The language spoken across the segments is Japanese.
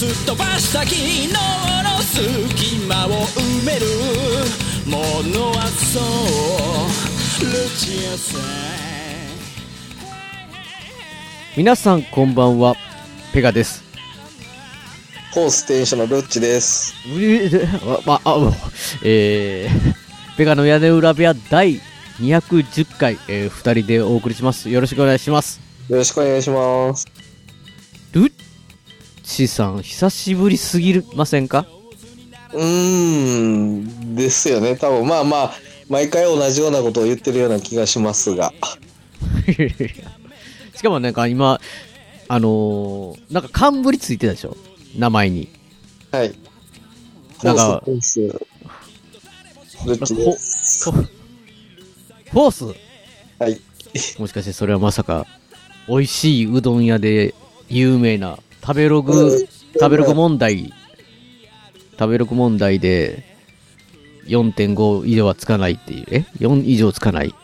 すっ飛ばした昨日の隙間を埋めるものはそう。ルチアさん。皆さんこんばんは。ペガです。コーステンションのルッチです。まあうえー、ペガの屋根裏部屋第210回、えー、2人でお送りします。よろしくお願いします。よろしくお願いします。ルッチさん久しぶりすぎませんか？うーん、ですよね。多分まあまあ、毎回同じようなことを言ってるような気がしますが。しかもなんか今あのー、なんか冠ついてたでしょ？名前にはい。なんかコース、コース。フォフォース？はい。もしかしてそれはまさか美味しいうどん屋で有名な食べログ食べログ問題。食べログ問題で4.5以上はつかないっていう。え？4以上つかない。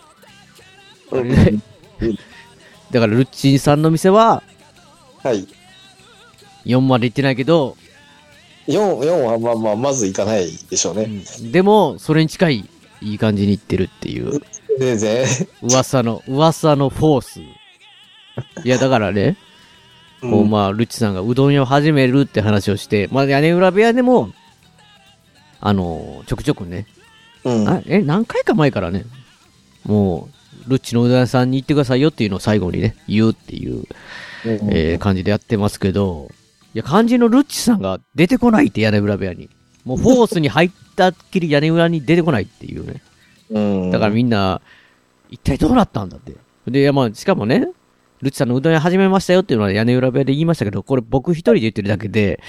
うん。だからルッチンさんの店ははい。4まで行ってないけど、4、4はまあまあ、まずいかないでしょうね。でもそれに近いいい感じに行ってるっていう。全然。噂の噂のフォース。いやだからねこう、まあ、ルッチさんがうどん屋を始めるって話をして、まあ、屋根裏部屋でも、あのちょくちょくね、うん。あえ、何回か前からね、もう、ルッチのうどん屋さんに行ってくださいよっていうのを最後にね、言うっていう、うんえー感じでやってますけど、いや、肝心のルッチさんが出てこないって屋根裏部屋に。もう、フォースに入ったっきり屋根裏に出てこないっていうね。うん。だからみんな、一体どうなったんだって。で、まあ、しかもね、ルッチさんのうどん屋始めましたよっていうのは屋根裏部屋で言いましたけど、これ僕一人で言ってるだけで、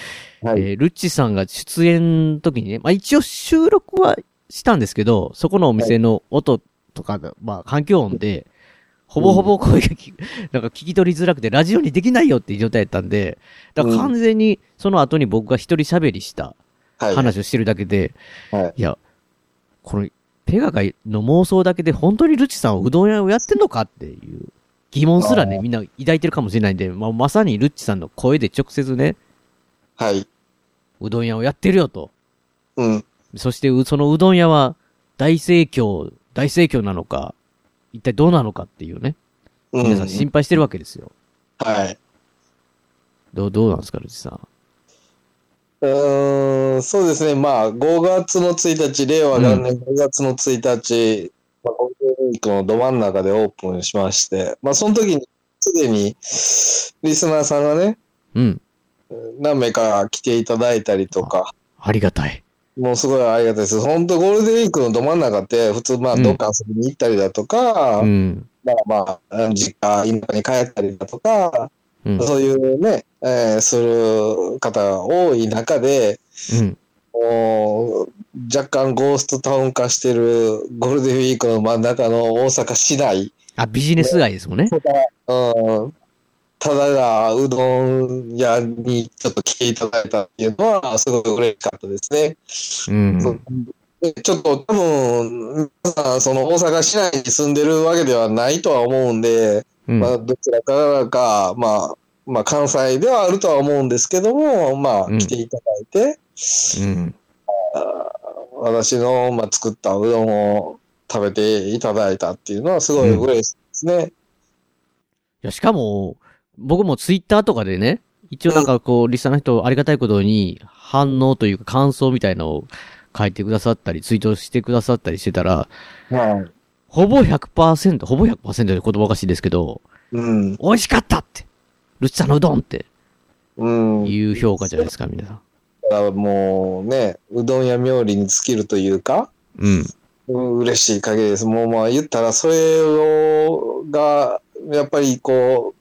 はい。えールッチさんが出演の時にね、まあ一応収録はしたんですけど、そこのお店の音とかが、まあ環境音で、ほぼほぼ声が なんか聞き取りづらくて、ラジオにできないよっていう状態だったんで、だから完全にその後に僕が一人喋りしたはい。話をしてるだけで、はい。いや、この、ペガがの妄想だけで本当にルチさんはうどん屋をやってんのかっていう疑問すらね、みんな抱いてるかもしれないんで、まあ、まさにルッチさんの声で直接ね、はい。うどん屋をやってるよと。うん。そしてう、そのうどん屋は大盛況、大盛況なのか、一体どうなのかっていうね、うん。皆さん心配してるわけですよ。はい。どう、どうなんですか、ルチさん。うーん、そうですね。まあ、5月の1日、令和元年5月の1日、まあ、ゴールデンウィークのど真ん中でオープンしまして、まあ、その時に、すでに、リスナーさんがね、うん。何名か来ていただいたりとか、ありがたい。もうすごいありがたいです。本当ゴールデンウィークのど真ん中って、普通、まあ、どっか遊びに行ったりだとか、うん。まあまあ、実家、田舎に帰ったりだとか、うん。そういうね、えーする方が多い中で、うん。もう若干ゴーストタウン化してるゴールデンウィークの真ん中の大阪市内、あ、ビジネス街ですもんね。うん、ただがうどん屋にちょっと来ていただいたっていうのはすごく嬉しかったですね。うん。ちょっと多分、皆さんその大阪市内に住んでるわけではないとは思うんで、うんまあどちらからか、まあ、まあ関西ではあるとは思うんですけども、まあうん来ていただいて、うん。私の、まあ、作ったうどんを食べていただいたっていうのはすごい嬉しいですね。いや、しかも、僕もツイッターとかでね、一応なんかこう、リスナーの人ありがたいことに反応というか感想みたいのを書いてくださったり、ツイートしてくださったりしてたら、はい。ほぼ100%、ほぼ100%で言葉おかしいですけど、うん。美味しかったってルッチさんのうどんってうん。いう評価じゃないですか、皆さん。らもうね、うどん屋冥利に尽きるというか、うん。うん嬉しい限りです。もうまあ言ったら、それを、が、やっぱりこ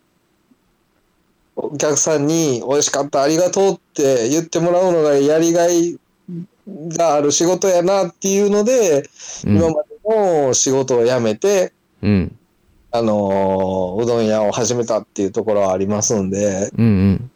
う、お客さんに美味しかった、ありがとうって言ってもらうのがやりがいがある仕事やなっていうので、うん今までの仕事を辞めて、うん。あのーうどん屋を始めたっていうところはありますんで、うんうん。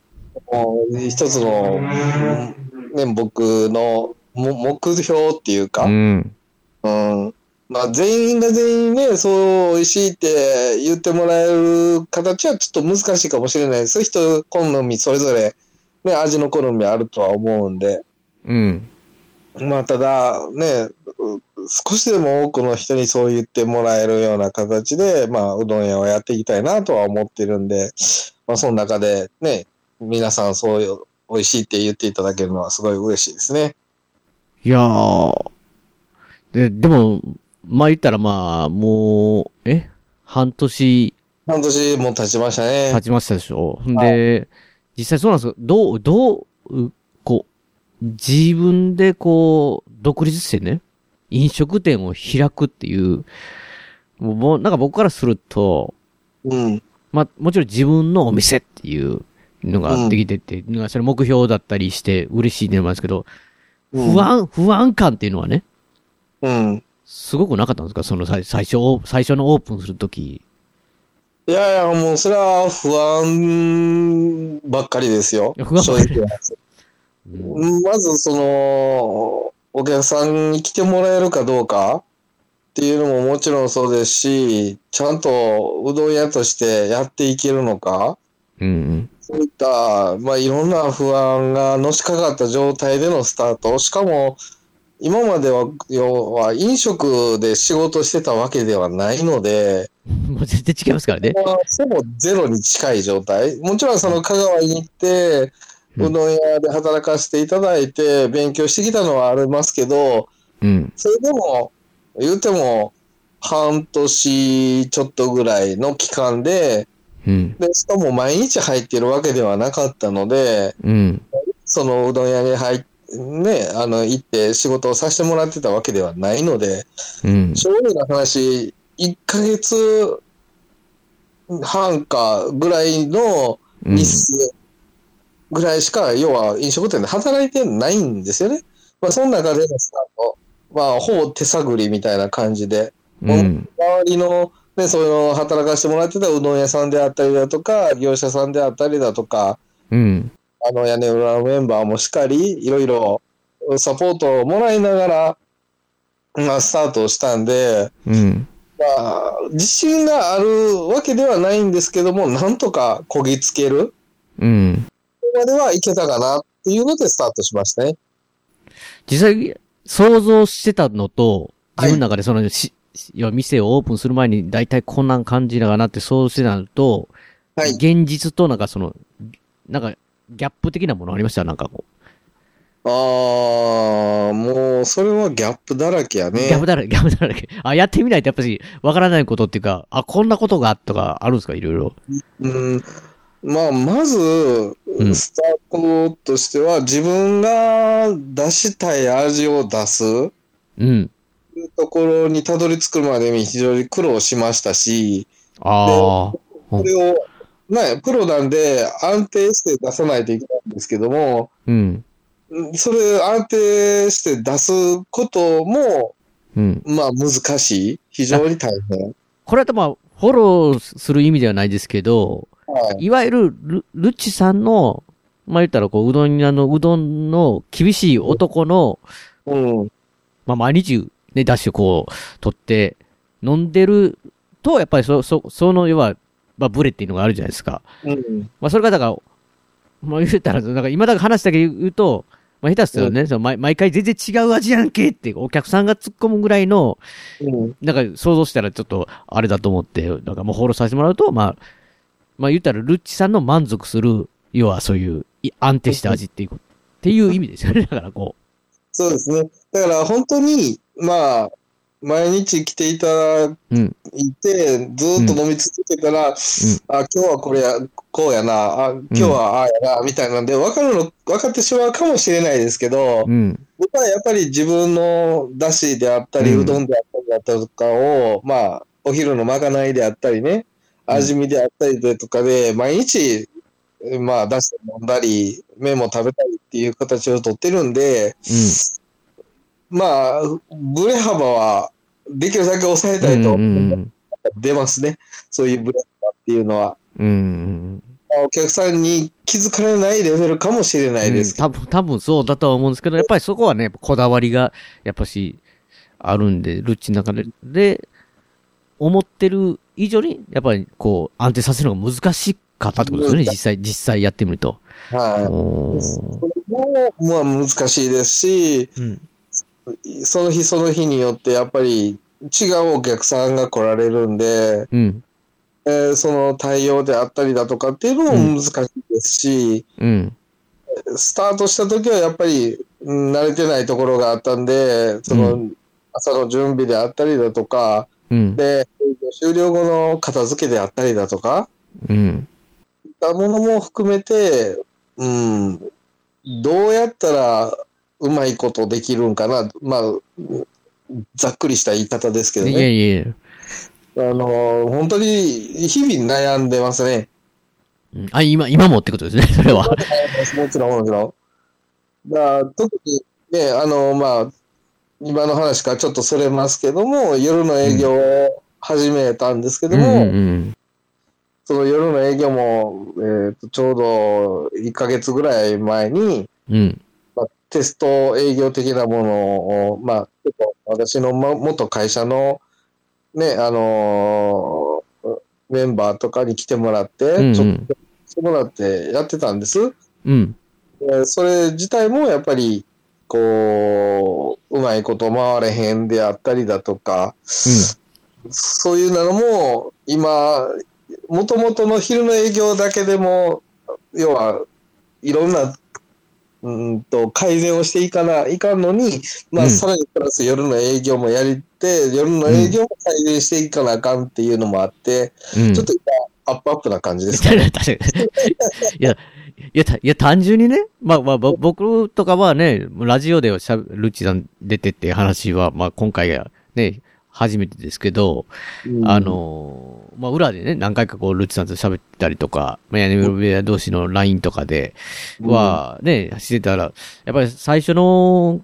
もう一つの、うんね、僕のも目標っていうか、うん。うん。まあ、全員が全員ね、そう、美味しいって言ってもらえる形はちょっと難しいかもしれないです。人、好み、それぞれ、ね、味の好みあるとは思うんで。うん。まあ、ただ、ね、う少しでも多くの人にそう言ってもらえるような形で、まあ、うどん屋をやっていきたいなとは思ってるんで、まあ、その中でね、皆さんそういう、美味しいって言っていただけるのはすごい嬉しいですね。いやー。で、でも、まあ言ったらまあ、もう、え？半年？半年も経ちましたね。経ちましたでしょ？んで、実際そうなんですよ。どう、どう、うこう、自分でこう、独立してね、飲食店を開くっていう、もうもう、なんか僕からすると、うん。まあ、もちろん自分のお店っていうのができてって、なんかそれ目標だったりして嬉しいねなんですけど、うん不安、不安感っていうのはね、うん。すごくなかったんですか？その最最初、最初のオープンするとき。いやいや、もうそれは不安ばっかりですよ。不安まずその、お客さんに来てもらえるかどうかっていうのももちろんそうですし、ちゃんとうどん屋としてやっていけるのか、うんそういった、まあ、いろんな不安がのしかかった状態でのスタート。しかも、今までは、要は飲食で仕事してたわけではないので、うん。もう全然違いますからね。まあほぼゼロに近い状態。もちろんその香川に行って、うんうどん屋で働かせていただいて勉強してきたのはありますけど、うん。それでも、言うても、半年ちょっとぐらいの期間で、うん。で、しかも毎日入ってるわけではなかったので、うん。そのうどん屋に入っね、あの、行って仕事をさせてもらってたわけではないので、うん。正直な話、1ヶ月半かぐらいのうん日数ぐらいしか、要は飲食店で働いてないんですよね。まあ、その中でのスタート、まあ、ほぼ手探りみたいな感じで、うん。周りの、ね、そういうのを働かせてもらってたうどん屋さんであったりだとか、業者さんであったりだとか、うん。あの屋根裏のメンバーもしっかり、いろいろサポートをもらいながら、まあ、スタートをしたんで、うん。まあ、自信があるわけではないんですけども、なんとかこぎつけるうん。まではいけたかなっていうのでスタートしましたね。実際、想像してたのと、はい自分の中でその、し、要は店をオープンする前に大体こんな感じだかなって想像してたのと、はい。現実となんかその、なんか、ギャップ的なものありました？なんかこああ、もう、それはギャップだらけやう。ね。ギャップだらけ、ギャップだらけ。あ、やってみないとやっぱり、わからないことっていうか、あ、こんなことがとかあるんですか？いろいろ。うん。まあ、まず、んスタートとしては、自分が出したい味を出すうん。ところにたどり着くまでに非常に苦労しましたし、ああ。それを、ね、プロなんで安定して出さないといけないんですけども、うん。うんそれ安定して出すことも、うん。まあ難しい。非常に大変。これはまあ、フォローする意味ではないですけど、はい。いわゆるル、ルッチさんの、まあ言ったらこう、うどん屋のうどんの厳しい男の、うん。まあ毎日ね、ダッシュこう、取って、飲んでると、やっぱりそ、そ、その、要は、まあブレっていうのがあるじゃないですか。うん。まあそれがだから、まあ言ったら、なんか今だから話だけ言うと、まあ下手するとね、その毎毎回全然違う味やんけってお客さんが突っ込むぐらいの、うん。なんか想像したらちょっとあれだと思って、なんかもうフォローさせてもらうと、まあ、まあ言ったらルッチさんの満足する、要はそういうい安定した味っていうこと、っていう意味ですよね。だからこそうですね。だから本当に、まあ、毎日来ていただう。うん。いて、ずーっと飲み続けたら、あ、今日はこれや、こうやな、あ、今日はああやな、みたいなんで、分かるの、分かってしまうかもしれないですけど、うん。僕はやっぱり自分の出汁であったり、うんうどんであったりだったりとかを、まあ、お昼のまかないであったりね、味見であったりだとかで、毎日まあ出して飲んだり、麺も食べたりっていう形をとってるんで、まあ、ブレ幅はできるだけ抑えたいとうんうん出ますね。そういうブレ幅っていうのは。うん。うん。お客さんに気づかれないレベルかもしれないですけ多分、多分そうだとは思うんですけど、やっぱりそこはね、こだわりが、やっぱし、あるんで、ルッチの中で、で、思ってる以上に、やっぱりこう、安定させるのが難しかったってことですよね、実際、実際やってみると。ど。はい。も、まあ難しいですし、うん。その日その日によってやっぱり違うお客さんが来られるんで、うん。えーその対応であったりだとかっていうのも難しいですし、うん。スタートした時はやっぱりうん慣れてないところがあったんで、その、う朝の準備であったりだとか、うん。で、終了後の片付けであったりだとか、うん。いったものも含めて、うん、どうやったらうまいことできるんかな。まあ、ざっくりした言い方ですけどいやね。いやあの、本当に日々悩んでますね。うんあ、今、今もってことですね、それは。もちろん、もちろん。だ特にね、あの、まあ、今の話からちょっとそれますけども、夜の営業を始めたんですけども、うんうんその夜の営業も、えーとちょうど1ヶ月ぐらい前に、うん。テスト営業的なものを、まあ、私のま元会社の、ね、あのーメンバーとかに来てもらって、うんうんちょっとしてもらってやってたんです。うん。でそれ自体もやっぱり、こう、うまいこと回れへんであったりだとか、そういうのも、今、もともとの昼の営業だけでも、要は、いろんな、うんと、改善をしていかないかんのに、まあ、うんさらにプラス夜の営業もやりて、夜の営業も改善していかなあかんっていうのもあって、うん。うんちょっと今、アップアップな感じです確かかに確かに。いや、いや、たいや、単純にね、まあまあ、ぼ僕とかはね、ラジオでしゃべルッチさん出てって話は、まあ今回がね、初めてですけど、うん。あのーまあ裏でね、何回かこう、ルッチさんと喋ってたりとか、まあ、ヤニメロベア同士の LINE とかでは、ね、してたら、やっぱり最初の、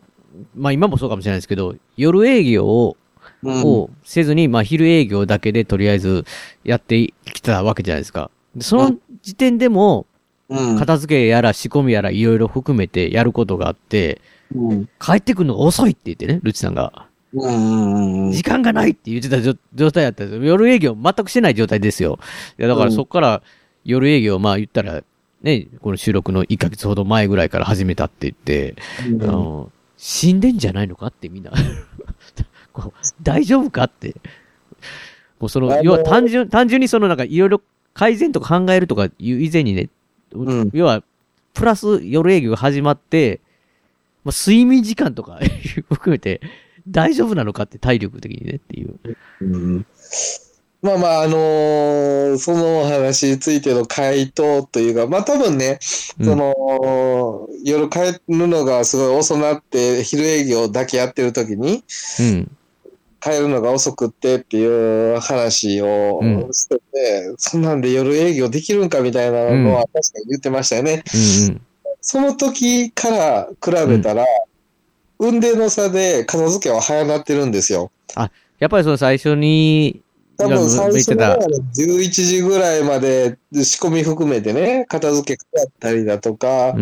まあ今もそうかもしれないですけど、夜営業を、うん。をせずに、まあ昼営業だけでとりあえずやってきたわけじゃないですか。でその時点でも、うん。片付けやら仕込みやらいろいろ含めてやることがあって、うん。帰ってくるのが遅いって言ってね、ルチさんが。うんうんうん時間がないって言ってた状状態だったんですよ。夜営業全くしてない状態ですよ。いや、だからうんそこから夜営業、まあ言ったら、ね、この収録の1ヶ月ほど前ぐらいから始めたって言って、あの死んでんじゃないのかってみんな。こう大丈夫かって。もうその要は単純、単純にそのなんかいろいろ改善とか考えるとかいう以前にね、うん要は、プラス夜営業が始まって、まあ、睡眠時間とか 含めて大丈夫なのかって体力的にねっていう。うんまあまあ、あのーそのお話についての回答というか、まあ多分ね、うんその、夜帰るのがすごい遅なって、昼営業だけやってる時に、うん。帰るのが遅くってっていう話をうんしてて、そんなんで夜営業できるんかみたいなのは確かに言ってましたよね。うんうん。その時から比べたら、運転の差で片付けは早なってるんですよ。やっぱりその最初に、多分最初の言って11時ぐらいまで仕込み含めてね、片付けやったりだとか。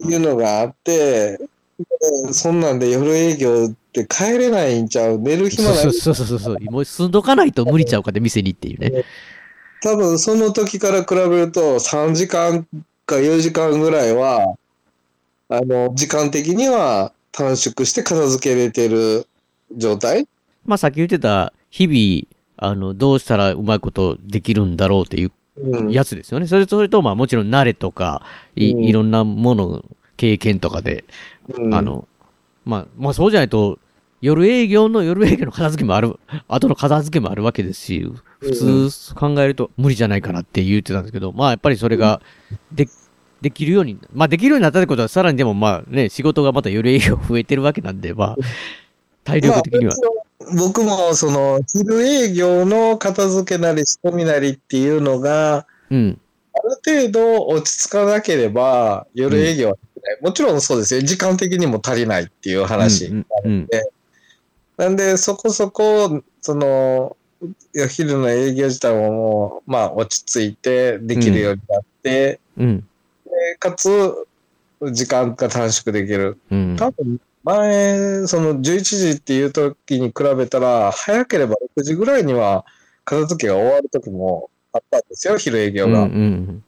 いうのがあって、そんなんで夜営業って帰れないんちゃう？寝る暇ないそうそうそうそうそう。もう住んどかないと無理ちゃうかって店にっていうね。多分その時から比べると3時間か4時間ぐらいは、あの、時間的には短縮して片付けれてる状態？まあさっき言ってた、日々、あの、どうしたらうまいことできるんだろうっていううん。やつですよね。それと、それと、まあもちろん慣れとか、いうんいろんなもの、経験とかで、うんあ、の、まあ、まあそうじゃないと、夜営業の夜営業の片付けもある、後の片付けもあるわけですし、普通考えると無理じゃないかなって言ってたんですけど、まあやっぱりそれが、で、できるように、まあできるようになったってことは、さらにでもまあね、仕事がまた夜営業増えてるわけなんで、まあ、体力的には。まあ僕もその昼営業の片付けなり仕込みなりっていうのが、うん。ある程度落ち着かなければ、夜営業はできない。もちろんそうですよ。時間的にも足りないっていう話。うんうんなんで、そこそこ、その、お昼の営業自体ももう、まあ、落ち着いてできるようになって、うん。でかつ、時間が短縮できる。うん。多分、前、その11時っていう時に比べたら、早ければ6時ぐらいには片付けが終わる時もあったんですよ、昼営業うんうが。ん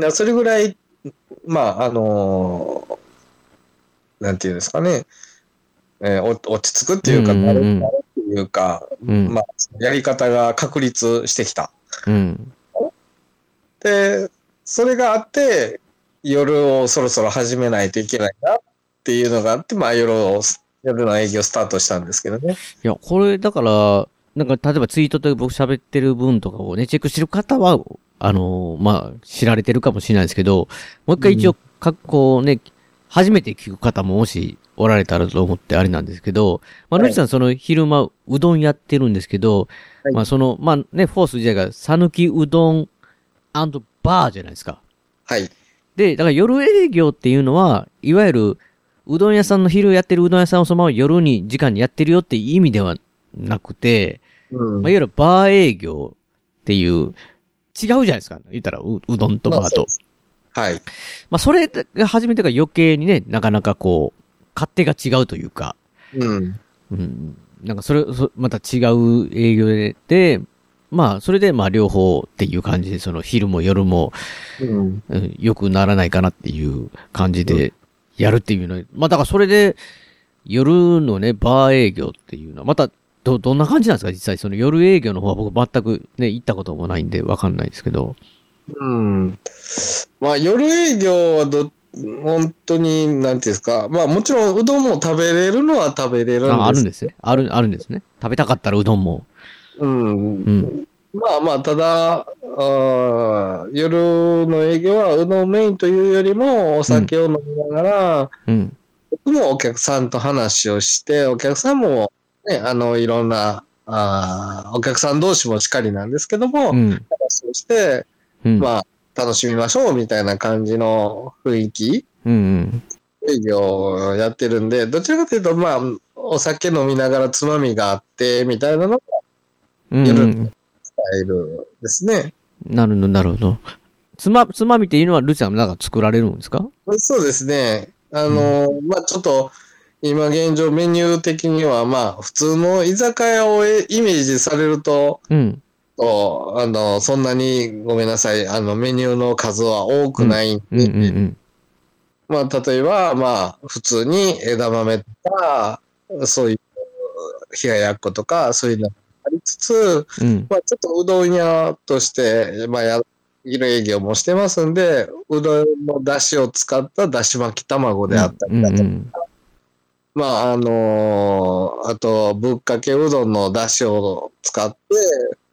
でそれぐらい、まあ、あのなんていうんですかね、えーお落ち着くっていうか、うんうんうん慣れ慣れっていうか、うん。まあ、やり方が確立してきた。うん。で、それがあって、夜をそろそろ始めないといけないなっていうのがあって、まあ夜を、夜の営業スタートしたんですけどね。いや、これ、だから、なんか、例えばツイートで僕喋ってる分とかをね、チェックしてる方は、あのーまあ、知られてるかもしれないですけど、もう一回一応、かこうね、初めて聞く方ももしおられたらと思ってあれなんですけど、まあ、はい野地さんその昼間、うどんやってるんですけど、はいまあその、まあね、フォース自体が、さぬきうどんバーじゃないですか。はい。で、だから夜営業っていうのは、いわゆる、うどん屋さんの昼やってるうどん屋さんをそのまま夜に時間にやってるよっていう意味ではなくて、うんまあ、いわゆるバー営業っていう、違うじゃないですか。言ったらう、うどんとバーと。はい。まあ、それが初めてが余計にね、なかなかこう、勝手が違うというか、うん。うん。なんかそれ、そまた違う営業で、で、まあ、それでまあ両方っていう感じで、その昼も夜も、うん。うん良くならないかなっていう感じでやるっていうの。まあだからそれで夜のね、バー営業っていうのは、またど、どんな感じなんですか？実際その夜営業の方は僕全くね、行ったこともないんでわかんないですけど。うん。まあ夜営業はど、本当に、なんていうんですか？まあもちろんうどんも食べれるのは食べれるんですあ、あるんですね。ある、あるんですね。食べたかったらうどんも。うん。うん。まあまあ、ただ、あ夜の営業はうどんメインというよりも、お酒を飲みながら、うん。僕もお客さんと話をして、お客さんも、ね、あの、いろんな、あお客さん同士もしっかりなんですけども、うん。話をして、うん。まあ、楽しみましょうみたいな感じの雰囲気、営業をやってるんで、どちらかというと、まあ、お酒飲みながらつまみがあって、みたいなのがうん。夜うん。スタイルですね。なるほど、なるほど。つま、つまみっていうのはルチさんなんか作られるんですか？そうですね。あの、まあちょっと、今現状メニュー的には、まあ普通の居酒屋をえイメージされると、うん。とあの、そんなにごめんなさい、あのメニューの数は多くないんで、うん。うん。うん。まあ例えば、まあ普通に枝豆とか、そういう冷ややっことか、そういうのがありつつ、うん。まあちょっとうどん屋として、まあや、昼営業もしてますんで、うどんの出汁を使っただし巻き卵であったりだとか、うん。まあ、あのーあと、ぶっかけうどんの出汁を使って、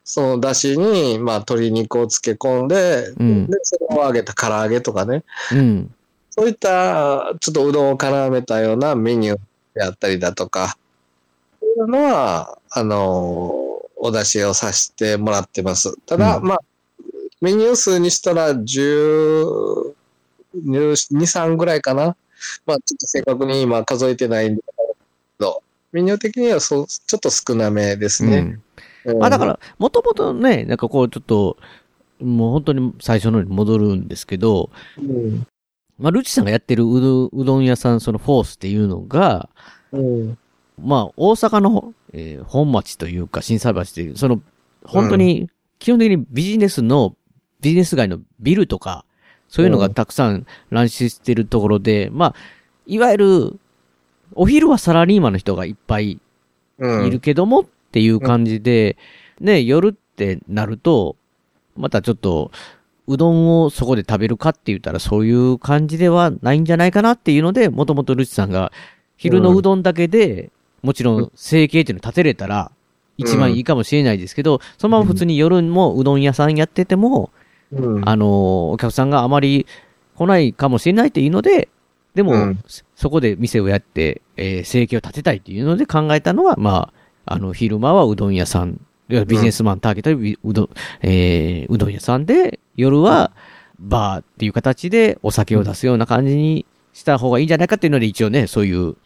その出汁に、まあ、鶏肉を漬け込んで、うんで、それを揚げた唐揚げとかね、うん。そういった、ちょっとうどんを絡めたようなメニューであったりだとか、そういうのは、あのーお出しをさせてもらってます。ただ、うんまあ、メニュー数にしたら10、2、3ぐらいかな。まあ、ちょっと正確に今数えてないんだけど、メニュー的にはそうちょっと少なめですね。うん。うんまあだか、ら、もともとね、なんかこうちょっと、もう本当に最初のに戻るんですけど、うん。まあルチさんがやってるうどうどん屋さん、そのフォースっていうのが、うん。まあ大阪の、えー本町というか、新斎橋っていう、その、本当に、基本的にビジネスの、ビジネス街のビルとか、そういうのがたくさん乱視してるところで、まあ、いわゆる、お昼はサラリーマンの人がいっぱいうん。いるけどもっていう感じで、ね、夜ってなると、またちょっと、うどんをそこで食べるかって言ったらそういう感じではないんじゃないかなっていうので、もともとルチさんが昼のうどんだけで、もちろん生計っていうの立てれたら一番いいかもしれないですけど、そのまま普通に夜もうどん屋さんやってても、うん。あのーお客さんがあまり来ないかもしれないっていうので、でも、うんそこで店をやって、えー生計を立てたいっていうので考えたのは、まあ、あの、昼間はうどん屋さん、ビジネスマンターゲットでうどん、えーうどん屋さんで、夜はバーっていう形でお酒を出すような感じにした方がいいんじゃないかっていうので一応ね、そういう、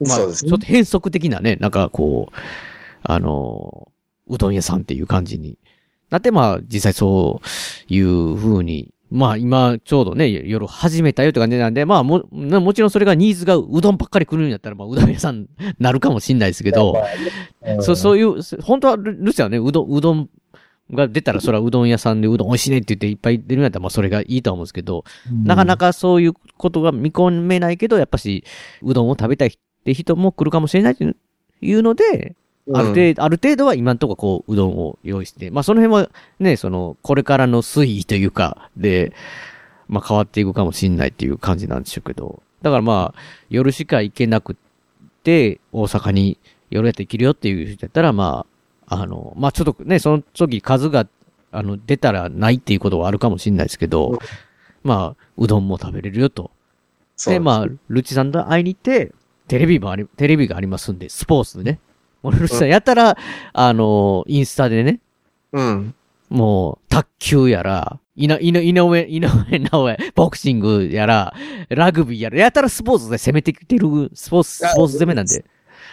まあ、そうですね。ちょっと変則的なね、なんかこう、あの、うどん屋さんっていう感じに。なって、まあ、実際そういう風に、まあ今ちょうどね、夜始めたよって感じなんで、まあも、ねもちろんそれがニーズがうどんばっかり来るんやったら、まあうどん屋さんになるかもしんないですけど、そそういう、本当はルルチはね、うどん、うどんが出たら、それはうどん屋さんでうどん美味しいねって言っていっぱい出るんやったら、まあそれがいいとは思うんですけど、なかなか、かそういうことが見込めないけど、やっぱし、うどんを食べたいって人も来るかもしれないというので、ある程度、ある程度は今んとここう、うどんを用意して、まあその辺はね、その、これからの推移というか、で、まあ変わっていくかもしんないっていう感じなんでしょうけど、だからまあ、夜しか行けなくって、大阪に夜やって行けるよっていう人だったら、まあ、あの、まあちょっとね、その時数が、あの、出たらないっていうことはあるかもしんないですけど、うん。まあ、うどんも食べれるよと。で、まあ、ルチさんと会いに行って、テレビもあり、テレビがありますんで、スポーツね。もうルチさんやったら、あの、インスタでね、うん。もう、卓球やら、いの、いの、井上、井上直江、ボクシングやら、ラグビーやら、やったらスポーツで攻めてきてる、スポーツ、スポーツ攻めなんで。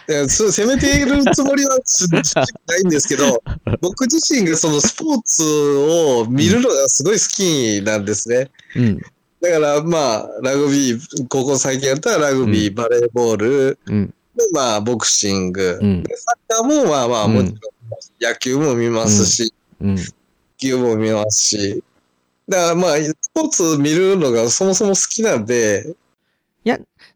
いやそう攻めているつもりはす ないんですけど、僕自身がそのスポーツを見るのがすごい好きなんですね。うん、だからまあ、ラグビー、ここ最近やったらラグビー、バレーボール、うん、でまあ、ボクシング、うんでサッカーもまあまあ、うんもちろん、野球も見ますし、うん。野球も見ますし、だからまあ、スポーツ見るのがそもそも好きなんで、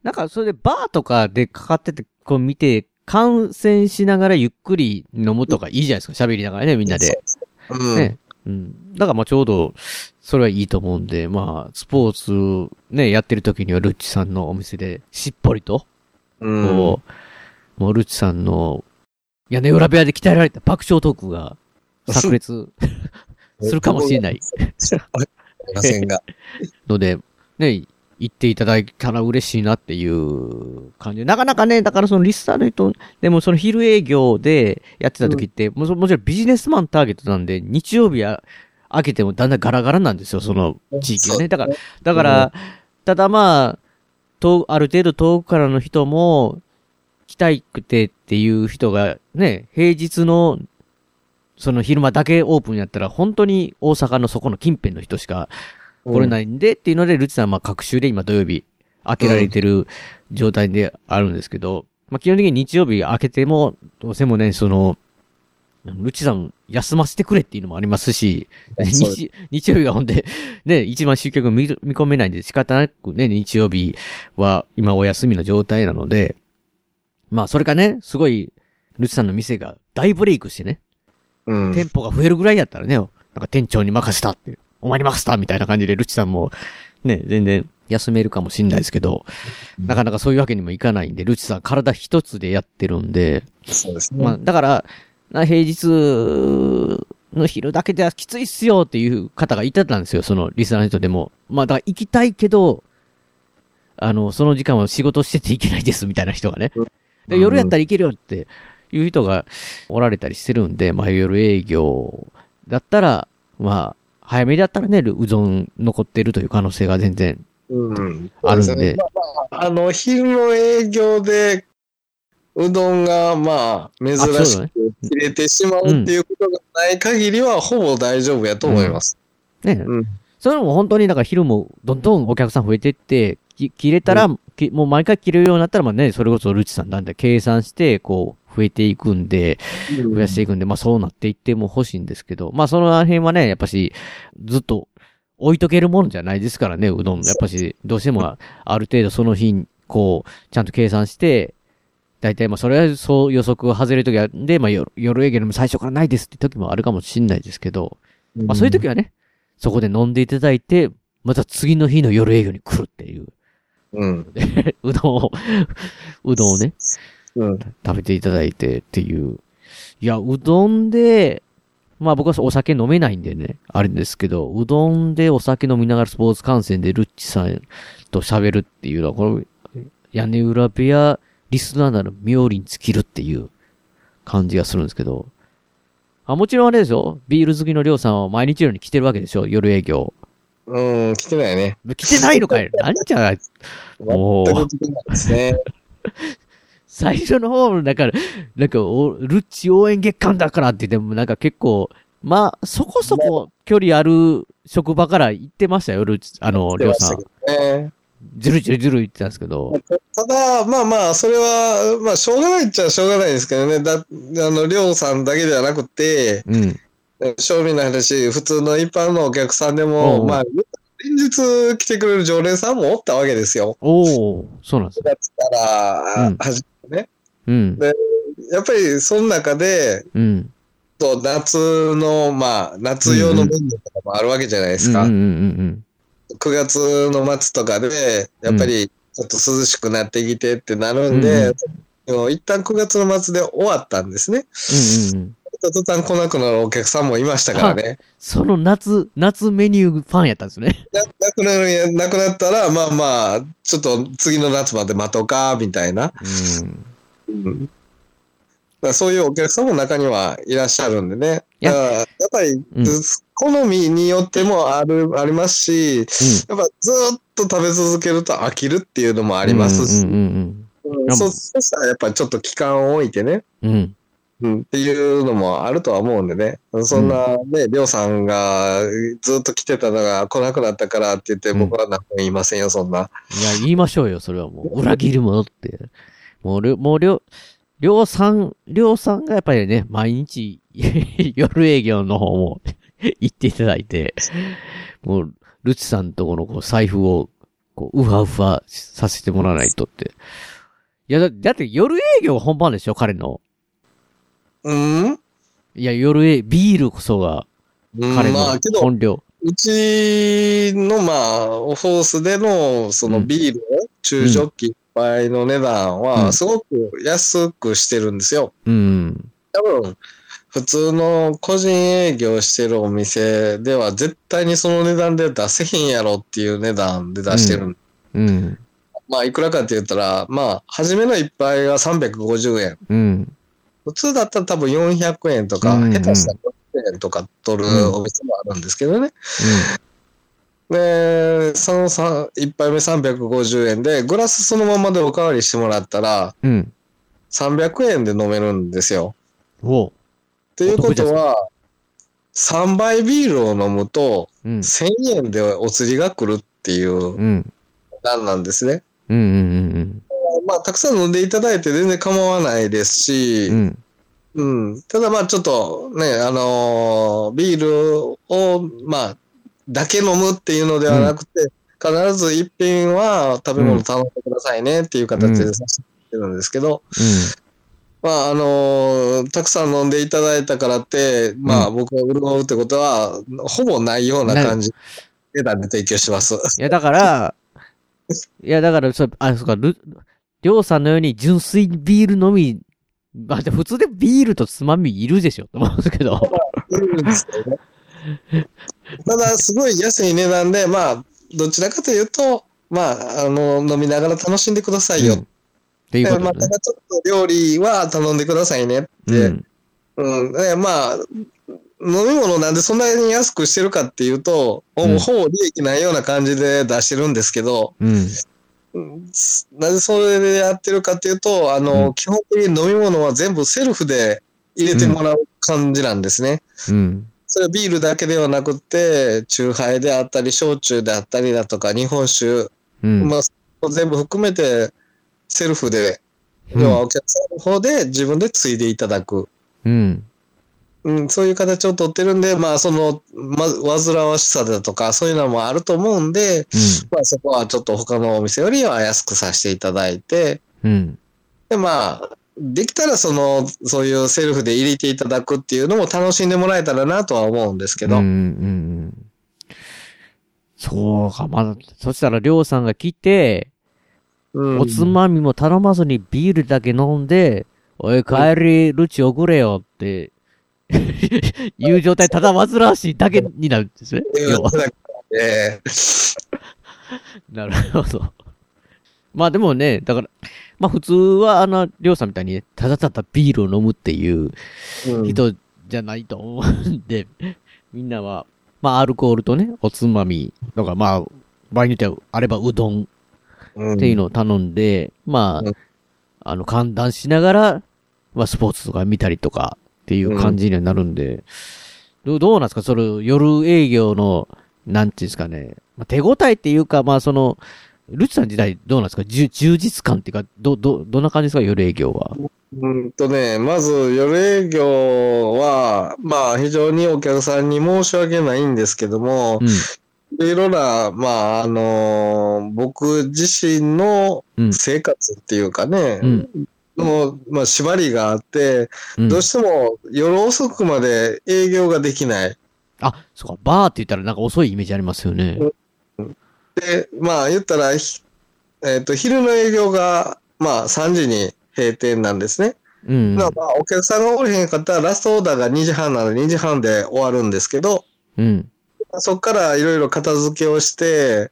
なんか、それでバーとかでかかってて、こう見て、観戦しながらゆっくり飲むとかいいじゃないですか。喋りながらね、みんなで。うん。ね。うん。だからまあちょうど、それはいいと思うんで、まあ、スポーツね、やってる時にはルッチさんのお店でしっぽりと、うん。こう、もうルッチさんの屋根裏部屋で鍛えられた爆笑トークが炸裂 するかもしれない ありませんが。ので、ね、言っていただいたら嬉しいなっていう感じで。なかなかね、だからそのリスターの人、でもその昼営業でやってた時って、ももちろんビジネスマンターゲットなんで、日曜日は開けてもだんだんガラガラなんですよ、その地域がね。だから、だから、ただまあ、と、ある程度遠くからの人も、来たいくてっていう人がね、平日の、その昼間だけオープンやったら、本当に大阪のそこの近辺の人しか来れないんで、っていうので、ルチさんはまあ、各週で今土曜日、開けられてる状態であるんですけど、まあ、基本的に日曜日開けても、どうせもね、その、ルチさん休ませてくれっていうのもありますし、日日曜日がほんで、ね、一番集客見見込めないんで仕方なくね、日曜日は今お休みの状態なので、まあそれかね、すごい、ルチさんの店が大ブレイクしてね、うん。店舗が増えるぐらいやったらね、なんか店長に任せたって、お前に任せたみたいな感じでルチさんも、ね、全然休めるかもしんないですけど、なかなかそういうわけにもいかないんで、ルチさん体一つでやってるんで、そうですね。まあ、だから、な平日の昼だけではきついっすよっていう方がいてたんですよ、そのリスナーの人でも。まあ、だから行きたいけど、あの、その時間は仕事してていけないですみたいな人がね。で、夜やったら行けるよっていう人がおられたりしてるんで、まあ夜営業だったら、まあ、早めだったらね、うどん残ってるという可能性が全然うん。あるんでそうすねまあまあ、あの、昼の営業で、うどんが、まあ、珍しく切れてしまうっていうことがない限りは、ほぼ大丈夫やと思います。ね、うん。それも本当に、だから昼もどんどんお客さん増えてって、き切れたら、きもう毎回切れるようになったら、まあね、それこそルチさんなんで計算して、こう、増えていくんで、増やしていくんで、まあそうなっていっても欲しいんですけど、まあその辺はね、やっぱし、ずっと置いとけるものじゃないですからね、うどん。やっぱし、どうしてもある程度その日、こう、ちゃんと計算して、大体まあそれはそう予測外れるときは、で、まあ夜夜営業でも最初からないですって時もあるかもしんないですけど、まあそういう時はね、そこで飲んでいただいて、また次の日の夜営業に来るっていう。うん。うどんを、うどんをね、うん。食べていただいてっていう。いや、うどんで、まあ僕はお酒飲めないんでね、あれですけど、うどんでお酒飲みながらスポーツ観戦でルッチさんと喋るっていうのは、これ、屋根裏部屋リスナーなら妙利に尽きるっていう感じがするんですけど、あ、もちろんあれですよ、ビール好きのりょうさんは毎日のように来てるわけでしょ、夜営業。うん、来てないね。来てないのかい何じゃないおー全く来てないですね。最初の方、だから、なんかお、ルッチ応援月間だからって言っても、なんか結構、まあ、そこそこ距離ある職場から行ってましたよ、ルッチ、あの、りょうさん。ねずるずるずる言ってたんですけど。ただ、まあまあ、それは、まあ、しょうがないっちゃしょうがないですけどね。だ、あの、りょうさんだけではなくて、うん。正味な話、普通の一般のお客さんでも、まあ、連日来てくれる常連さんもおったわけですよ。おおそうなんですね。だったら、うんはじめね。うん。やっぱり、その中で、うん。と夏の、まあ、夏用のメニューとかもあるわけじゃないですか。うんうんうん9月の末とかで、やっぱりちょっと涼しくなってきてってなるんで、もう一旦9月の末で終わったんですね。うん。うんうんうん。途端来なくなるお客さんもいましたからね。その夏、夏メニューファンやったんですね。ななくなるなくなったら、まあまあ、ちょっと次の夏まで待とうか、みたいな。うん。うんだからそういうお客さんも中にはいらっしゃるんでね。いややっぱり、うん好みによってもある、ありますし、やっぱずっと食べ続けると飽きるっていうのもありますし、うんうんうんそそしたらやっぱちょっと期間を置いてね、うん。っていうのもあるとは思うんでね。そんなね、りょうさんがずっと来てたのが来なくなったからって言って、うん僕は何も言いませんよ、そんな。いや、言いましょうよ、それはもう。裏切るものって。もう、りょ、もう、りょ、りょうさん、りょうさんがやっぱりね、毎日、夜営業の方も行っていただいて、もう、ルチさんとこのこう財布を、こう、うわうわさせてもらわないとって。いや、だだって夜営業本番でしょ、彼の。うん？いや、夜営、ビールこそが、うん彼の本領。うちの、まあ、フォースでの、そのビールを、中ジョッキ一杯の値段うんは、すごく安くしてるんですよ。うん。多分、普通の個人営業してるお店では、絶対にその値段で出せへんやろっていう値段で出してるんうん。まあ、いくらかって言ったら、まあ、初めの一杯が350円。うん。普通だったら多分400円とか、うんうん下手したら600円とか取るお店もあるんですけどね。で、そのさ一杯目350円で、グラスそのままでおかわりしてもらったら、うん。うん。300円で飲めるんですよ。おう。っていうことは、3杯ビールを飲むと、うん。1000円でお釣りが来るっていううん。段なんですね。うん。うん。まあ、たくさん飲んでいただいて全然構わないですし、うん。うん。ただまあちょっとね、あのービールを、まあ、だけ飲むっていうのではなくて、必ず一品は食べ物頼んでくださいねっていう形でさせてるんですけど、まああのーたくさん飲んでいただいたからって、まあ僕が潤うってことは、ほぼないような感じで提供します。いや、だから、いや、だから、そう、あ、そうか、ル、りょうさんのように純粋にビール飲み、まあ、で普通でビールとつまみいるでしょ、と思うんですけど。いるんですけどねただ、すごい安い値段で、まあ、どちらかというと、まあ、あの、飲みながら楽しんでくださいよ。うんっていうことね。ただちょっと料理は頼んでくださいねって。うん。うん。でまあ、飲み物なんでそんなに安くしてるかっていうと、うんほぼ利益ないような感じで出してるんですけど、うん。うんなぜそれでやってるかっていうと、あの、うん基本的に飲み物は全部セルフで入れてもらう感じなんですね。うん。それはビールだけではなくて、酎ハイであったり、焼酎であったりだとか、日本酒、うん。まあ、全部含めて、セルフで、うん要はお客さんの方で自分でついでいただく。うん。うん、そういう形をとってるんで、まあ、その、まず、煩わしさだとか、そういうのもあると思うんで、まあ、そこはちょっと他のお店よりは安くさせていただいて、うん。で、まあ、できたらその、そういうセルフで入れていただくっていうのも楽しんでもらえたらなとは思うんですけど、うん。うん。うん。そうか、まだ、そしたら、りょうさんが来て、うんおつまみも頼まずにビールだけ飲んで、おい、帰り、ルチ送れよって、いう状態、ただ煩わしいだけになるんですね。要はえ なるほど。まあでもね、だから、まあ普通はあの、りょうさんみたいにね、ただただビールを飲むっていう人じゃないと思うんで、みんなは、まあ、アルコールとね、おつまみとか、まあ、場合によっては、あればうどんうんっていうのを頼んで、まうんあ、あの、寒暖しながら、まあ、スポーツとか見たりとかっていう感じにはなるんで、どうどうなんですか？それ、夜営業の、なんていうんですかね、まあ、手応えっていうか、まあ、その、ルチさん時代どうなんですか？充実感っていうか、ど、ど、どんな感じですか？夜営業は。うんとね、まず夜営業は、まあ非常にお客さんに申し訳ないんですけどもう、ん。いろいろな、まああの僕自身のうん。生活っていうかね、うんの、まあ縛りがあって、うんどうしても夜遅くまで営業ができない。あ、そうか、バーって言ったらなんか遅いイメージありますよね。で、まあ言ったら、ひえっ、と、昼の営業が、まあ3時に閉店なんですね。うん。まあ、まあお客さんがおれへんかったら、ラストオーダーが2時半なので2時半で終わるんですけど、うん。そこからいろいろ片付けをして、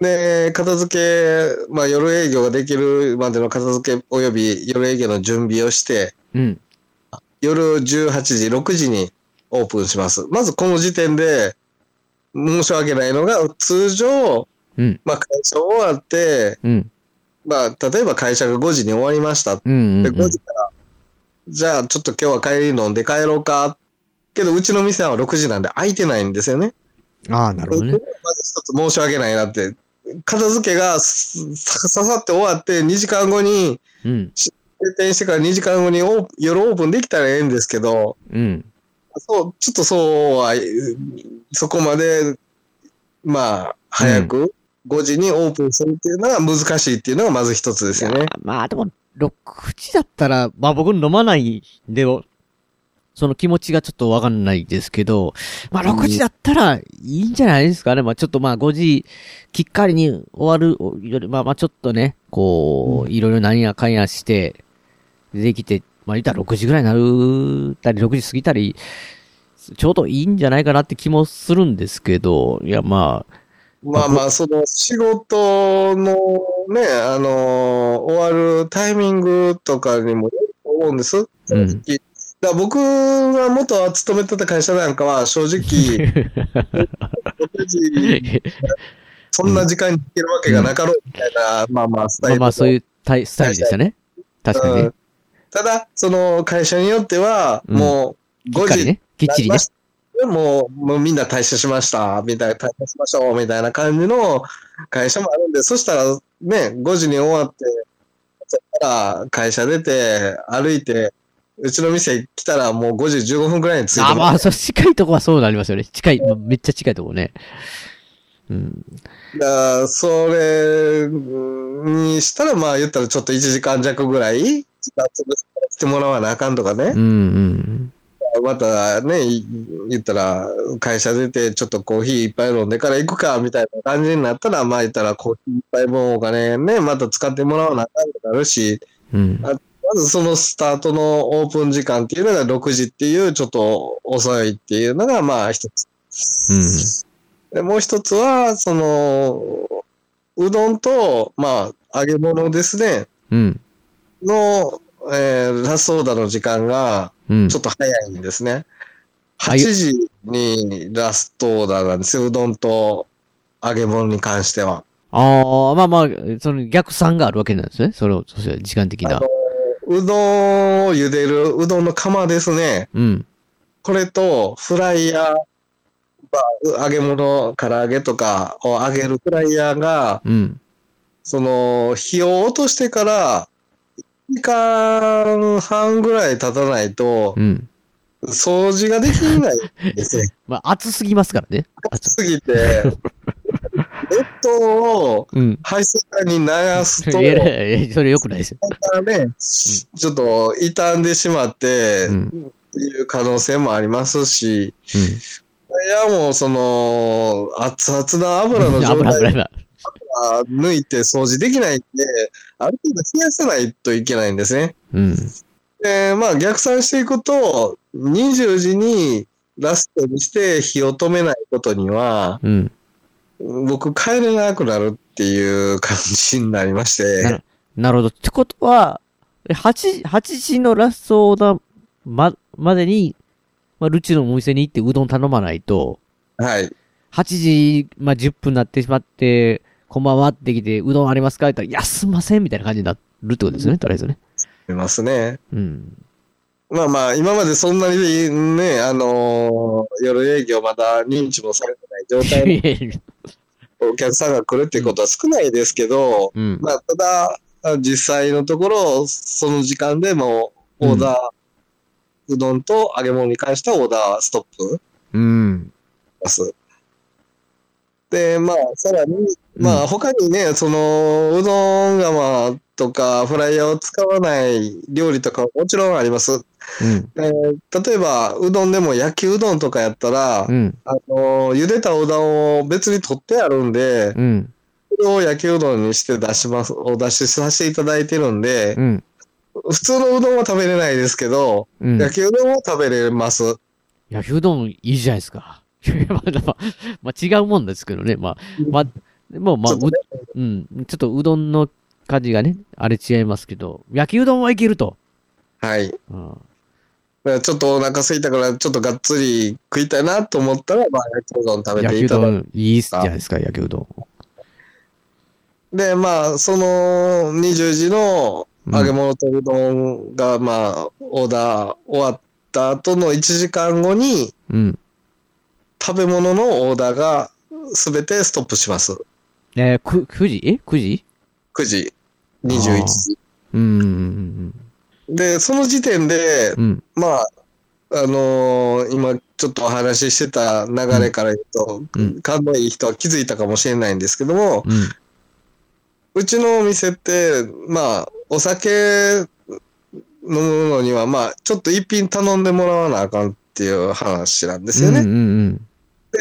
で、片付け、まあ夜営業ができるまでの片付け及び夜営業の準備をして、うん。夜18時、6時にオープンします。まずこの時点で申し訳ないのが、通常、うん。まあ会社終わって、うん。まあ例えば会社が5時に終わりました。うん。で、うん5時から、じゃあちょっと今日は帰り飲んで帰ろうか。けど、うちの店は6時なんで空いてないんですよね。ああ、なるほどね。まず一つ申し訳ないなって。片付けがす さささって終わって2時間後に、うん。閉店してから2時間後にオ夜オープンできたらええんですけど、うん。そう、ちょっとそうは、そこまで、まあ、早く5時にオープンするっていうのが難しいっていうのがまず一つですよね。まあでも、6時だったら、まあ僕飲まないんで、その気持ちがちょっとわかんないですけど、まあ6時だったらいいんじゃないですかね。まあちょっとまあ5時きっかりに終わるより、まあまあちょっとね、こう、いろいろ何やかんやして、できて、まあ言ったら6時ぐらいになるたり、6時過ぎたり、ちょうどいいんじゃないかなって気もするんですけど、いやまあ、まあまあ、その仕事のね、あの終わるタイミングとかにもよると思うんです。正直。だ僕が元勤めてた会社なんかは正直、6時、そんな時間に行けるわけがなかろうみたいな、まあまあ、スタイル。まあまあそういうタイスタイルでしたね。確かにねうん。ただ、その会社によっては、うんもう5時ね。きっちりね。もう、もうみんな退社しました、みたいな、退社しましょう、みたいな感じの会社もあるんで、そしたらね、5時に終わって、そら会社出て、歩いて、うちの店来たらもう5時15分くらいに着いてあ、まあ。そう、近いとこはそうなりますよね。近い、まあめっちゃ近いとこね。うん。だからそれにしたら、まあ言ったらちょっと1時間弱ぐらい、時間潰してもらわなあかんとかねうん、。うん。またね、い言ったら、会社出て、ちょっとコーヒー一杯飲んでから行くか、みたいな感じになったら、まあ言ったら、コーヒー一杯分お金ね、また使ってもらわなあかんとなるし、うん。まずそのスタートのオープン時間っていうのが6時っていう、ちょっと遅いっていうのが、まあ一つ。でもう一つは、その、うどんと、まあ、揚げ物ですね、うん。の、えーラストオーダーの時間が、うん。ちょっと早いんですね。8はい時にラストオーダーなんですよ。うどんと揚げ物に関しては。ああ、まあまあ、その逆算があるわけなんですね。それを、そして時間的な。うどんを茹でるうどんの釜ですね。うん。これとフライヤー、まあ揚げ物、唐揚げとかを揚げるフライヤーが、うん。その火を落としてから、1時間半ぐらい経たないとう、ん。掃除ができないんですね。まあ、暑すぎますからね。暑すぎて、熱湯をうん。排水管に流すと、いやいやそれ良くないですよ。ね、ちょっと傷んでしまって、うん。いう可能性もありますし、うん。いやもうその、熱々な油の状油態油を抜いて掃除できないんで、ある程度冷やさないといけないんですね。うん。で、まあ逆算していくと、20時にラストにして火を止めないことには、うん。僕帰れなくなるっていう感じになりましなてる、なるほど。ってことは、え8、8時のラストオーダーま、までに、まあ、ルチのお店に行ってうどん頼まないと、はい。8時、まあ、10分になってしまって、こんばんはってきて、うどんありますかって言ったら、いや、すんませんみたいな感じになるってことですよね、とりあえずね。いますね。うん。まあまあ、今までそんなにね、あのー夜営業まだ認知もされてない状態でお客さんが来るっていうことは少ないですけど、うん。まあ、ただ、実際のところ、その時間でもオーダー、うどんと揚げ物に関してはオーダーストップうん。ます。で、まあ、さらに、まあ、他にね、その、うどん釜とか、フライヤーを使わない料理とかももちろんあります。うん。えー例えば、うどんでも焼きうどんとかやったら、うん。あの、茹でたうどんを別に取ってあるんで、うん。それを焼きうどんにして出します、お出しさせていただいてるんで、うん。普通のうどんは食べれないですけど、うん。焼きうどんを食べれます。焼きうどんいいじゃないですか。い やまあ、まあ、まあ、違うもんですけどね。まあ、まあ、でもまあ、ちょっとねううん。ちょっとうどんの感じがね、あれ違いますけど、焼きうどんはいけると。はい。うん。らちょっとお腹空いたから、ちょっとがっつり食いたいなと思ったら、まあ、焼きうどん食べ焼きうていただいて。どんいいじゃないですか、焼きうどん。で、まあ、その20時の揚げ物とうどんが、まあ、オーダー終わった後の1時間後に、うん。食べ物のオーダーが全てストップします。えー、く、9時え ?9 時9時、21時。うんうんで、その時点で、うんうん。まあ、あのー今ちょっとお話ししてた流れから言うと、うん勘のいい人は気づいたかもしれないんですけども、うん。うん。うちのお店って、まあ、お酒飲むのには、まあ、ちょっと一品頼んでもらわなあかんっていう話なんですよね。うんうんで、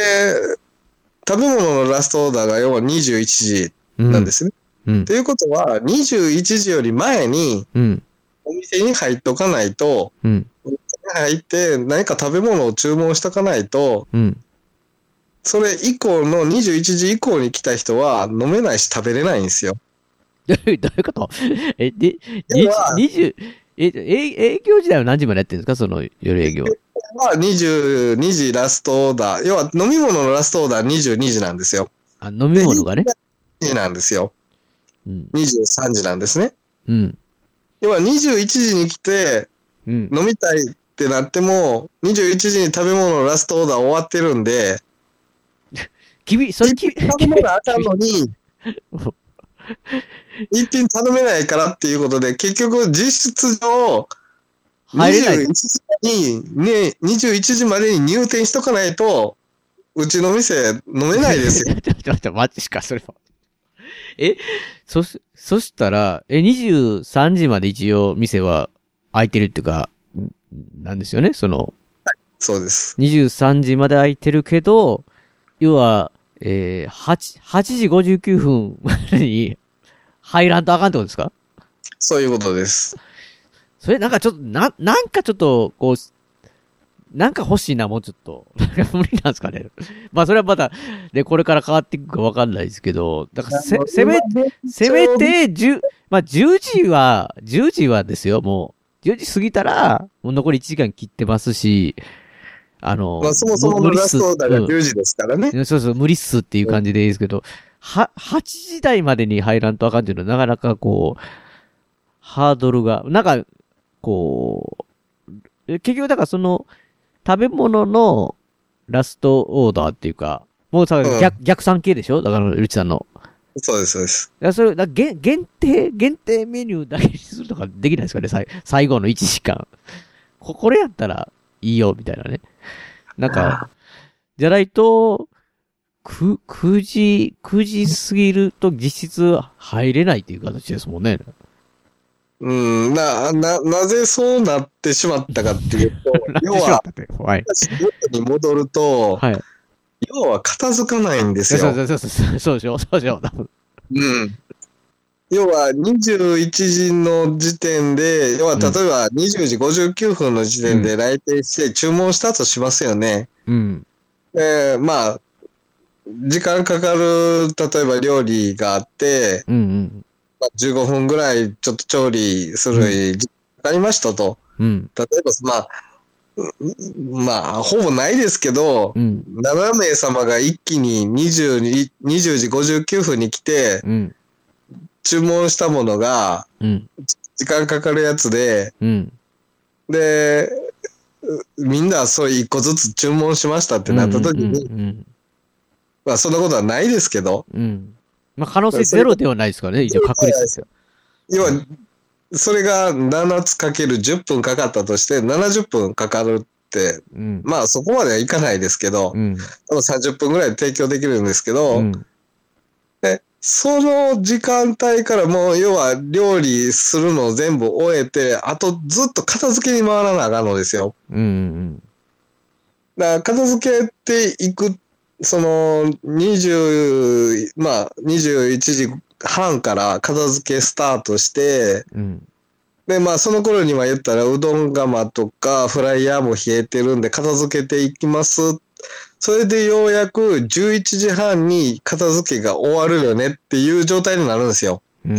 食べ物のラストオーダーが要は21時うん。なんですね。うんと。いうことは、21時より前にうん。お店に入っとかないと、うん。入って何か食べ物を注文しとかないと、うん。それ以降の21時以降に来た人は飲めないし食べれないんですよ。どういうどういうこと？え、で、要は20、え、え営業時代は何時までやってるんですか？その夜営業は。まあ、22時ラストオーダー。要は飲み物のラストオーダー22時なんですよ。あ、飲み物がね。2時なんですよ。うん。23時なんですね。うん。要は21時に来てうん。飲みたいってなっても、21時に食べ物のラストオーダー終わってるんで、君、それ君、頼まなあかんのに、一品頼めないからっていうことで、結局実質上、入れない21時に、ね、21時までに入店しとかないと、うちの店飲めないですよ。ちょっと待って、マジか、それは。え、そし、そしたら、え、23時まで一応店は開いてるっていうか、んなんですよね、その、そうです。23時まで開いてるけど、要は、えー、8、8時59分までに 入らんとあかんってことですか？そういうことです。それなんかちょっと、な、なんかちょっと、こう、なんか欲しいな、もうちょっと。無理なんですかね。まあそれはまた、で、これから変わっていくかわかんないですけど、だからせ、せめ、せめて、10、まあ10時は、10時はですよ、もう。10時過ぎたら、もう残り1時間切ってますし、あの、まあ、そもそものラストオーダーがうん10時ですからね。そうそう、無理っすっていう感じでいいですけど、は、8時台までに入らんとあかんっていうのはなかなかこう、ハードルが、なんか、こう、え結局だからその、食べ物のラストオーダーっていうか、もうさ、うん逆、逆算系でしょ？だから、ルチさんの。そうです、そうです。だからそれ、だ限限定、限定メニューだけにするとかできないですかね？さい最後の1時間。こ、これやったらいいよ、みたいなね。なんか、じゃないと、く、9時、9時過ぎると実質入れないっていう形ですもんね。うん、な、な、なぜそうなってしまったかっていうと、要は、はい。元に戻ると、はい。要は片付かないんですよ。そうそうそうそう、でしょ、そうでしょ、多分。うん。要は21時の時点で、要は例えば20時59分の時点で来店して注文したとしますよね。うん。で、まあ、時間かかる、例えば料理があって、うんうん。まあ、15分ぐらいちょっと調理する時間かかりましたと。うん。例えば、まあ、まあ、ほぼないですけど、うん。7名様が一気に20 20時59分に来て、うん。注文したものが、うん。時間かかるやつで、うん。で、うみんなそれ一個ずつ注文しましたってなった時に、うん。まあそんなことはないですけど、うん。うん。まあ、可能性ゼロではないですからね、一応確率ですよ。要は、それが7つかける10分かかったとして、70分かかるって、うん。まあそこまではいかないですけど、うん。多分30分ぐらいで提供できるんですけど、うん。で、その時間帯からもう要は料理するのを全部終えて、あとずっと片付けに回らなあかんのですよ。うん。うん。だから片付けていく、その20、まあ21時半から片付けスタートして、うん。で、まあその頃には言ったらうどん釜とかフライヤーも冷えてるんで片付けていきます。それでようやく11時半に片付けが終わるよねっていう状態になるんですよ。うん。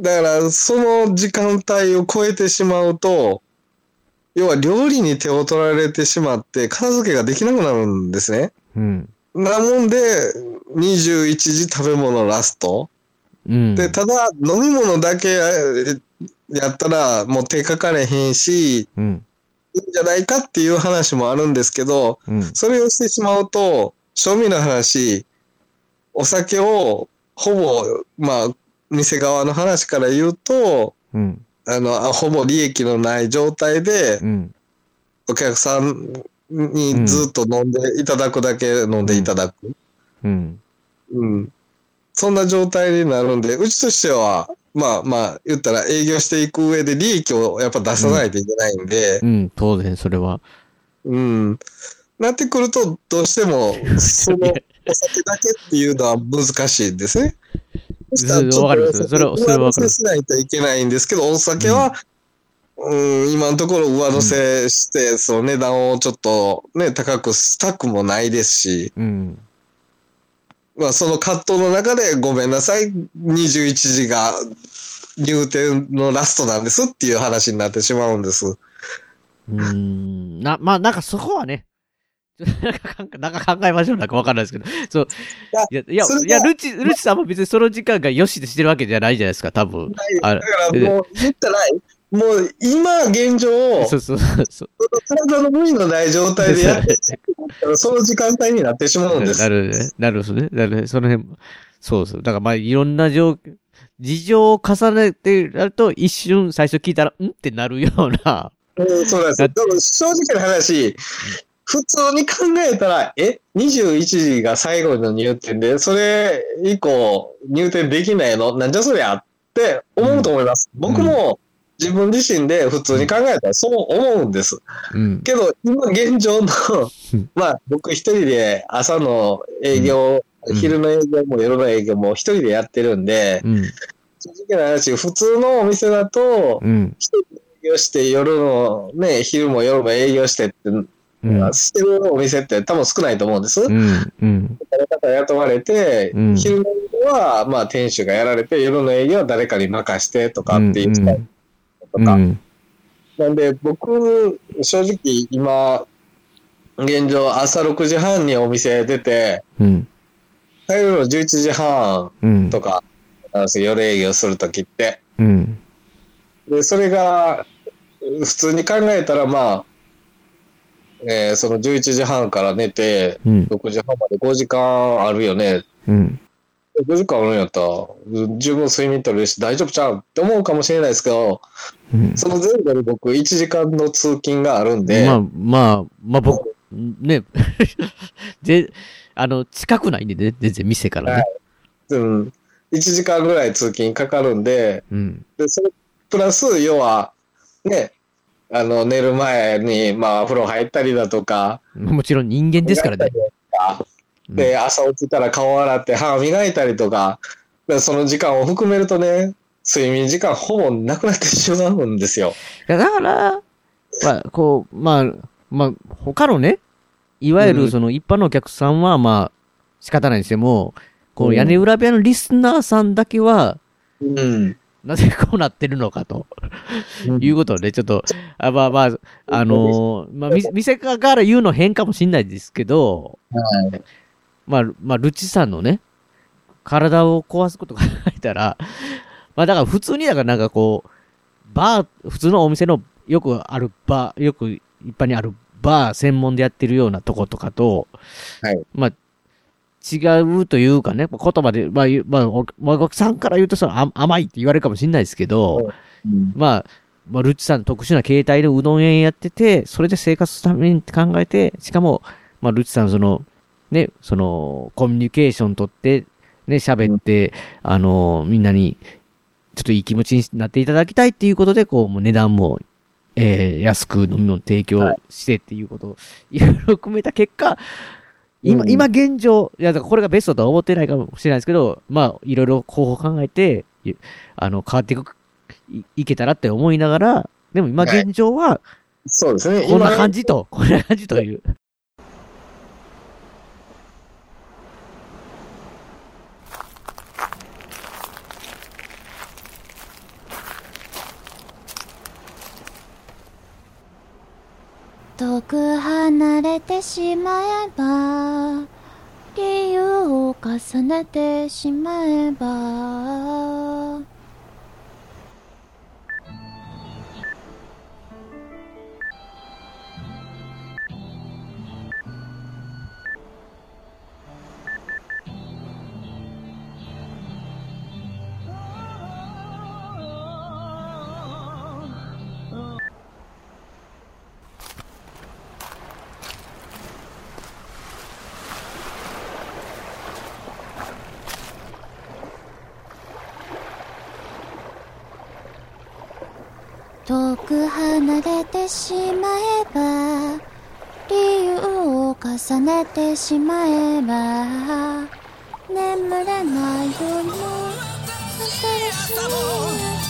だから、その時間帯を超えてしまうと、要は料理に手を取られてしまって、片付けができなくなるんですね。うん。なもんで、21時食べ物ラスト。うん。で、ただ、飲み物だけえやったら、もう手かかれへんし、いうん。いんじゃないかっていう話もあるんですけど、うん。それをしてしまうと、庶民の話、お酒を、ほぼ、まあ、店側の話から言うと、うん。あの、あほぼ利益のない状態でう、ん。お客さんにずっと飲んでいただくだけ飲んでいただく。うん。うん。そんな状態になるんで、うちとしては、まあまあ、言ったら営業していく上で利益をやっぱ出さないといけないんでう、ん。当然、それは。うん。なってくると、どうしても、そのお酒だけっていうのは難しいんですね。わかりますそれはそれはわかる上乗せしないといけないんですけど、お酒は、うん、今のところ上乗せして、その値段をちょっとね、高くしたくもないですし、うん。まあその葛藤の中でごめんなさい、21時が入店のラストなんですっていう話になってしまうんです。うん。な、まあ、なんかそこはね、なんか考えましょう。なんかわかんないですけど。そう。いや、いや、いや、ルチ、ルチさんも別にその時間がよしでしてるわけじゃないじゃないですか、多分。あだからもう言ったら、もう今現状、そうそうそう。体の無理のない状態でやってその時間帯になってしまうんです。なるほどね。なるほどね。なるほどね。その辺、そうそう。だからまあ、いろんな状況、事情を重ねてやると、一瞬最初聞いたら、ん？ってなるような。うんそうなんですよ。でも正直な話、普通に考えたら、え ?21 時が最後の入店で、それ以降入店できないの？なんじゃそりゃって思うと思います。僕も自分自身で普通に考えたらそう思うんです。うん。けど、今現状のうん、まあ僕一人で朝の営業、うん昼の営業も夜の営業も一人でやってるんで、うん。正直な話、普通のお店だと、うん。一人で営業して夜のね、昼も夜も営業してって、うん。してるお店って多分少ないと思うんです。うん。うん。誰かが雇われて、うん昼の営業はまあ店主がやられて、夜の営業は誰かに任してとかっていうスタイルとか。うん。なんで僕、正直今、現状朝6時半にお店出て、うん。帰るの11時半うん。とかなんですよ、夜営業するときって。うん。で、それが、普通に考えたら、まあ、えーその11時半から寝て、うん。6時半まで5時間あるよね。うん。5時間あるんやったら、十分睡眠取れるし大丈夫ちゃうって思うかもしれないですけど、うん。その前後に僕1時間の通勤があるんで、まあ、まあ、まあ僕、ね、で、あの、近くないんでね、全然店からね。うん、1時間ぐらい通勤かかるんで、うん。で、それプラス、要は、ね、あの、寝る前に、まあ、風呂入ったりだとか、もちろん人間ですからね。うんで、朝起きたら顔洗って歯磨いたりとか、でその時間を含めるとね、睡眠時間ほぼなくなってしまうんですよ。いやだから、まあ、こう、まあ、まあ、他のね、いわゆうんるその一般のお客さんは、まあ、仕方ないにしても、こううん屋根裏部屋のリスナーさんだけは、うん。なぜこうなってるのかと、いうことで、ちょっと、あまあまあ、あのーまあ、み店側から言うの変かもしんないですけど、はい。まあ、まあ、ルチさんのね、体を壊すことが考えたら、まあだから普通にだからなんかこう、バー、普通のお店のよくあるバー、よく一般にあるバー専門でやってるようなとことかと、はい。まあ、違うというかね、言葉で、まあ、まあ、おまあ、お客さんから言うとそのあ甘いって言われるかもしれないですけど、う。ん。まあ、まあ、ルッチさん特殊な形態でうどん屋やってて、それで生活するために考えて、しかも、まあ、ルッチさんその、ね、その、コミュニケーション取って、ね、喋って、あの、みんなに、ちょっといい気持ちになっていただきたいっていうことで、こう、もう値段も、えー、安く飲み物提供してっていうことを、いろいろ組めた結果、今、うん今現状、いや、だからこれがベストとは思ってないかもしれないですけど、まあ、いろいろ方法考えて、いあの、変わっていく、いいけたらって思いながら、でも今はい現状は、そうですね。こんな感じ。じと、こんな感じという。遠く離れてしまえば理由を重ねてしまえばれてしまえば理由を重ねてしまえば眠れない夜も新しい。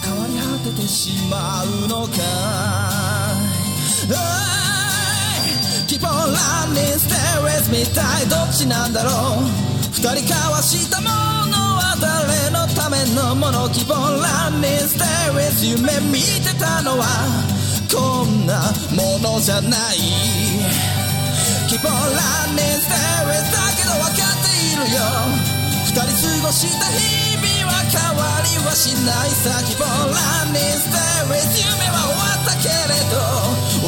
変わり果ててしまうのか Keep on running, stay with me 一どっちなんだろう。二人交わしたものは誰のためのもの？Keep on running, stay with 夢見てたのはこんなものじゃない。Keep on running, stay with だけど分かっているよ。二人過ごした日々は変わりはしないさ。Keep on running, stay with 夢は終わったけれど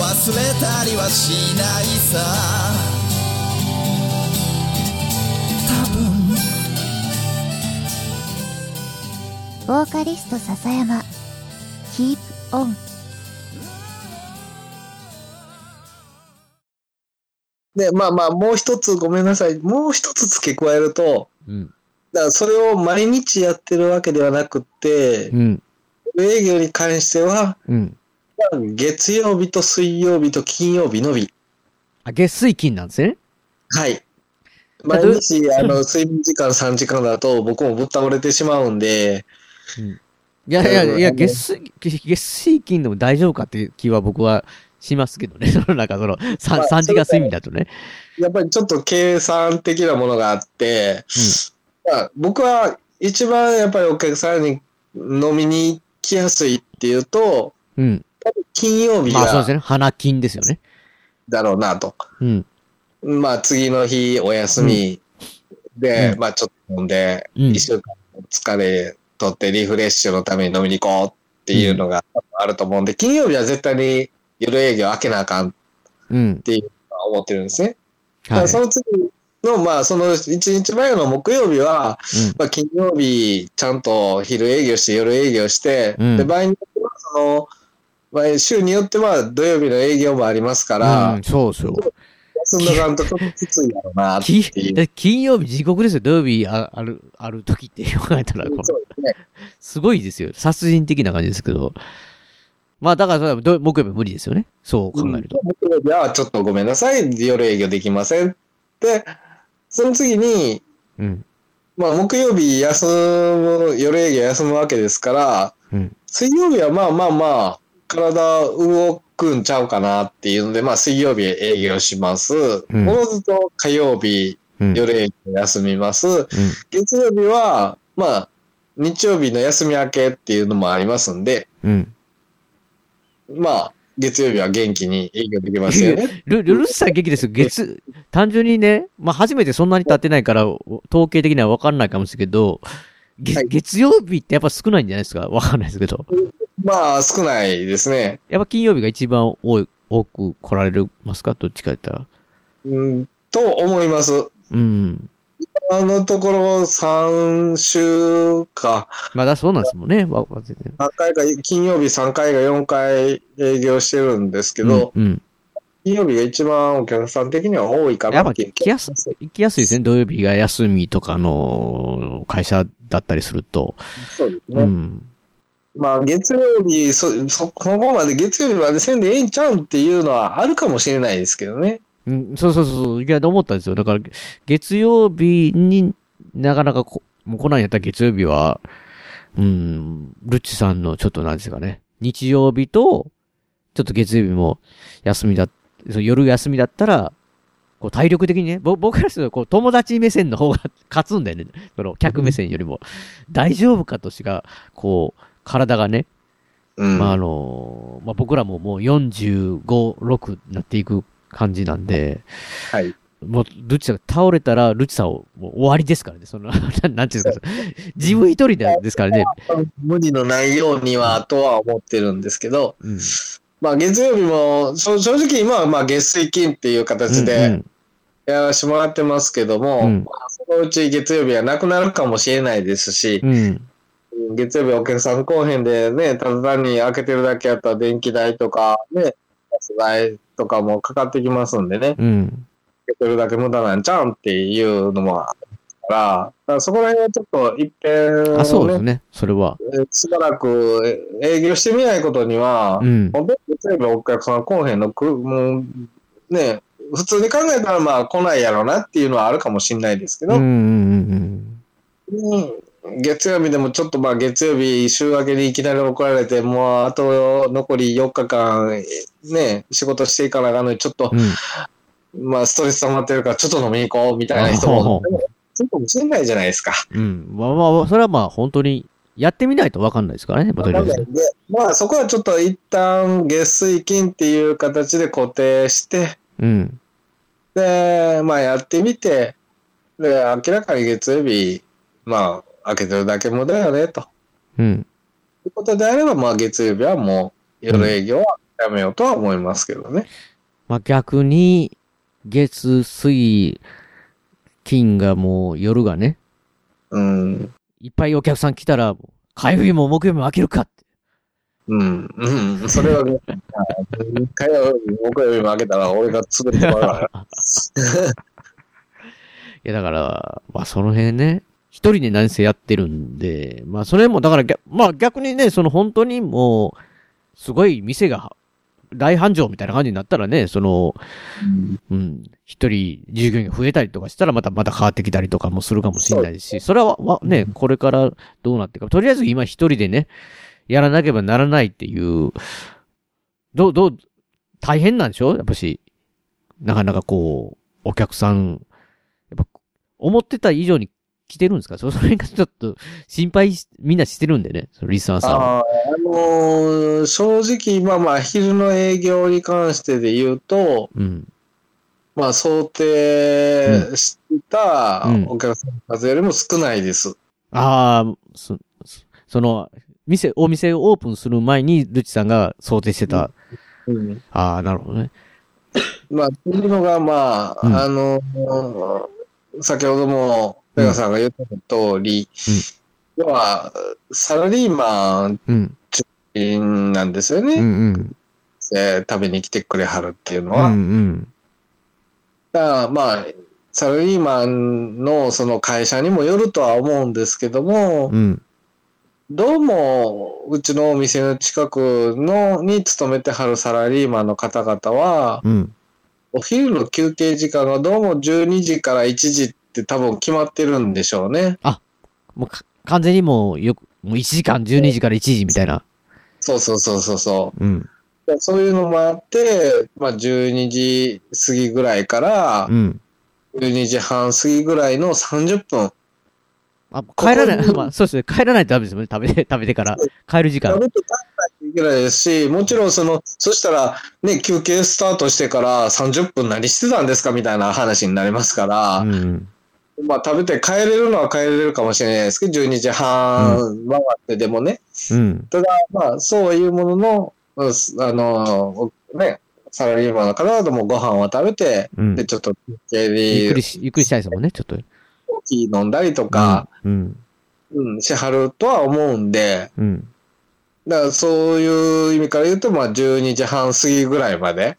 忘れたりはしないさ。多分。ボーカリスト笹山。Keep on で、まあまあ、もう一つごめんなさい。もう一つ付け加えると、うん。だからそれを毎日やってるわけではなくってう、ん。営業に関しては、うん。月曜日と水曜日と金曜日のみ。あ、月水金なんですね？はい。毎日、あの、睡眠時間3時間だと僕もぶっ倒れてしまうんで、いやいやいや、うん月水、月水金でも大丈夫かっていう気は僕はしますけどね。そのなんかその、ま 3, あ三時間睡眠だとね。やっぱりちょっと計算的なものがあって、まあ僕は一番やっぱりお客さんに飲みに来やすいっていうと、うん。うん。金曜日がまあそうですね。花金ですよね。だろうなと。うん。まあ次の日お休みで、うんまあちょっと飲んで、うん一週間の疲れ取ってリフレッシュのために飲みに行こうっていうのがあると思うんで、金曜日は絶対に夜営業開けなあかんうん。っていうのは思ってるんですね。だかはい。らその次の、まあその一日前の木曜日は、まあ、金曜日、ちゃんと昼営業して、夜営業して、うんで、場合によっては、その、まあ、週によっては土曜日の営業もありますかうん。ら、うん、そうそう。休んどかんとちょっときついやろうなってきいう。金曜日地獄ですよ。土曜日あある、ある時って考えたら、これそうですね。すごいですよ。殺人的な感じですけど。まあだからそれはど木曜日は無理ですよね。そう考えると。木曜日はちょっとごめんなさい、夜営業できません。で、その次に、うん。まあ、木曜日休む、夜営業休むわけですから、うん。水曜日はまあまあまあ、体動くんちゃうかなっていうので、まあ水曜日営業します。んおのずと火曜日、うん。夜営業休みます。うん。月曜日は、まあ、日曜日の休み明けっていうのもありますんで、うん。まあ、月曜日は元気に営業できますよね。ル、ルルスさん元気ですよ。月、単純にね、まあ初めてそんなに経ってないから、統計的には分かんないかもしれないけど、げはい月曜日ってやっぱ少ないんじゃないですか？分かんないですけど。まあ、少ないですね。やっぱ金曜日が一番多い、多く来られますか？どっちか言ったら。うん、と思います。うん。あのところ3週か、まだそうなんですもんね。わわ全然3回か、金曜日3回か4回営業してるんですけど、うん。うん金曜日が一番お客さん的には多いかやっぱなっていう来やす、行きやすいですね。土曜日が休みとかの会社だったりすると。そうですね。うん。まあ、月曜日、そ、そ、そこまで月曜日までせんでええんちゃうんっていうのはあるかもしれないですけどね。うん、そうそうそう。いや、と思ったんですよ。だから、月曜日になかなかこもう来ないんやったら月曜日は、うん、ルッチさんのちょっとなんですかね。日曜日と、ちょっと月曜日も休みだ、夜休みだったら、こう体力的にね、ぼ僕からするとこう友達目線の方が勝つんだよね。その客目線よりも。大丈夫かとしか、こう、体がね、うん。まああの、まあ僕らももう45、6になっていく感じなんで、はい。もう、ルッチさんが倒れたら、ルッチさんをもう終わりですからね。その、なんなんていうんですか、自分一人でですからね。無理のないようには、とは思ってるんですけど、うん。まあ、月曜日も、そ正直今はまあ、月水金っていう形うでんやらせてもらってますけども、うんまあ、そのうち月曜日はなくなるかもしれないですしう、ん。月曜日お客さん来おへんでね、ただ単に開けてるだけやったら電気代とかね、ガス代とかもかかってきますんでね、うん。開けてるだけ無駄なんちゃうんっていうのもあるから、そこら辺はちょっと一遍あ、そうですね、ね。それは。えしばらくえ営業してみないことには、うん。本当に月曜日お客さん来おへんのく、もうね、普通に考えたらまあ来ないやろうなっていうのはあるかもしれないですけど、うん。うん。うん月曜日でもちょっとまあ月曜日週明けにいきなり怒られて、もうあと残り4日間ね、仕事していかなあかんのにちょっと、うん。まあストレス溜まってるからちょっと飲みに行こうみたいな人も、そうかもしれないじゃないですか。うん。まあまあ、それはまあ本当に、やってみないとわかんないですからね。まあまあそこはちょっと一旦月水金っていう形で固定して、うん。で、まあやってみて、で、明らかに月曜日、まあ開けてるだけ無駄よね、と。うん。いうことであれば、まあ月曜日はもう夜営業はやめようとは思いますけどね。まあ逆に、月、水、金がもう夜がね、うん。いっぱいお客さん来たら、火曜日も木曜日も開けるかって。うん。うん。それはね、火曜日、木曜日も開けたら俺が潰れてもらうから。いや、だから、まあその辺ね、一人で何せやってるんで、まあそれも、だから逆、まあ逆にね、その本当にもう、すごい店が大繁盛みたいな感じになったらね、その、うん、一人従業員が増えたりとかしたらまたまた変わってきたりとかもするかもしれないし、それはわね、これからどうなっていくか。とりあえず今一人でね、やらなければならないっていう、どう、どう、大変なんでしょ？やっぱし、なかなかこう、お客さん、やっぱ、思ってた以上に来てるんですか？そ それがちょっと心配しみんなしてるんでね、そのリスナーさんは。あーあのー正直、まあまあ、昼の営業に関してで言うと、うん。まあ、想定したうんお客さんの数よりも少ないです。ああ、そ、そその、店、お店をオープンする前に、ルチさんが想定してた。うんああ、なるほどね。まあ、というのが、まあ、うんあのー先ほども、ペガさんが言った通り、要は、サラリーマうん。ンなんですようんね。うん。えー食べに来てくれはるっていうのは。うんうん。だからまあ、サラリーマンのその会社にもよるとは思うんですけども、うん。どうも、うちのお店の近くのに勤めてはるサラリーマンの方々は、うん。お昼の休憩時間がどうも12時から1時って多分決まってるんでしょうね。もうか完全にもうよく、もう1時間12時から1時みたいな。そうそうそうそうそうん。う。そういうのもあって、まあ12時過ぎぐらいからうん。12時半過ぎぐらいの30分あ、帰らない、まあ、そうですね。帰らないとダメですよね。食べて、食べてから。帰る時間食。べて帰らないといけないですし、もちろんその、そしたら、ね、休憩スタートしてから30分何してたんですかみたいな話になりますから、うん。まあ食べて帰れるのは帰れるかもしれないですけど、12時半回ってでもね、うん。ただ、まあそういうものの、あの、ね、サラリーマンの方だともうご飯を食べて、うんで、。ちょっとゆっくりし、ゆっくりしたいですもんね、ちょっと。コーヒー飲んだりとか、うん。うん、しはるとは思うんで、うん。だからそういう意味から言うと、まあ12時半過ぎぐらいまで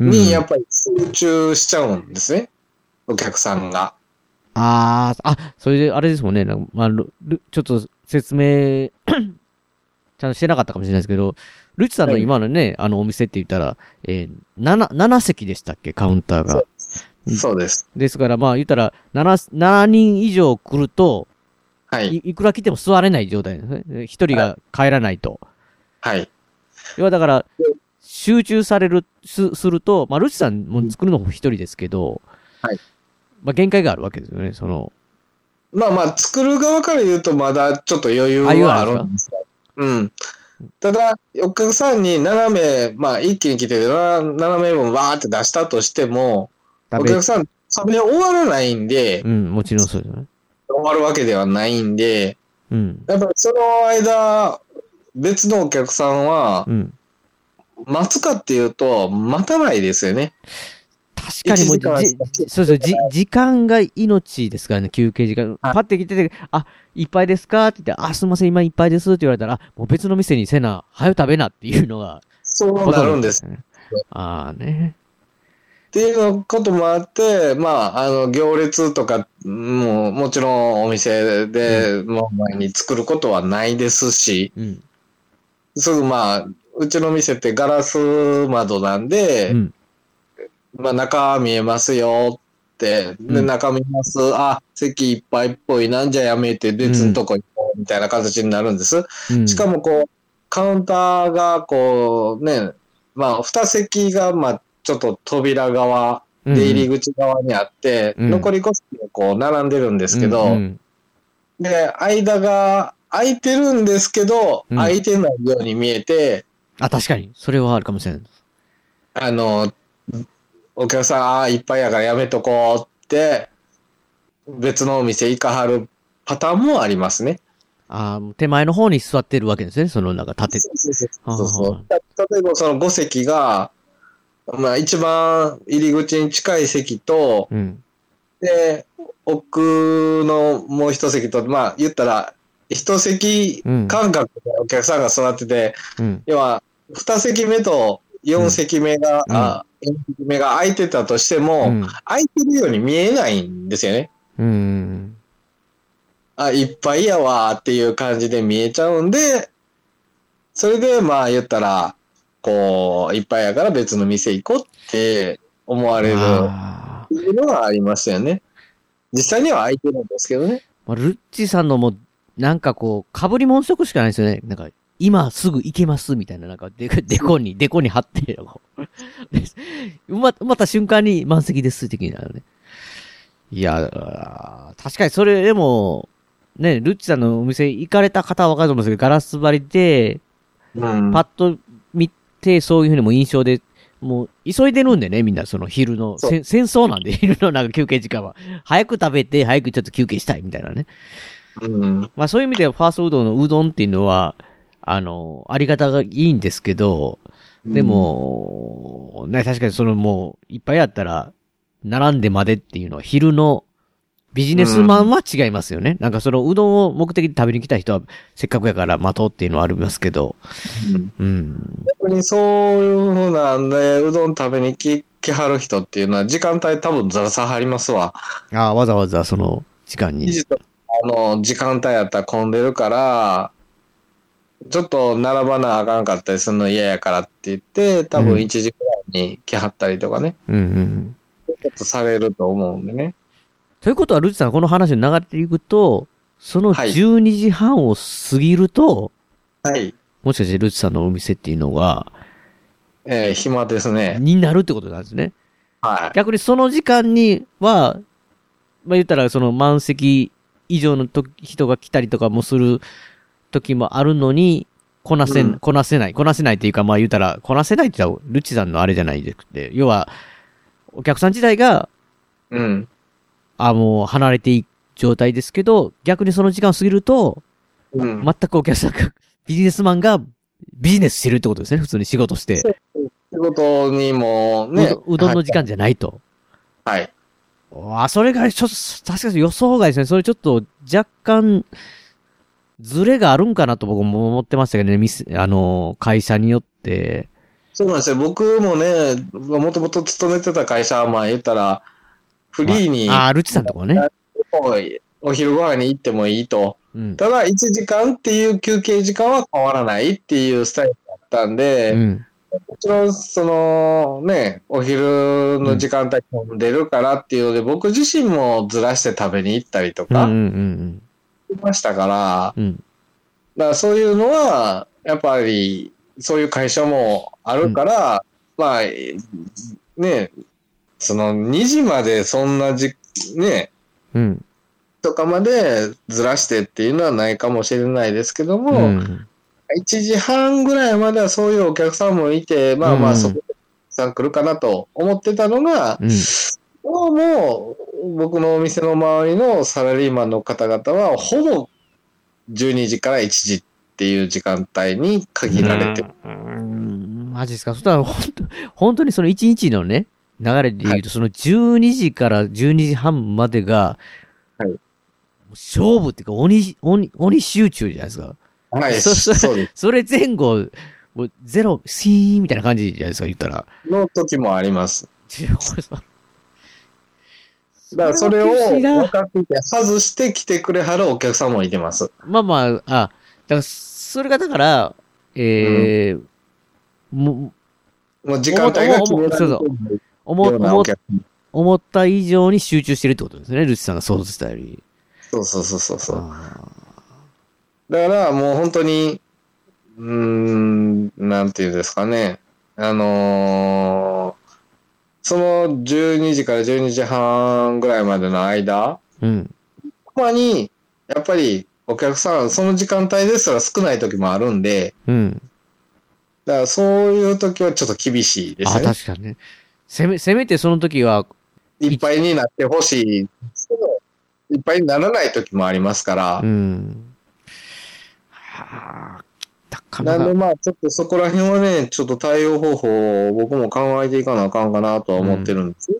うん。にやっぱり集中しちゃうんですね。お客さんが。ああ、あ、それであれですもんね。まあ、ちょっと説明、ちゃんとしてなかったかもしれないですけど、ルチさんの今のね、あのお店って言ったら、えー、7、7席でしたっけ、カウンターが。うんそうです。ですから、まあ言ったら、7、7人以上来ると、はいい。いくら来ても座れない状態ですね。一人が帰らないと。はい。要はだから、集中される、す、すると、まあ、ルチさんも作るのも一人ですけど、はい。まあ、限界があるわけですよね、その、まあまあ、作る側から言うとまだちょっと余裕ははああるんですよ。うん。ただ、お客さんに斜め、まあ一気に来て、な斜め分わーって出したとしても、お客、さん、それで終わらないんで、うん、もちろんそうですよね。終わるわけではないんで、うん。やっぱりその間、別のお客さんはう、ん。待つかっていうと、待たないですよね。確かにもうそうそう、じ、時間が命ですからね、休憩時間。はいパッて来てて、あ、いっぱいですか？って言って、あ、すみません、今いっぱいですって言われたら、あもう別の店にせな、早く食べなっていうのが、そうなるんです。ああね。っていうこともあって、まあ、あの、行列とか、もう、もちろんお店で、もう前に作ることはないですし、うん。すぐまあ、うちの店ってガラス窓なんで、うん。まあ、中見えますよって、で、うん中見ます、あ、席いっぱいっぽいなんじゃやめて別のとこ行こうみたいな形になるんです。うん。しかもこう、カウンターがこう、ね、まあ、二席が、まあ、ちょっと扉側、うん、出入り口側にあって、うん残り5席がこう並んでるんですけど、うんうんで、間が空いてるんですけど、うん空いてないように見えて、あ、確かに。それはあるかもしれない。あの、お客さん、ああ、いっぱいやからやめとこうって、別のお店行かはるパターンもありますね。ああ、手前の方に座ってるわけですね。その、なんか、立て。例えばその5席が、まあ一番入り口に近い席と、うん。で、奥のもう一席と、まあ言ったら、一席うん。間隔でお客さんが座ってて、うん。要は、二席目と四席目が、うんあ、四席目が空いてたとしても、うん。空いてるように見えないんですよね。うん。あ、いっぱいやわーっていう感じで見えちゃうんで、それでまあ言ったら、こう、いっぱいやから別の店行こうって思われるあっていうのがありましたよね。実際には空いてるんですけどね。ーまあルッチさんのも、なんかこう、被り物色しかないですよね。なんか、今すぐ行けますみたいな、なんか、で、でこに、でこに貼って、ま、埋まった瞬間に満席です、的なのね。いや、確かにそれでも、ね、ルッチさんのお店行かれた方はわかると思うんですけど、ガラス張りで、うん。パッと見て、そういうふうにも印象で、もう、急いでるんでね、みんな、その昼の、戦争なんで、昼のなんか休憩時間は。早く食べて、早くちょっと休憩したい、みたいなね。うん。まあそういう意味では、ファーストうどんのうどんっていうのは、あの、あり方がいいんですけど、でも、ね、確かにそのもう、いっぱいあったら、並んでまでっていうのは、昼のビジネスマンは違いますよね。なんかそのうどんを目的で食べに来た人は、せっかくやから待とうっていうのはありますけど、うんうん。逆にそういうふうなんで、うどん食べに来来はる人っていうのは、時間帯多分ずらさはりますわ。ああ、わざわざその時間に。あの、時間帯やったら混んでるから、ちょっと並ばなあかんかったりするの嫌やからって言って、多分うん1時くらいに来はったりとかね、うんうん。ちょっとされると思うんでね。ということは、ルチさん、この話に流れていくと、そのはい12時半を過ぎると、はい。もしかしてルチさんのお店っていうのが、えー暇ですね。になるってことなんですね。はい。逆にその時間には、まあ言ったらその満席以上のと人が来たりとかもする時もあるのに、こなせ、うんこなせない。こなせないっていうか、まあ言うたら、こなせないって言ったら、ルッチさんのあれじゃないでくて、要は、お客さん自体が、うん。あ、もう離れていく状態ですけど、逆にその時間を過ぎると、うん。全くお客さんが、ビジネスマンがビジネスしてるってことですね。普通に仕事して。仕事にもね。うどうどんの時間じゃないと。はい。あ、それがちょっと、確かに予想外ですね。それちょっと若干、ズレがあるんかなと僕も思ってましたけどね、ミス、あの、会社によって。そうなんですよ。僕もね、もともと勤めてた会社は、まあ言ったら、フリーに、ああ、ルチさんとこね。お昼ご飯に行ってもいいと。うん。ただ、1時間っていう休憩時間は変わらないっていうスタイルだったんで、うん。もちろん、そのね、お昼の時間帯も出るからっていうので、僕自身もずらして食べに行ったりとうんうんうかんしましたから、うん。うん。だからそういうのは、やっぱり、そういう会社もあるから、まあ、ね、その2時までそんなじ、ね、うん。とかまでずらしてっていうのはないかもしれないですけども、うん。1時半ぐらいまではそういうお客さんもいて、まあまうんあそこでさん来るかなと思ってたのが、うん。どうも僕のお店の周りのサラリーマンの方々は、ほぼ12時から1時っていう時間帯に限られてる。うん。マジですか？そしたら、本当本当にその1日のね、流れで言うと、その12時から12時半までが、はい勝負っていうか、鬼、鬼、鬼集中じゃないですか。はい、そそそうです。それ前後、もうゼロ、シーンみたいな感じじゃないですか、言ったら。の時もあります。だからそれをて外して来てくれはるお客さんもいてます。まあまあ、あ、だから、それがだから、えー、も、もう時間帯が決められてるよ思、思うなお、客さん。思った以上に集中してるってことですね、ルチさんが想像したより。そうそうそうそうそう。あだからもう本当に、うーん、なんていうんですかね。あのーその12時から12時半ぐらいまでの間、ーうん。たまに、やっぱりお客さん、その時間帯ですら少ない時もあるんで、うん。だからそういう時はちょっと厳しいですあ、ね。確かにね。せめ、せめてその時は、いっぱいになってほしい。いっぱいにならない時もありますからう。ん。はあ、なな。んでまあ、ちょっとそこら辺はね、ちょっと対応方法を僕も考えていかなあかんかなとは思ってるんです。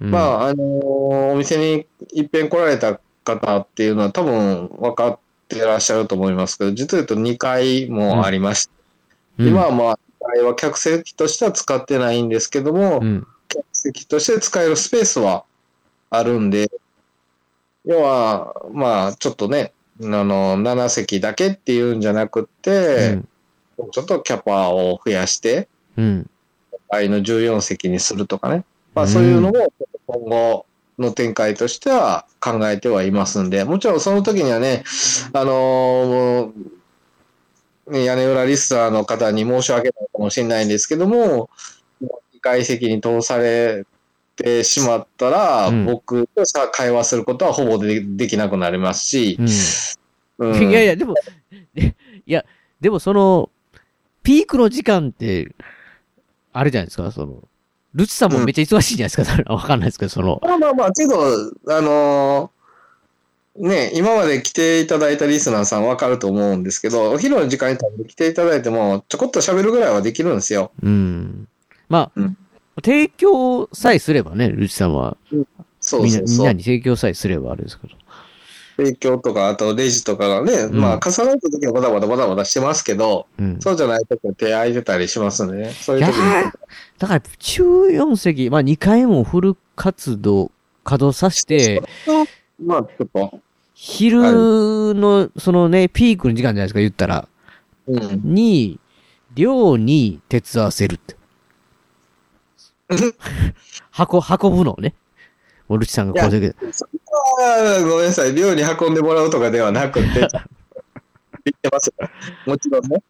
うん。まあ、あのーお店にいっぺん来られた方っていうのは多分分かってらっしゃると思いますけど、実は言うと2回もありまして、うん。今はまあ、あれは客席としては使ってないんですけども、うん。客席として使えるスペースはあるんで、要は、まあ、ちょっとね、あの、7席だけっていうんじゃなくって、ちょっとキャパを増やして、うん。倍の14席にするとかね。まあそういうのも今後の展開としては考えてはいますんで、もちろんその時にはね、あのーね屋根裏リスナーの方に申し訳ないかもしれないんですけども、2階席に通されてしまったら、うん僕とさ会話することはほぼでできなくなりますし、うん。うん いやいや、でも、でいや、でもその、ピークの時間って、あれじゃないですか、その、ルチさんもめっちゃ忙しいじゃないですか、そ れわかんないですけど、その、まあまあまあ、けど、あのーね、今まで来ていただいたリスナーさんわかると思うんですけど、お昼の時間に来ていただいても、ちょこっと喋るぐらいはできるんですよ。うん。まあ、うん提供さえすればね、ルチさんは、みんそうそうそう。なに提供さえすればあれですけど。提供とか、あとレジとかがね、んまあ、重なった時はバタバタバタバタしてますけど、うん。そうじゃない時は手空いてたりしますんでね。そういう時に。ーだから、14席、まあ2回もフル活動、稼働させて、まあ、ちょっと、昼の、そのね、ピークの時間じゃないですか、言ったら。うん。に、寮に手伝わせるって。運、運ぶのをね。もうルチさんがこうだけあーごめんなさい。寮に運んでもらうとかではなくて、言ってますよ。もちろんね。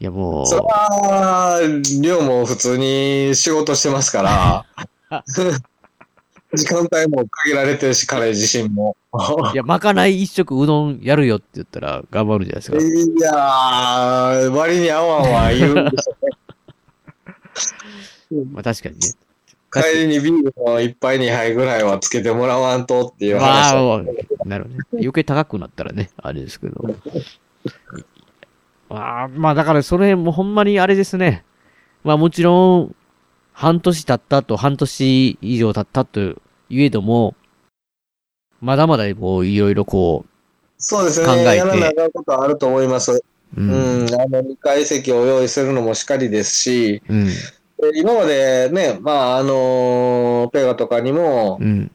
いやもう、それは、寮も普通に仕事してますから、時間帯も限られてるし、彼自身も。いや、まかない一食うどんやるよって言ったら頑張るじゃないですか。いやー、割に合わんは言うんですよね。まあ確かにね。帰りにビールの一杯二杯ぐらいはつけてもらわんとっていうま話あを。、なるほどね。余計高くなったらね、あれですけど。あーまあだからそれもほんまにあれですね。まあもちろん、半年経ったと、半年以上経ったといえども、まだまだこういろいろこそうですね。考えてやらなことはあると思います。う、う。うんん。あの、二階席を用意するのもしかりですし、うん。で今までね、まあ、あのペガとかにも、うん。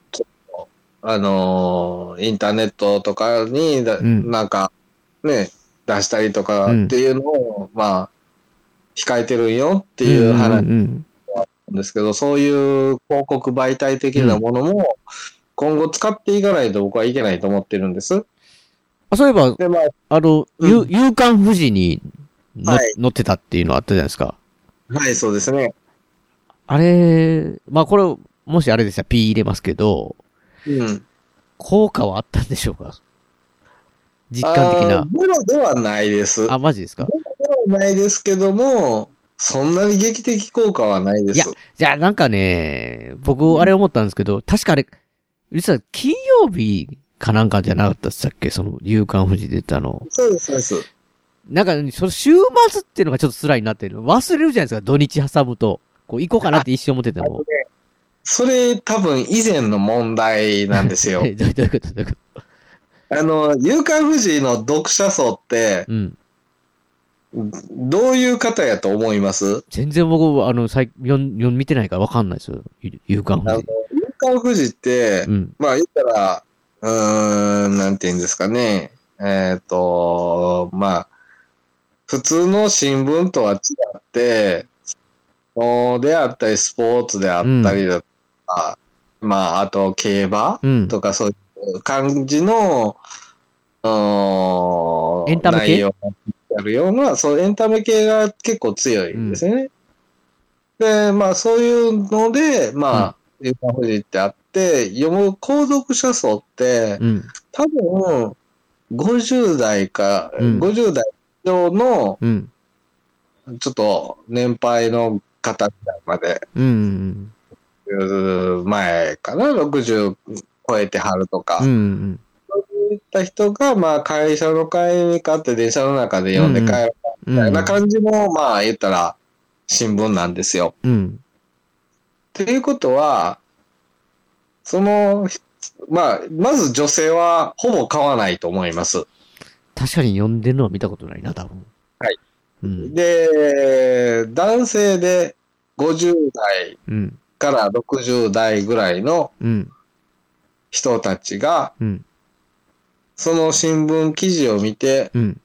あのインターネットとかにだ、うんなんか、ね、出したりとかっていうのを、まあ、控えてるんよっていう話なんうんですけど、そういう広告媒体的なものも、今後使っていかないと僕はいけないと思ってるんです。あそういえば、で、まあ、あの、うんゆ夕刊富士にの、はい載ってたっていうのあったじゃないですか。はい、そうですね。あれ、まあこれ、もしあれでしたら P 入れますけど、うん。効果はあったんでしょうか？実感的なあー。ゼロではないです。あ、マジですか？ゼロではないですけども、そんなに劇的効果はないです。いやじゃあなんかね、僕あれ思ったんですけど、確かあれ、実は金曜日かなんかじゃなかったっすっけ？その、夕刊富士出たの。そうです、そうです。なんか、その週末っていうのがちょっと辛いなっていうの。忘れるじゃないですか、土日挟むと。こう、行こうかなって一瞬思ってても。それ多分以前の問題なんですよ。え どういうことどういうこと？あの、夕刊富士の読者層って、うん。どういう方やと思います？全然僕、あの、最読ん、読ん見てないからわかんないですよ。ゆ夕刊富士。、夕刊富士ってう、ん。まあ言ったら、うーん、なんて言うんですかね。えっ、と、まあ、普通の新聞とは違って、おであったり、スポーツであったりだとか、まあ、あと競馬うん。とかそういう感じの、うーんエンタメ系？内容があるような、そう、エンタメ系が結構強いんですよね。で、まあ、そういうので、まあ、夕刊富士ってあって、読む購読者層って、うん。多分、50代か、うん50代以上の、うん。ちょっと年配の方ぐらいまで、うん。前かな、60超えてはるとか、うん。うん。そういった人が、まあ、会社の帰りに買って電車の中で読んで帰るうん。みたいな感じの、まあ、言ったら、新聞なんですよ。うん。っていうことは、その、まあ、まず女性はほぼ買わないと思います。確かに読んでるのは見たことないな、多分。はい。うん。で、男性で50代うん。から60代ぐらいのうん。人たちが、うん。その新聞記事を見て、うん。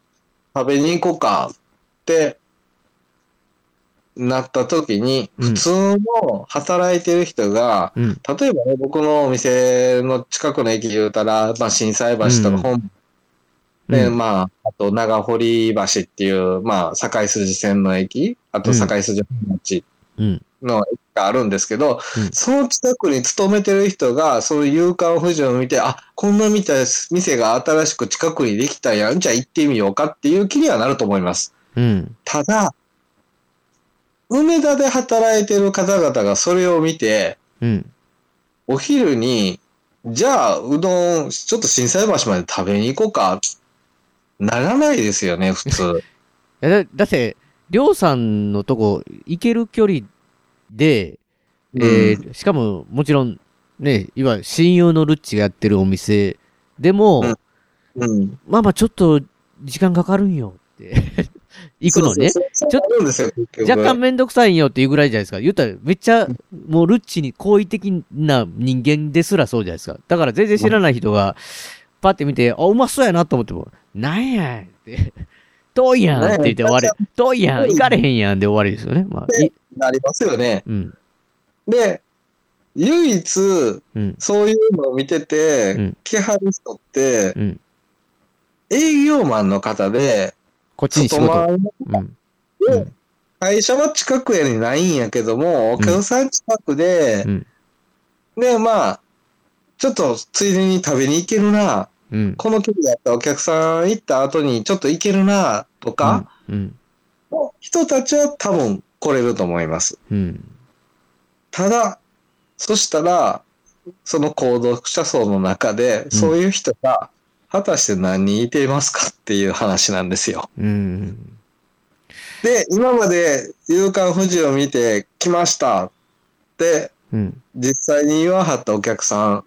食べに行こうかってなった時に、うん普通の働いてる人が、うん。例えばね、僕のお店の近くの駅で言うたら、まあ、震災橋とか本で、うんまあ、あと長堀橋っていう、まあ、境筋線の駅、あとうん境筋本町うん。の駅があるんですけど、うんその近くに勤めてる人が、そういう夕刊富士を見て、あ、こんなみた店が新しく近くにできたやん、じゃあ行ってみようかっていう気にはなると思います。うん。ただ、梅田で働いてる方々がそれを見て、うん。お昼に、じゃあ、うどん、ちょっと震災橋まで食べに行こうか、ならないですよね、普通。だだって、りょうさんのとこ、行ける距離で、えーしかも、もちろん、ね、いわゆる親友のルッチがやってるお店でも、うんうん。まあまあちょっと時間かかるんよって、行くのね。そうそうそうちょっと若干めんどくさいんよっていうぐらいじゃないですか。言ったら、めっちゃ、もうルッチに好意的な人間ですらそうじゃないですか。だから全然知らない人が、パッて見て、あ、うまそうやなと思っても、なんやんって、遠いやんって言って終わり。遠いやん、行かれへんやんで終わりですよね。まあ、いなりますよね。うん、で、唯一、うん、そういうのを見てて、うん来はる人って、うん。営業マンの方で、こっちに仕事。会社は近くやにないんやけども、お客さん近くで、うんで、まあ、ちょっとついでに食べに行けるな、うん。この距離だったらお客さん行った後にちょっと行けるな、とか、うん。人たちは多分来れると思います。うん。ただ、そしたら、その購読者層の中で、そういう人が、果たして何人いていますかっていう話なんですよ。うん。で、今まで、夕刊富士を見て来ましたって、うん。実際に言わはったお客さん、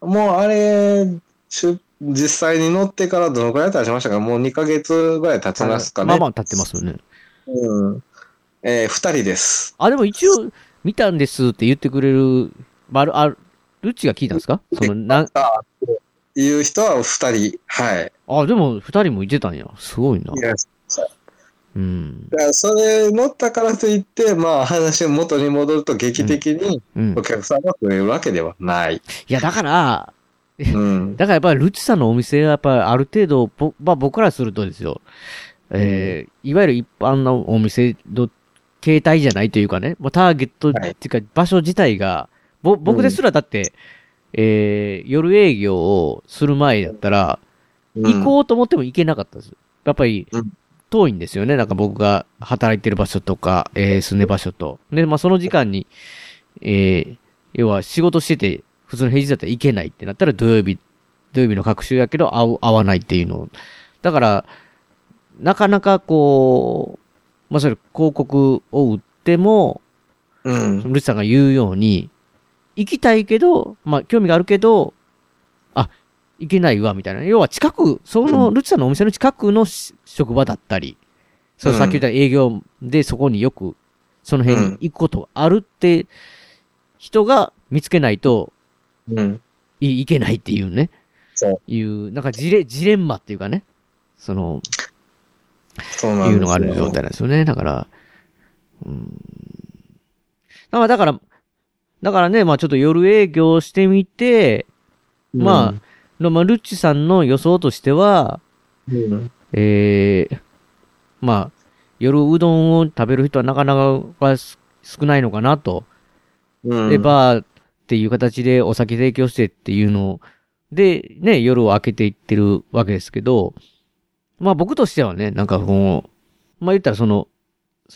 もうあれ、しゅ実際に乗ってからどのくらい経ちましたか？もう2ヶ月ぐらい経ちますかね。まあまあ経ってますよね。うん。えー、2人です。あ、でも一応、見たんですって言ってくれる、まる、あ、ルッチが聞いたんですか？その、なん、あいう人は2人。はい。あ、でも二人もいてたんや。すごいな。いやうん。だそれ乗ったからといって、まあ話が元に戻ると劇的にうんお。客さんが増えるわけではない。いや、だから、うん。だからやっぱりルッチさんのお店はやっぱりある程度、ぼまあ僕らするとですよ、えー、いわゆる一般のお店の形態じゃないというかね、もうターゲットっていうか場所自体が、ぼ、僕ですらだって、えー、夜営業をする前だったら、行こうと思っても行けなかったです。やっぱりうん、遠いんですよね。なんか僕が働いてる場所とか、えー、住んでる場所と。で、まあその時間に、えー、要は仕事してて、普通の平日だったら行けないってなったら土曜日、土曜日の各週やけど会う、会わないっていうのを。だから、なかなかこう、まあそれ広告を売っても、うん。ルチさんが言うように、行きたいけど、まあ、興味があるけど、あ、行けないわ、みたいな。要は近く、その、ルチさんのお店の近くのし職場だったり、そう、うんさっき言った営業でそこによく、その辺に行くことがあるって、人が見つけないと、うん。い、いけないっていうね。そう。いう、なんかジレ、ジレンマっていうかね。その、そうなん。いうのがある状態なんですよね。だから、うん。まあだから、だからね、まあちょっと夜営業してみて、うんまあ、のまあ、ルッチさんの予想としては、うん。ええまあ、夜うどんを食べる人はなかなか少ないのかなと。うん。で、バーっていう形でお酒提供してっていうので、ね、夜を明けていってるわけですけど、まあ僕としてはね、なんかこう、まあ言ったらその、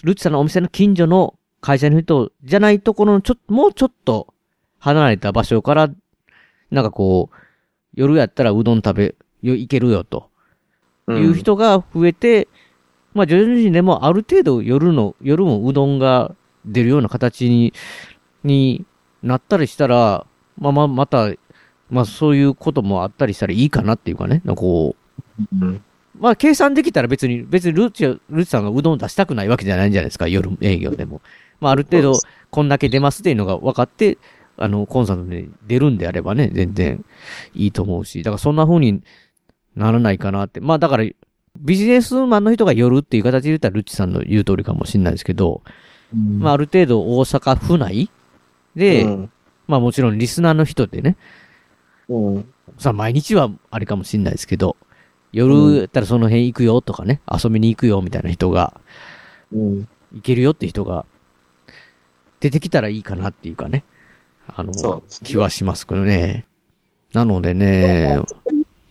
ルチさんのお店の近所の会社の人じゃないところのちょっと、もうちょっと離れた場所から、なんかこう、夜やったらうどん食べ、よ、行けるよと。いう人が増えて、まあ徐々にでもある程度夜の、夜もうどんが出るような形に、になったりしたら、まあまあまた、まあそういうこともあったりしたらいいかなっていうかね、なんかこう、うん。まあ計算できたら別に、別にルーチは、ルーチさんがうどん出したくないわけじゃないんじゃないですか、夜営業でも。まあある程度こんだけ出ますっていうのが分かって、あの、コンサートで出るんであればね、全然いいと思うし、だからそんな風にならないかなって。まあだから、ビジネスマンの人が夜っていう形で言ったらルッチさんの言う通りかもしれないですけど、まあある程度大阪府内で、うん。まあもちろんリスナーの人でね、うん。さあ毎日はあれかもしれないですけど、夜やったらその辺行くよとかね、遊びに行くよみたいな人が、うん。行けるよって人が、出てきたらいいかなっていうかね、あの気はしますけどね。なのでね、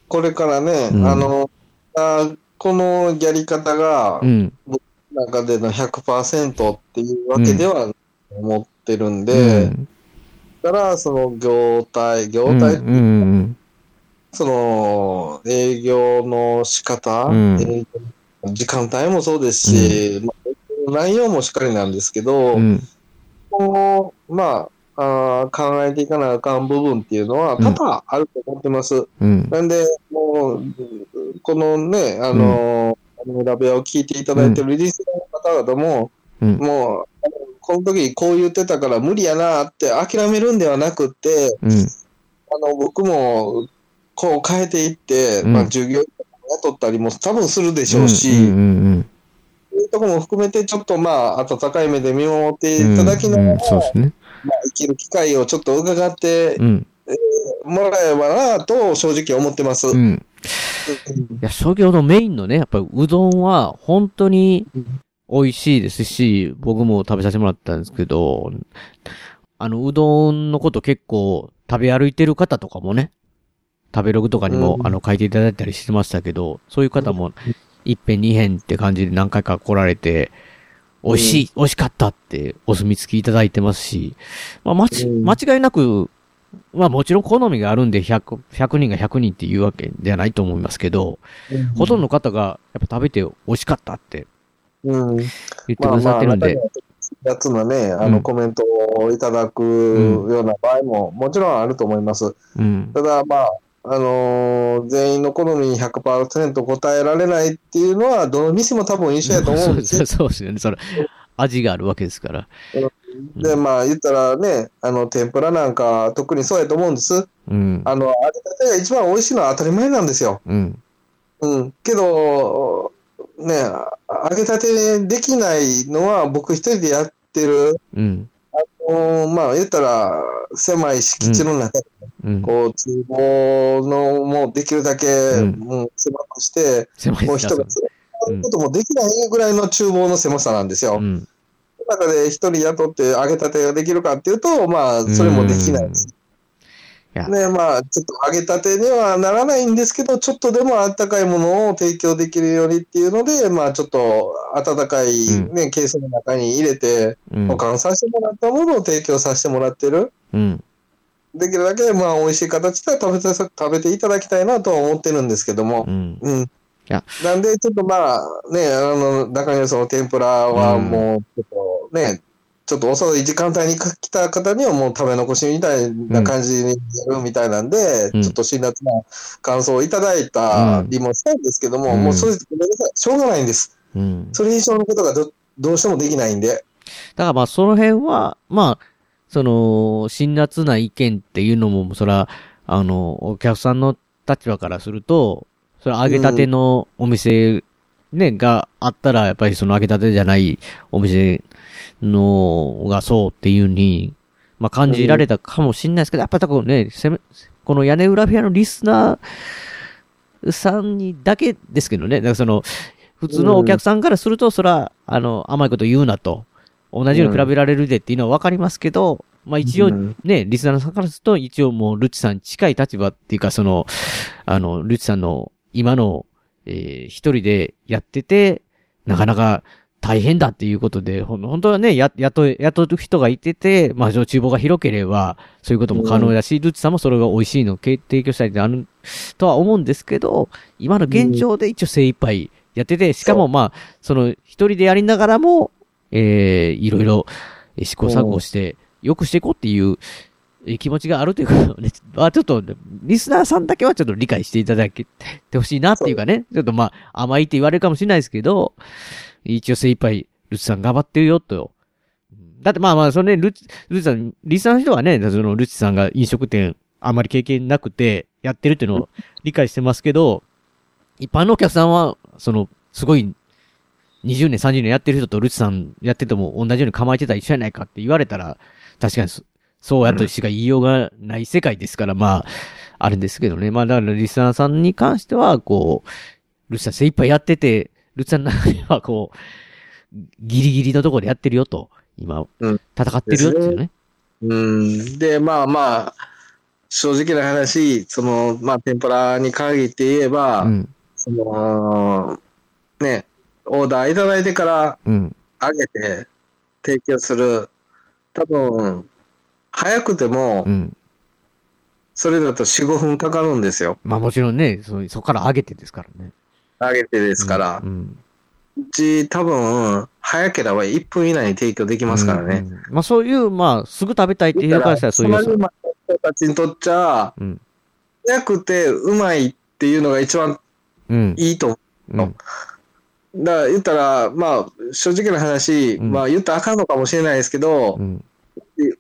これからね、うんあの、あこのやり方がう、ん。中での100%っていうわけでは思ってるんうで、んだから、その業態、業うん態、うんうんその営業の仕方、うん時間帯もそうですし、まあ、内容もしっかりなんですけど、うん。こうまああー考えていかなあかん部分っていうのは多々あると思ってます。うん。なんで、もう、このね、あの、ラベを聞いていただいてるリスナーの方々も、うん。もう、この時こう言ってたから無理やなって諦めるんではなくって、うん。あの、僕もこう変えていって、うんまあ、従業員雇ったりも多分するでしょうし、うんうんそういうところも含めて、ちょっとまあ、温かい目で見守ってうん。いただきながら、うんそうですね。まあ、生きる機会をちょっと伺ってうん。もらえばなと正直思ってます。うん。いや、商業のメインのね、やっぱりうどんは本当に美味しいですし、僕も食べさせてもらったんですけど、あの、うどんのこと結構食べ歩いてる方とかもね、食べログとかにも、うん。あの、書いていただいたりしてましたけど、そういう方も、一辺二辺って感じで何回か来られて、美味しい、美味しかったってお墨付きいただいてますし、まあ、まち、うん。間違いなく、まあもちろん好みがあるんで100、100人が100人っていうわけではないと思いますけど、ほとんどの方がやっぱ食べて美味しかったってうん。言ってくださってるんで、やつのね、あうんのコメントをいただくような場合ももちろんあると思います。うん。ただ、まあ、あのー全員の好みに100%答えられないっていうのは、どの店も多分一緒やと思うんですよ。そうですよね。それ、味があるわけですから。で、まあ、言ったらね、あの、天ぷらなんか特にそうやと思うんです。うん。あの、揚げたてが一番美味しいのは当たり前なんですよ。うん。うん。けど、ね、揚げたてできないのは僕一人でやってる、うん。もうまあ言ったら狭い敷地の中で、うん。こう、厨房のもうできるだけ、うんもう狭くして、もう人が使うこともできないぐらいの厨房の狭さなんですよ。うん。その中で一人雇って揚げたてができるかっていうと、まあ、それもできないです。いやね、まあ、ちょっと揚げたてにはならないんですけど、ちょっとでもあったかいものを提供できるようにっていうので、まあ、ちょっと温かいね、ケースの中に入れて、うん。保管させてもらったものを提供させてもらってる。うん。できるだけ、まあ、美味しい形で食べて、食べていただきたいなとは思ってるんですけどもう。ん。うん。やなんで、ちょっとまあ、ね、あの、中にその天ぷらはうんもう、ちょっとね、ちょっと遅い時間帯に来た方にはもう食べ残しみたいな感じにやるみたいなんで、うんちょっと辛辣な感想をいただいたりもしたんですけども、うんもうそれ、ごめんなさい、しょうがないんです。うん。それ以上のことがどどうしてもできないんで。だからまあその辺は、まあ、その、辛辣な意見っていうのも、そら、あの、お客さんの立場からすると、それ揚げたてのお店、ね、があったら、やっぱりその揚げたてじゃないお店のがそうっていうに、まあ感じられたかもしれないですけど、やっぱ多分ね、せめこの屋根裏部屋のリスナーさんにだけですけどね、だからその、普通のお客さんからすると、そら、あの、甘いこと言うなと。同じように比べられるでっていうのはわかりますけど、まあ一応うんね、リスナーさんからすると、一応もうルッチさんに近い立場っていうか、その、あの、ルッチさんの今の、えー一人でやってて、なかなか大変だっていうことで、ほん本当はね、や、雇い、雇う人がいてて、まあ、その厨房が広ければ、そういうことも可能だし、ルッチさんもそれが美味しいのを提供したいってある、とは思うんですけど、今の現状で一応精一杯やってて、しかもまあ、その、一人でやりながらも、えー、いろいろえー試行錯誤して、良くしていこうっていう、えー気持ちがあるということをね、まあちょっと、リスナーさんだけはちょっと理解していただけてほしいなっていうかね、ちょっとまあ、甘いって言われるかもしれないですけど、一応精一杯、ルチさん頑張ってるよと。だってまあまあ、そのね、ルチ、ルチさん、リスナーの人はね、そのルチさんが飲食店あんまり経験なくて、やってるっていうのを理解してますけど、一般のお客さんは、その、すごい、20年、30年やってる人とルチさんやってても同じように構えてたら一緒やないかって言われたら、確かにそそうやとしか言いようがない世界ですから、まあ、あれですけどね。まあ、だからリスナーさんに関しては、こう、ルチさん精一杯やってて、ルチさんの中ではこう、ギリギリのところでやってるよと、今、うん戦ってるよっていうね。うん。で、まあまあ、正直な話、その、まあ、天ぷらに限って言えば、うん。その、ね、オーダーいただいてからうん。揚げて提供する、多分、早くてもう、ん。それだと4、5分かかるんですよ。まあもちろんね、そそこから上げてですからね。揚げてですからう。ん。うち多分、早ければ1分以内に提供できますからね。うん。うんまあそういう、まあ、すぐ食べたいっていうそういうサラリーマンの人たちにとっちゃ、うん。早くてうまいっていうのが一番うん。いいと思う。だから言ったら、まあ、正直な話、うんまあ言ったらあかんのかもしれないですけど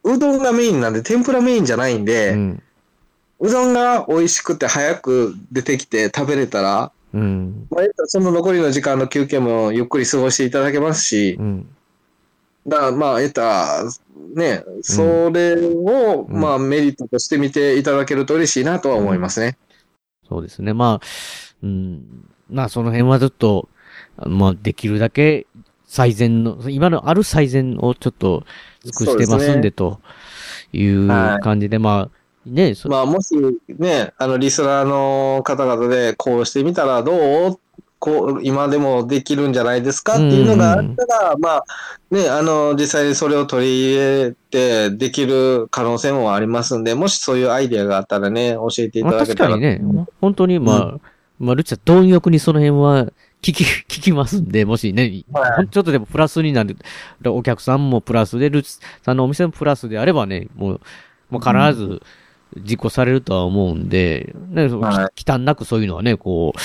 う、どんがメインなんで、天ぷらメインじゃないんで、うん。うどんが美味しくて早く出てきて食べれたら、うん。まあ、その残りの時間の休憩もゆっくり過ごしていただけますし、うん。だからまあ言ったら、ね、それを、うんまあメリットとして見ていただけると嬉しいなとは思いますね。そうですね。まあ、うん。まあその辺はちょっと、あまあできるだけ最善の、今のある最善をちょっと尽くしてますんでというはい感じで、まあ、ね、そまあ、もしね、あの、リスナーの方々で、こうしてみたらどう？こう、今でもできるんじゃないですか？っていうのがあったら、まあ、ね、あの、実際にそれを取り入れてできる可能性もありますんで、もしそういうアイデアがあったらね、教えていまあただけたら。確かにね、本当にまあ、まあ、ルチさん、貪欲にその辺は聞き、聞きますんで、もしね、はい。ちょっとでもプラスになる、お客さんもプラスで、ルチさんのお店もプラスであればね、もう、もう必ず実行されるとは思うんで、ね、はいき忌憚なくそういうのはね、こう、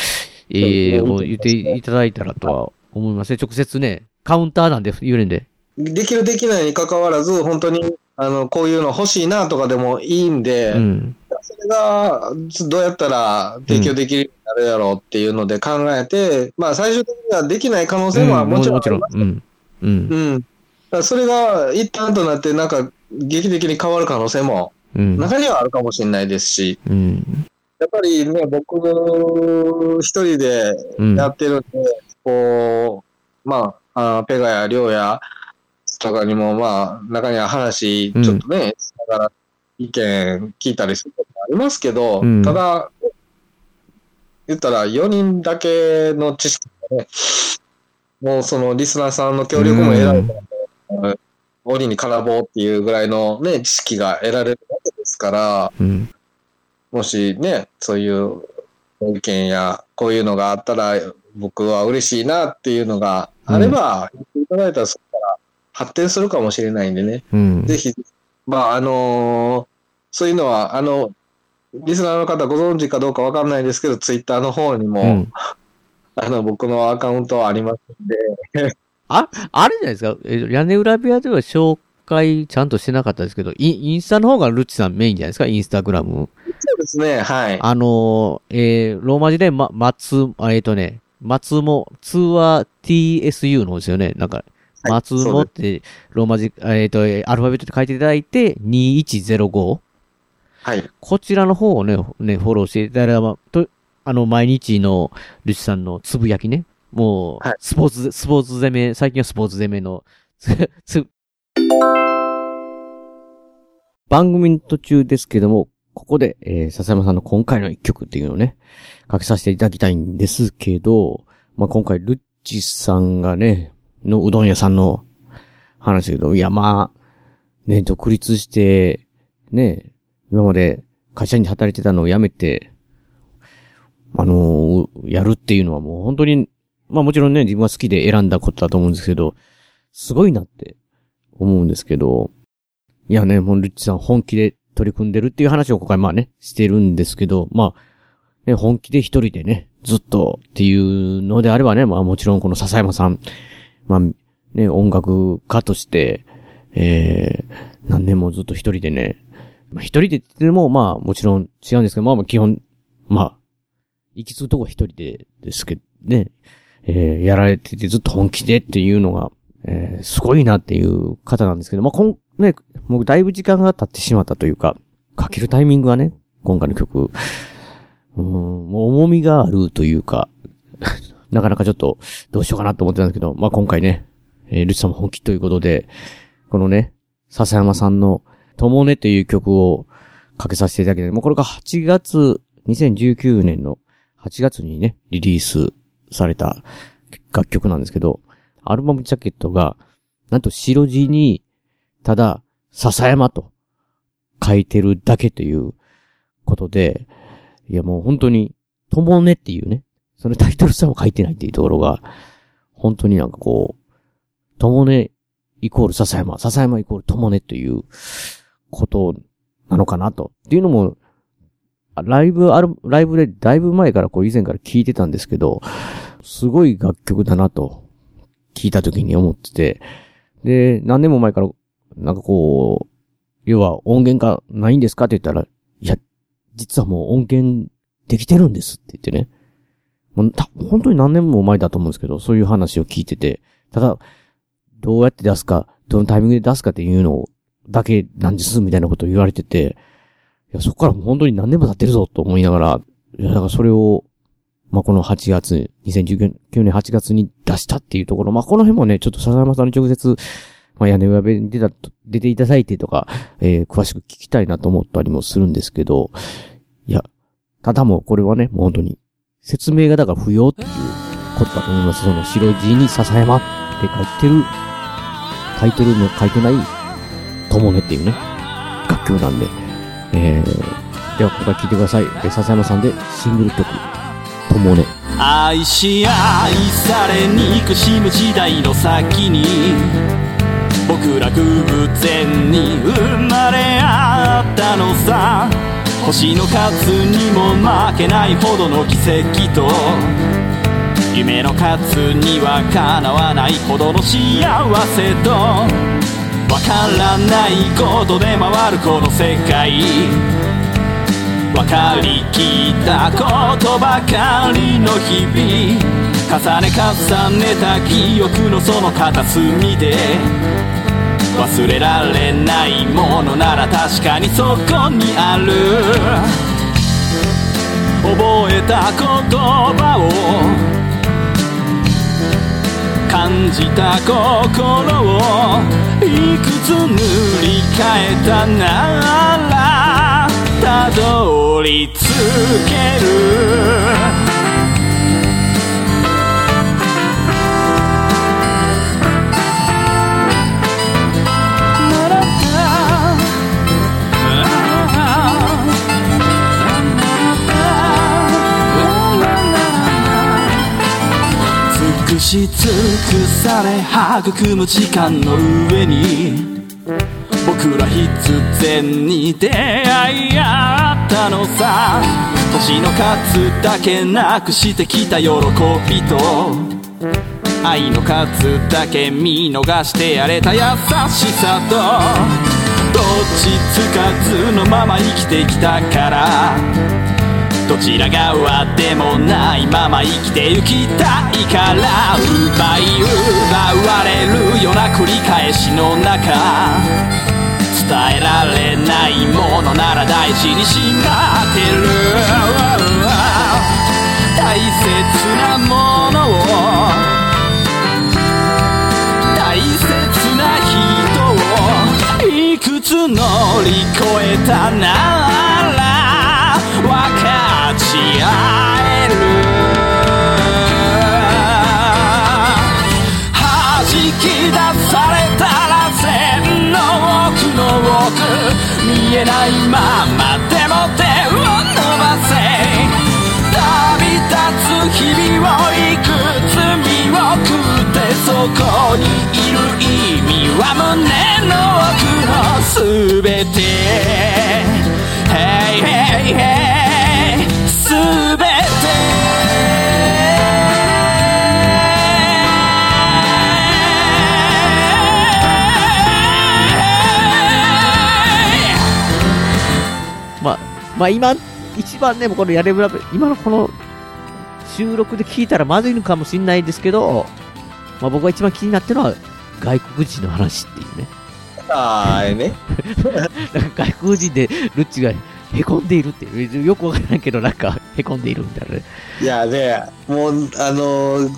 ええもう言っていただいたらとは思いますね。直接ね、カウンターなんで言えるんで。できるできないに関わらず、本当に、あの、こういうの欲しいなとかでもいいんで、うん。それが、どうやったら提供できるようになるやろうっていうので考えて、まあ最終的にはできない可能性ももちろんもちろん。うん。うん。うん。だからそれが一旦となって、なんか劇的に変わる可能性もうん。中にはあるかもしれないですし、うん。やっぱりね、僕一人でうん。やってるんで、こう、まあ、あペガやリョウやとかにも、まあ、中には話、ちょっとね、しながら意見聞いたりすることもありますけど、うんただ、言ったら4人だけの知識がね、もうそのリスナーさんの協力も得られたら、鬼に絡ぼうっていうぐらいのね、知識が得られるわけですから、うん。もしね、そういうご意見や、こういうのがあったら、僕は嬉しいなっていうのがあれば、言っていただいたら、そこから発展するかもしれないんでね。うん。ぜひ、まあ、あのーそういうのは、あの、リスナーの方ご存知かどうかわかんないですけど、ツイッターの方にも、うんあの、僕のアカウントはありますんで、あ、あれじゃないですか。え屋根裏部屋では紹介ちゃんとしてなかったですけど、インインスタの方がルッチさんメインじゃないですか、インスタグラム。そうですね、はい。あのー、えー、ローマ字で、ま、松、あえっ、とね、松も、通話 TSU の方ですよね。なんか、はい松もって、ローマ字、えっ、ーアルファベットで書いていただいて、2105。はい。こちらの方をね、ね、フォローしていただいたら、まあ、と、あの、毎日のルチさんのつぶやきね。もうはい、スポーツ、スポーツ攻め、最近はスポーツ攻めの、番組の途中ですけども、ここで、えー、笹山さんの今回の一曲っていうのをね、かけさせていただきたいんですけど、まあ、今回、ルッチさんがね、のうどん屋さんの話だけど、いや、まあ、ね、独立して、ね、今まで会社に働いてたのを辞めて、あのーやるっていうのはもう本当に、まあもちろんね、自分は好きで選んだことだと思うんですけど、すごいなって思うんですけど、いやね、もうルッチさん本気で取り組んでるっていう話を今回まあね、してるんですけど、まあ、ね、本気で一人でね、ずっとっていうのであればね、まあもちろんこの笹山さん、まあ、ね、音楽家として、えー、何年もずっと一人でね、まあ一人でって言っても、まあもちろん違うんですけど、まあまあ基本、まあ、行き着くとこ一人でですけど、ね、えー、やられててずっと本気でっていうのが、えー、すごいなっていう方なんですけど、まあ、こん、ね、もうだいぶ時間が経ってしまったというか、かけるタイミングがね、今回の曲、うん、もう重みがあるというか、なかなかちょっとどうしようかなと思ってたんですけど、まあ、今回ね、えー、ルチさんも本気ということで、このね、笹山さんの、ともねという曲をかけさせていただきたい。もうこれが8月、2019年の8月にね、リリースされた楽曲なんですけど、アルバムジャケットが、なんと白地に、ただ、笹山と書いてるだけということで、いやもう本当に、ともねっていうね、そのタイトルさえも書いてないっていうところが、本当になんかこう、ともねイコール笹山、笹山イコールともねということなのかなと。っていうのも、ライブある、ライブでだいぶ前からこう以前から聞いてたんですけど、すごい楽曲だなと聞いた時に思ってて、で、何年も前から、なんかこう、要は音源がないんですかって言ったら、いや、実はもう音源できてるんですって言ってね。もうた本当に何年も前だと思うんですけど、そういう話を聞いてて、ただ、どうやって出すか、どのタイミングで出すかっていうのだけなんです、みたいなことを言われてて、や、そこからもう本当に何年も経ってるぞと思いながら、いや、だからそれを、まあ、この8月、2019年8月に出したっていうところ、まあ、この辺もね、ちょっと笹山さんに直接、まあ、屋根裏部に出た、出ていただいてとか、えー詳しく聞きたいなと思ったりもするんですけど、いや、ただもうこれはね、もう本当に、説明がだから不要っていうことだと思います。その白い字に笹山って書いてる、書いてるの、書いてない、ともねっていうね、楽曲なんで、えー、ではここから聴いてください。笹山さんでシングル曲、ともね。愛し愛され憎しむ時代の先に僕ら偶然に生まれ合ったのさ星の数にも負けないほどの奇跡と夢の数にはかなわないほどの幸せとわからないことで回るこの世界。分かりきったことばかりの日々。重ね重ねた記憶のその片隅で。忘れられないものなら確かにそこにある。覚えた言葉を感じた心をいくつ塗り替えたならたどり着けるし尽くされ育む時間の上に僕ら必然に出会い合ったのさ。年の数だけなくしてきた喜びと愛の数だけ見逃してやれた優しさとどっちつかずのまま生きてきたから。どちら側でもないまま生きてゆきたいから奪い奪われるような繰り返しの中伝えられないものなら大事にしまってる大切なものを大切な人をいくつ乗り越えたなかち合える弾き出されたら線の奥の奥見えないままでも手を伸ばせ。旅立つ日々をいくつ見送ってそこにいる意味は胸の奥の全て。Hey hey hey まあ、まあ今、一番ね、このやれぶ今のこの収録で聞いたらまずいのかもしれないですけど、まあ僕が一番気になってるのは外国人の話っていうね。あーね。なんか外国人でルッチが凹んでいるっていう、よくわからないけどなんか凹んでいるみたいなね。いやね、もう、あの、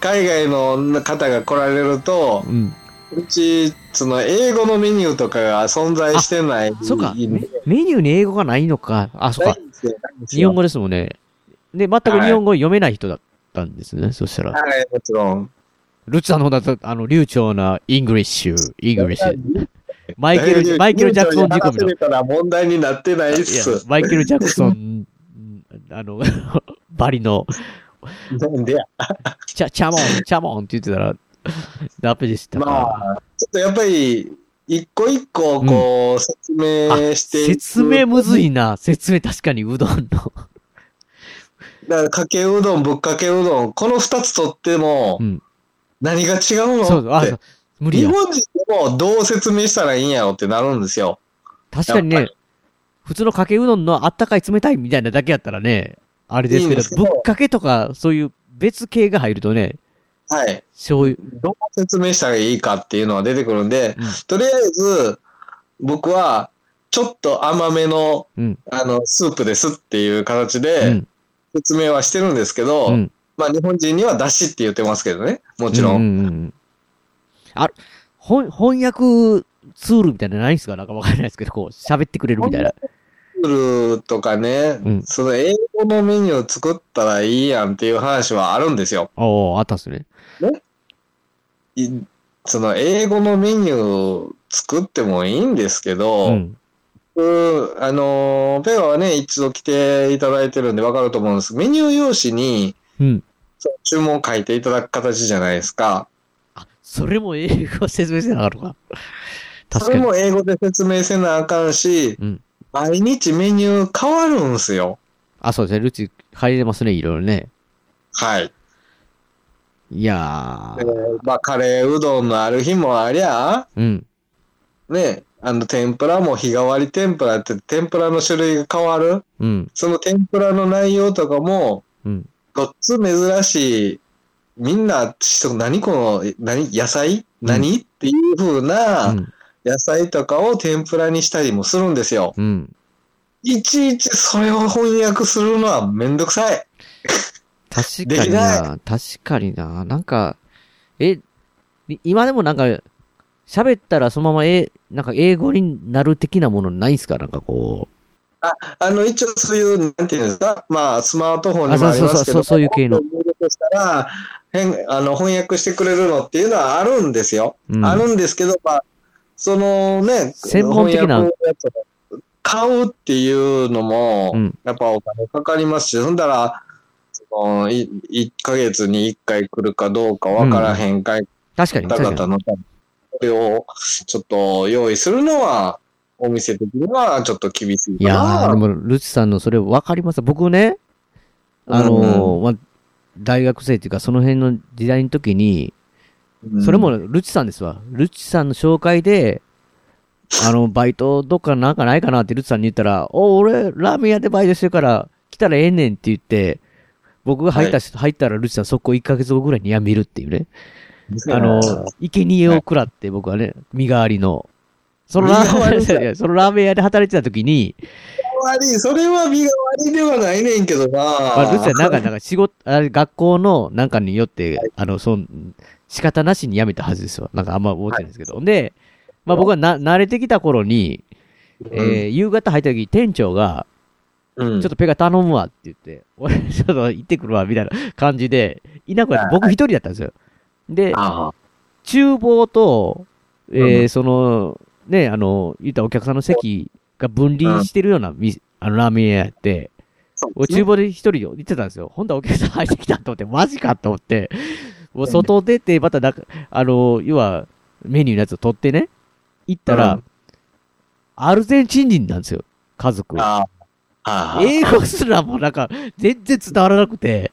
海外の方が来られると、うん。うち、その、英語のメニューとかが存在してない。そうか、メメニューに英語がないのか。あ、そうか。日本語ですもんね。で、全く日本語読めない人だったんですね。そしたら。はい、もちろん。ルッチさんの方だと、あの、流暢な English、Englishマイケル、マイケル・ジャクソン仕込みの。問題になってないっす。マイケル・ジャクソン、あの、バリの、なんでや。 cha、cha'mon、cha'mon って言ってたら、ダメでしたか。まあ、ちょっとやっぱり、一個一個、こう、説明していく説明むずいな。説明確かにうどんの。だから、かけうどん、ぶっかけうどん、この二つとってもう、ん。何が違うの？そう、あって、無理や。日本人でもどう説明したらいいんやろってなるんですよ。確かにね普通のかけうどんのあったかい冷たいみたいなだけやったらね、あれですけど、いいんですけどぶっかけとか、そういう別系が入るとね、はい。醤油、どう説明したらいいかっていうのが出てくるんで、うんとりあえず、僕は、ちょっと甘めの、うんあの、スープですっていう形うでん、説明はしてるんですけど、うん。まあ日本人にはだしって言ってますけどね、もちろん。うんうんうん。あ、翻翻訳ツールみたいなのないんすか？なんかわかんないですけど、こう、喋ってくれるみたいな。ルとかね、うんその英語のメニューを作ったらいいやんっていう話はあるんですよ。おー、あったっすね。いその英語のメニュー作ってもいいんですけど、うん。僕あのー、ペガはね、一度来ていただいてるんでわかると思うんですメニュー用紙にうん。注文書いていただく形じゃないですか。あ、それも英語説明せなあかんのか。確それ。も英語で説明せなあかんし、うん毎日メニュー変わるんすよ。あ、そうですね。ルチ入れますね、いろいろね。はい。いやえー。ーまあ、カレーうどんのある日もありゃ、うん。ね、あの、天ぷらも日替わり天ぷらって、天ぷらの種類が変わる？うん。その天ぷらの内容とかも、うん。ごっつ珍しい。みんな、ち何この、え何野菜？何、っていう風う。なん野菜とかを天ぷらにしたりもするんですよ。うん。いちいちそれを翻訳するのはめんどくさい。確かにな。確かにな。なんか、え、い今でもなんか、喋ったらそのままえ、なんか英語になる的なものないんすか？なんかこあの、一応そういう、なんていうんですか、まあ、スマートフォンあにもありますけど、そうそうそうそういう系のしたら、変、あの、翻訳してくれるのっていうのはあるんですよ。う。うん。あるんですけど、まあ、そのね、専門的な買うっていうのも、うんやっぱお金かかりますし、そんだら、その、い1ヶ月に1回来るかどうかわからへんかい確かに、方確かに。々のために、それをちょっと用意するのは、お店的にはちょっと厳しいかいやー、でな。も、ルチさんのそれ分かります僕ね、あのーまあ、大学生っていうか、その辺の時代の時に、うんそれもルチさんですわ。ルチさんの紹介で、あの、バイトどっかなんかないかなってルチさんに言ったら、お、俺、ラーメン屋でバイトしてるから、来たらええねんって言って、僕が入ったし、入ったらルチさんそこ1ヶ月後ぐらいに辞めるっていうね。あの、生贄を食らって僕はね、身代わりの。そのラーメン、そのラーメン屋で働いてた時に、それは身代わりではないねんけどな。まあ、ルチさんなんか、なんか仕事、あれ学校のなんかによって、あの、そん、仕方なしに辞めたはずですよ。なんかあんま覚えてないんですけど。で、まあ僕はな、慣れてきた頃に、えー夕方入った時、店長が、うん、ちょっとペガ頼むわって言って、俺、ちょっと行ってくるわ、みたいな感じで、いなくなって、僕一人だったんですよ。で、厨房と、えうー、その、ね、あの、言ったらお客さんの席が分離してるような、みあの、ラーメン屋やって、ね。厨房で一人で行ってたんですよ。ほんとはお客さん入ってきたと思って、マジかと思って、もう外出て、またなんか、あの、要は、メニューのやつを取ってね、行ったら、うん。アルゼンチン人なんですよ、家族。あ。英語すらもなんか、全然伝わらなくて、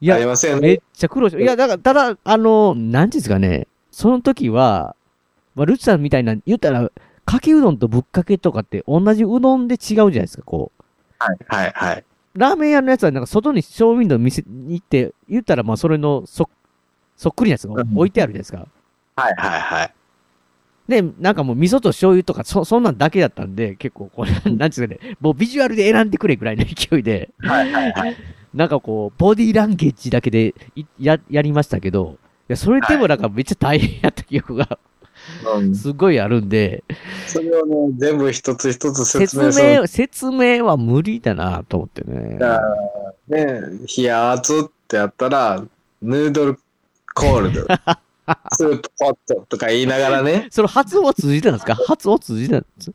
いや。めっちゃ苦労しいや、だから、ただ、あの、なんですかね、その時は、まあ、ルチさんみたいな、言ったら、かけうどんとぶっかけとかって同じうどんで違うじゃないですか、こう。はい、はい、はい。ラーメン屋のやつはなんか外にショーウィンドウ見せに行って、言ったらまあそれのそ、そっくりなやつが置いてあるじゃないですか。はい、はい、はい。で、なんかもう味噌と醤油とかそ、そんなんだけだったんで、結構これ、なんていうかね、もうビジュアルで選んでくれぐらいの勢いで、はい、はい、はい。なんかこう、ボディーランゲージだけでいや、やりましたけど、いや、それでもなんかめっちゃ大変やった記憶がうん、すごいあるんで、それをね、全部一つ一つ説説明する。明、説明は無理だなと思ってね。あね、冷や熱ってやったら、ヌードルコールド、スープポットとか言いながらね。その発音は通じてたんですか？発音通じてたんです？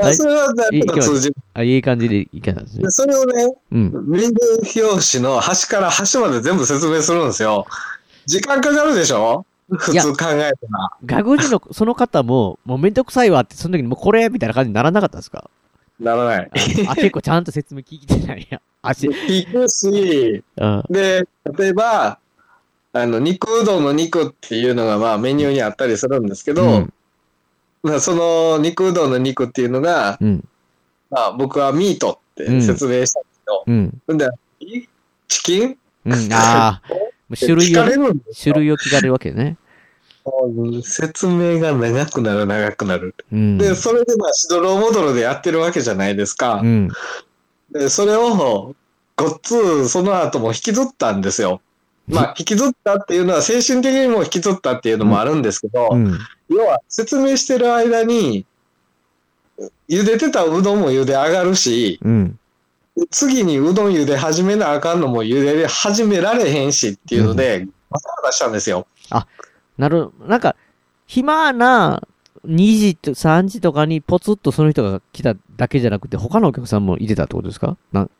あそれはなんとか通じる。あ、いい感じでいけたんですねで。それをね、うん。メニュー表紙の端から端まで全部説明するんですよ。時間かかるでしょ？普通考えたら。外国人のその方も、もうめんどくさいわって、その時にもうこれみたいな感じにならなかったですか？ならない。あ、あ結構ちゃんと説明聞いてないや。あし、聞くし、うん。で、例えば、あの、肉うどんの肉っていうのがまあメニューにあったりするんですけど、うんまあその肉うどんの肉っていうのが、うん。まあ僕はミートって説明したんですよ。うん。ほんで、いチキン？うん。ああ、種類を種類を聞かれるわけね。うん説明が長くなる長くなる。うん。で、それでまあしどろもどろでやってるわけじゃないですかう。ん。で、それを、ごっつ、その後も引きずったんですよ。まあ、引きずったっていうのは、精神的にも引きずったっていうのもあるんですけど、うん。要は説明してる間に、茹でてたうどんも茹で上がるし、うん。次にうどん茹で始めなあかんのも茹で始められへんしっていうので、バタバタしたんですよ。なる、なんか、暇な2時と3時とかにポツッとその人が来ただけじゃなくて、他のお客さんもいてたってことですか？なん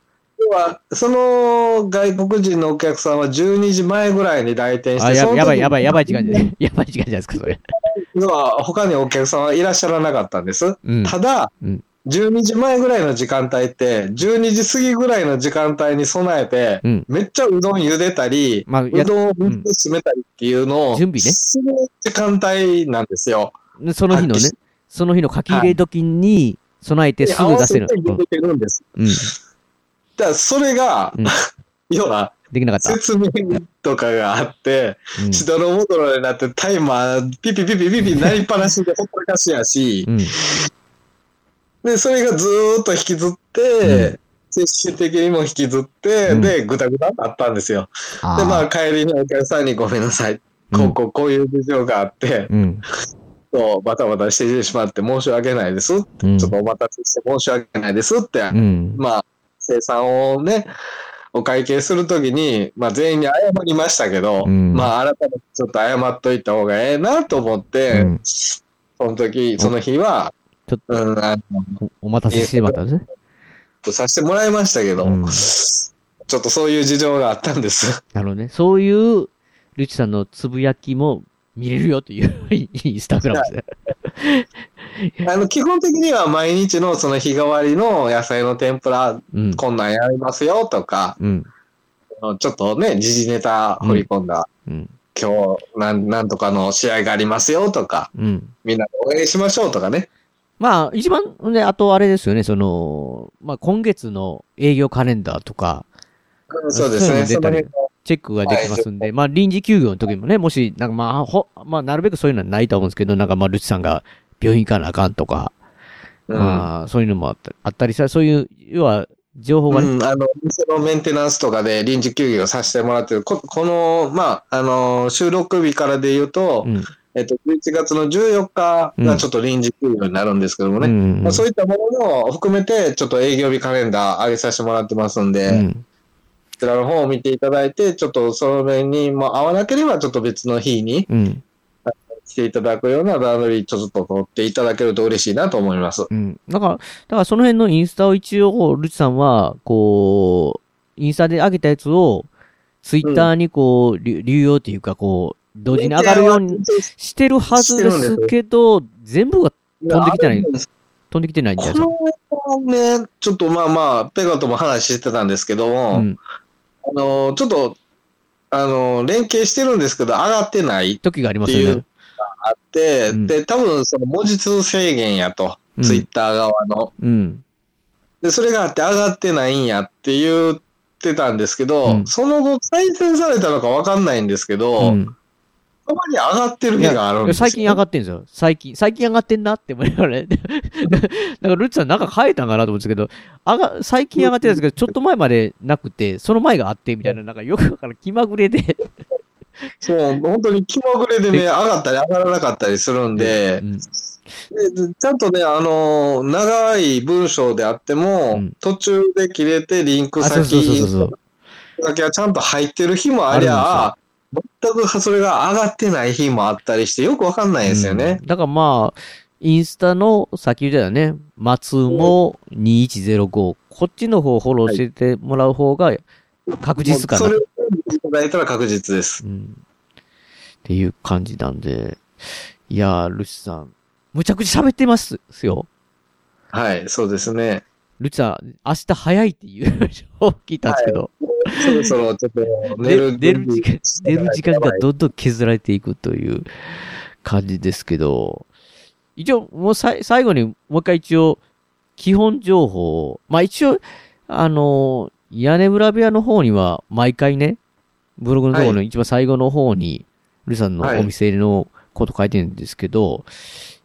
要は、その外国人のお客さんは12時前ぐらいに来店して、あ、ややばいやばいやばい時間じゃない。やばい時間じゃないですか、それ。要は他にお客さんはいらっしゃらなかったんです。うん。ただ、うん12時前ぐらいの時間帯って、12時過ぎぐらいの時間帯に備えて、うん。めっちゃうどん茹でたり、まあ、やうどんを水で締めたりっていうのを、準備ねする時間帯なんですよ。その日のね、その日の書き入れ時に備えてすぐ出せる。合わせて茹でてるんです。うん。うん。だからそれが、うん 要は、できなかった。説明とかがあって、うんしどろもどろになってタイマーピピピピピピなりっぱなしでほったらかしやし、うん。で、それがずーっと引きずって、接種的にも引きずって、うんで、ぐたぐたになったんですよ。で、まあ、帰りにお客さんにごめんなさい。こう、こう、こういう事情があって、うん。そうバタバタしてしまって申し訳ないです。うん。ちょっとお待たせして申し訳ないですって、うん。まあ、生産をね、お会計するときに、まあ、全員に謝りましたけど、うんまあ、改めてちょっと謝っといた方がええなと思って、うんその時、その日は、ちょっうん、あの、おお待たせしてしまったね。させてもらいましたけど、うんちょっとそういう事情があったんです。なるほどね。そういう、ルチさんのつぶやきも見れるよというインスタグラムですね。あの、基本的には毎日のその日替わりの野菜の天ぷら、うん。こんなんやりますよとか、うん。ちょっとね、時事ネタ振り込んだ、うん。今日なん、なんとかの試合がありますよとか、うん。みんなで応援しましょうとかね。まあ、一番ね、あとあれですよね、その、まあ今月の営業カレンダーとか、そうですね。そチェックができますんで、まあ臨時休業の時もね、もし、なんかまあ、ほ、まあなるべくそういうのはないと思うんですけど、なんかまあルチさんが病院行かなあかんとか、うん。まあそういうのもあったあったりさ、そういう、要は、情報がね、うん、あの、店のメンテナンスとかで臨時休業させてもらってる、ここの、まあ、あの、収録日からで言うと、うん。えっと、11月の14日がちょっと臨時休業になるんですけどもね、うんまあ、そういったものも含めて、ちょっと営業日カレンダー上げさせてもらってますんで、うん。こちらの方を見ていただいて、ちょっとそれにも合わなければ、ちょっと別の日にうん。来ていただくような段取り、ちょっと取っていただけると嬉しいなと思います。うん。だから、だからその辺のインスタを一応、ルチさんは、こう、インスタで上げたやつを、ツイッターにこう、流流用っていうか、こう、同時に上がるようにしてるはずですけど、全部が飛んできてない飛んできてないんじゃないですか？このね、ちょっとまあまあ、ペガとも話してたんですけども、うん。あの、ちょっと、あの、連携してるんですけど、上がってない時がありますよね。あって、うんで、多分その文字数制限やと、うんツイッター側の。うん。で、それがあって上がってないんやって言ってたんですけど、うんその後再生されたのかわかんないんですけど、うん。たまに上がってるい日があるんや、ですよ。最近上がってんですよ。最近、最近上がってんなって思い ながらね。だから、ルッツさんなんか変えたんかなと思うんですけど、上が、最近上がってたんですけど、ちょっと前までなくて、その前があって、みたいな、なんかよくわからん気まぐれで。そう、本当に気まぐれでね、上がったり上がらなかったりするんでう、ん。ででちゃんとね、あのー長い文章であっても、うん途中で切れてリンク先。だけはちゃんと入ってる日もありゃ、全くそれが上がってない日もあったりして、よくわかんないですよねうん。だからまあ、インスタの、さっき言ってたね、松も2105、こっちの方をフォローしててもらう方が確実かな。それいただいたら確実です。うん。っていう感じなんで、いやー、ルチさん、むちゃくちゃ喋ってますよ。はい、そうですね。ルチさん、明日早いっていう情報聞いたんですけど、そろそろちょっと寝る出る時間、出る時間がどんどん削られていくという感じですけど、一応、もうさ最後にもう一回一応、基本情報を、まあ一応、あの、屋根裏部屋の方には毎回ね、ブログのところの一番最後の方に、ルさんのお店のこと書いてるんですけど、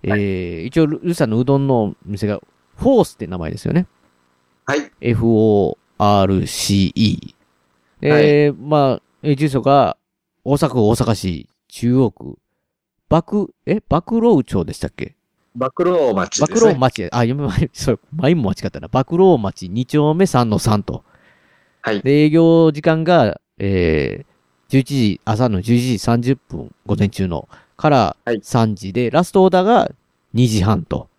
えー、一応ルルさんのうどんの店が、フォースって名前ですよね。はい。F-O-R-C-E。で、まあ、えー住所が、大阪府大阪市中央区、爆、え爆老町でしたっけ？暴露町爆ですね。老町、あ、読めまい、そう、前も間違ったな。爆老町2丁目3の3と。はいで、営業時間が、えー、11時、朝の11時30分、午前中の、からはい3時で、ラストオーダーが2時半と。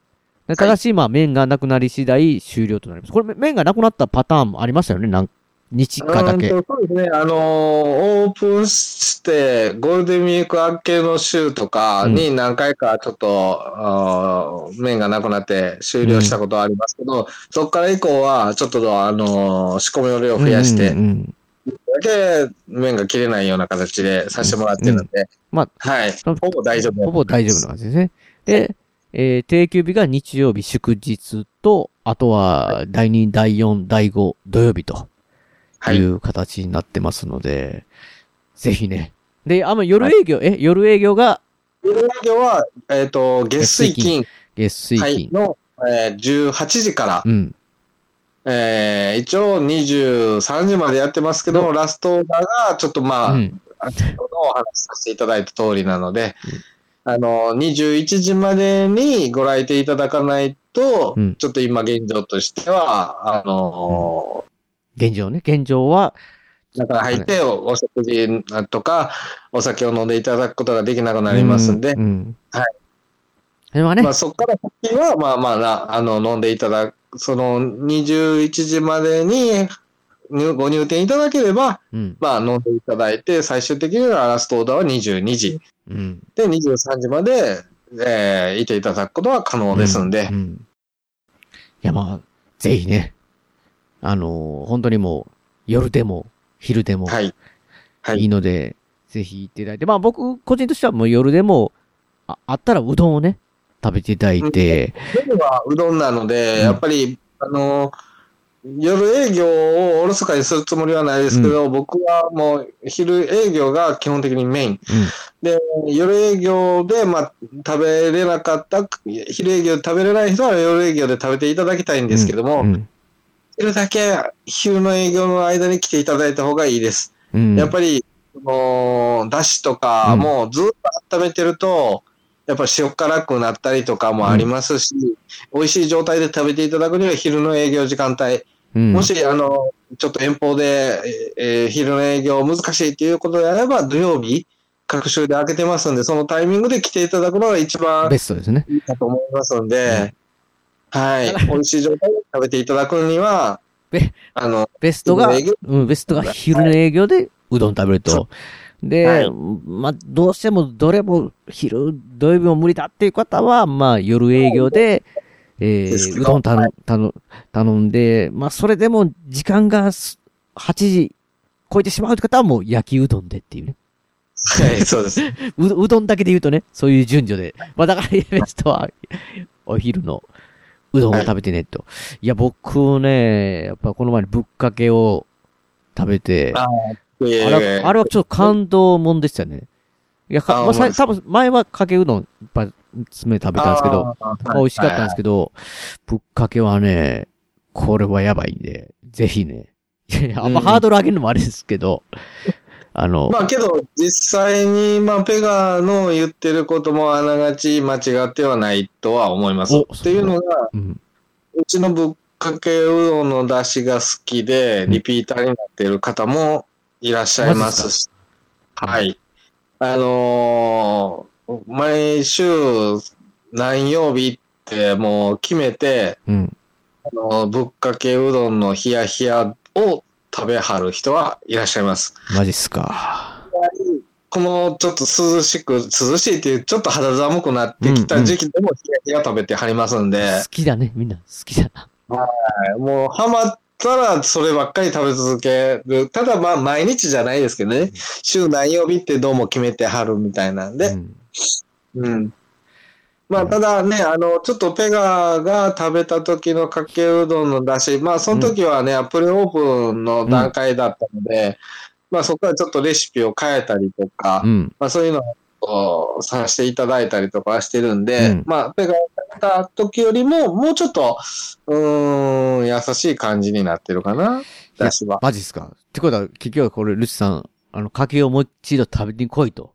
でただし、まあ、麺がなくなり次第終了となります。これ、麺がなくなったパターンもありましたよね、なん日かだけ。そうですね。あのーオープンして、ゴールデンウィーク明けの週とかに何回かちょっと、あー麺がなくなって終了したことはありますけど、そこから以降は、ちょっと、あのー仕込みの量を増やして、うんうんうんだけ麺が切れないような形でさせてもらってるので、まあはい。ほぼ大丈夫ほぼ大丈夫な感じですね。で、えー定休日が日曜日祝日と、あとは第2、第4、第5土曜日とはいい。う形になってますので、ぜひね。で、あんま夜営業、え、夜営業が夜営業は、えっ、と、月水金、月水金。はい、の、えー18時から、うん。えー一応23時までやってますけど、ラストオーダーがちょっとまあ、うん。先ほどお話しさせていただいた通りなので、あの、21時までにご来店いただかないと、うんちょっと今現状としては、あの、現状ね。現状は、中に入っておお食事とか、お酒を飲んでいただくことができなくなりますんで、うん。うんはい。それはねまあ、、そこから先は、まあまあな、あの、飲んでいただく、その21時までに入ご入店いただければ、うん。まあ、飲んでいただいて、最終的にはラストオーダーは22時。うん。で、23時まで、えーいていただくことは可能ですんで、うんうんいや、まあ、ぜひね。あのー本当にもう、夜でも、昼でも、はい。はい。いいので、ぜひ行っていただいて、まあ僕、個人としてはもう夜でも、ああったらうどんをね、食べていただいて、夜はうどんなので、うん。やっぱり、あの、夜営業をおろそかにするつもりはないですけど、僕はもう昼営業が基本的にメイン。で、夜営業で、まあ、食べれなかった、昼営業で食べれない人は夜営業で食べていただきたいんですけども、うん昼だけ昼の営業の間に来ていただいた方がいいです。うん。やっぱり、だしとか、うん。もうずっと温めてると、やっぱり塩辛くなったりとかもありますし、美味しい状態で食べていただくには昼の営業時間帯、うん。もし、あの、ちょっと遠方で、えー昼の営業難しいということであれば、土曜日、各週で開けてますんで、そのタイミングで来ていただくのが一番ベストですね。いいかと思いますんで、はい。美味しい状態で食べていただくにはべ、あの、ベストが、うん、ベストが昼の営業でうどん食べるそと。で、はいまあ、どうしてもどれも昼、土曜日も無理だっていう方は、まあ、夜営業で、えー、うどん頼ん頼頼んで、まあ、それでも時間がす8時超えてしまうって方はもう焼きうどんでっていうね。はい、そうです。ううどんだけで言うとね、そういう順序で。まあだから、ベストは、お昼のうどんを食べてね、と。いや、僕ね、やっぱこの前にぶっかけを食べて、あいえいえれはあれはちょっと感動もんでしたね。いや、かまあ、多分前はかけうどんいっぱい詰め食べたんですけど、美味しかったんですけど、ぶっかけはね、これはやばいんで、ぜひね。いやいやあんまハードル上げるのもあれですけど、あの、まあけど、実際に、まあ、ペガの言ってることもあながち間違ってはないとは思います。おっていうのが、うん。うちのぶっかけうどんの出汁が好きで、うんリピーターになっている方もいらっしゃいますし、はい。あのー毎週何曜日ってもう決めて、うん。あのぶっかけうどんのヒヤヒヤを食べはる人はいらっしゃいます。マジっすか。このちょっと涼しく、涼しいっていうちょっと肌寒くなってきた時期でもヒヤヒヤ食べてはりますんで、好きだね、みんな。好きだな。もうハマったらそればっかり食べ続ける。ただまあ毎日じゃないですけどね、週何曜日ってどうも決めてはるみたいなんで、うんうん。まあ、ただね、あの、ちょっとペガが食べた時のかけうどんの出汁、まあ、その時はね、プレオープンの段階だったので、まあ、そこからちょっとレシピを変えたりとか、うん。まあ、そういうのをさせていただいたりとかしてるんで、うんまあ、ペガが食べた時よりも、もうちょっと、うーん、優しい感じになってるかな、出汁は。マジっすかってことは、結局はこれ、ルチさん、あの、かけをもう一度食べに来いと。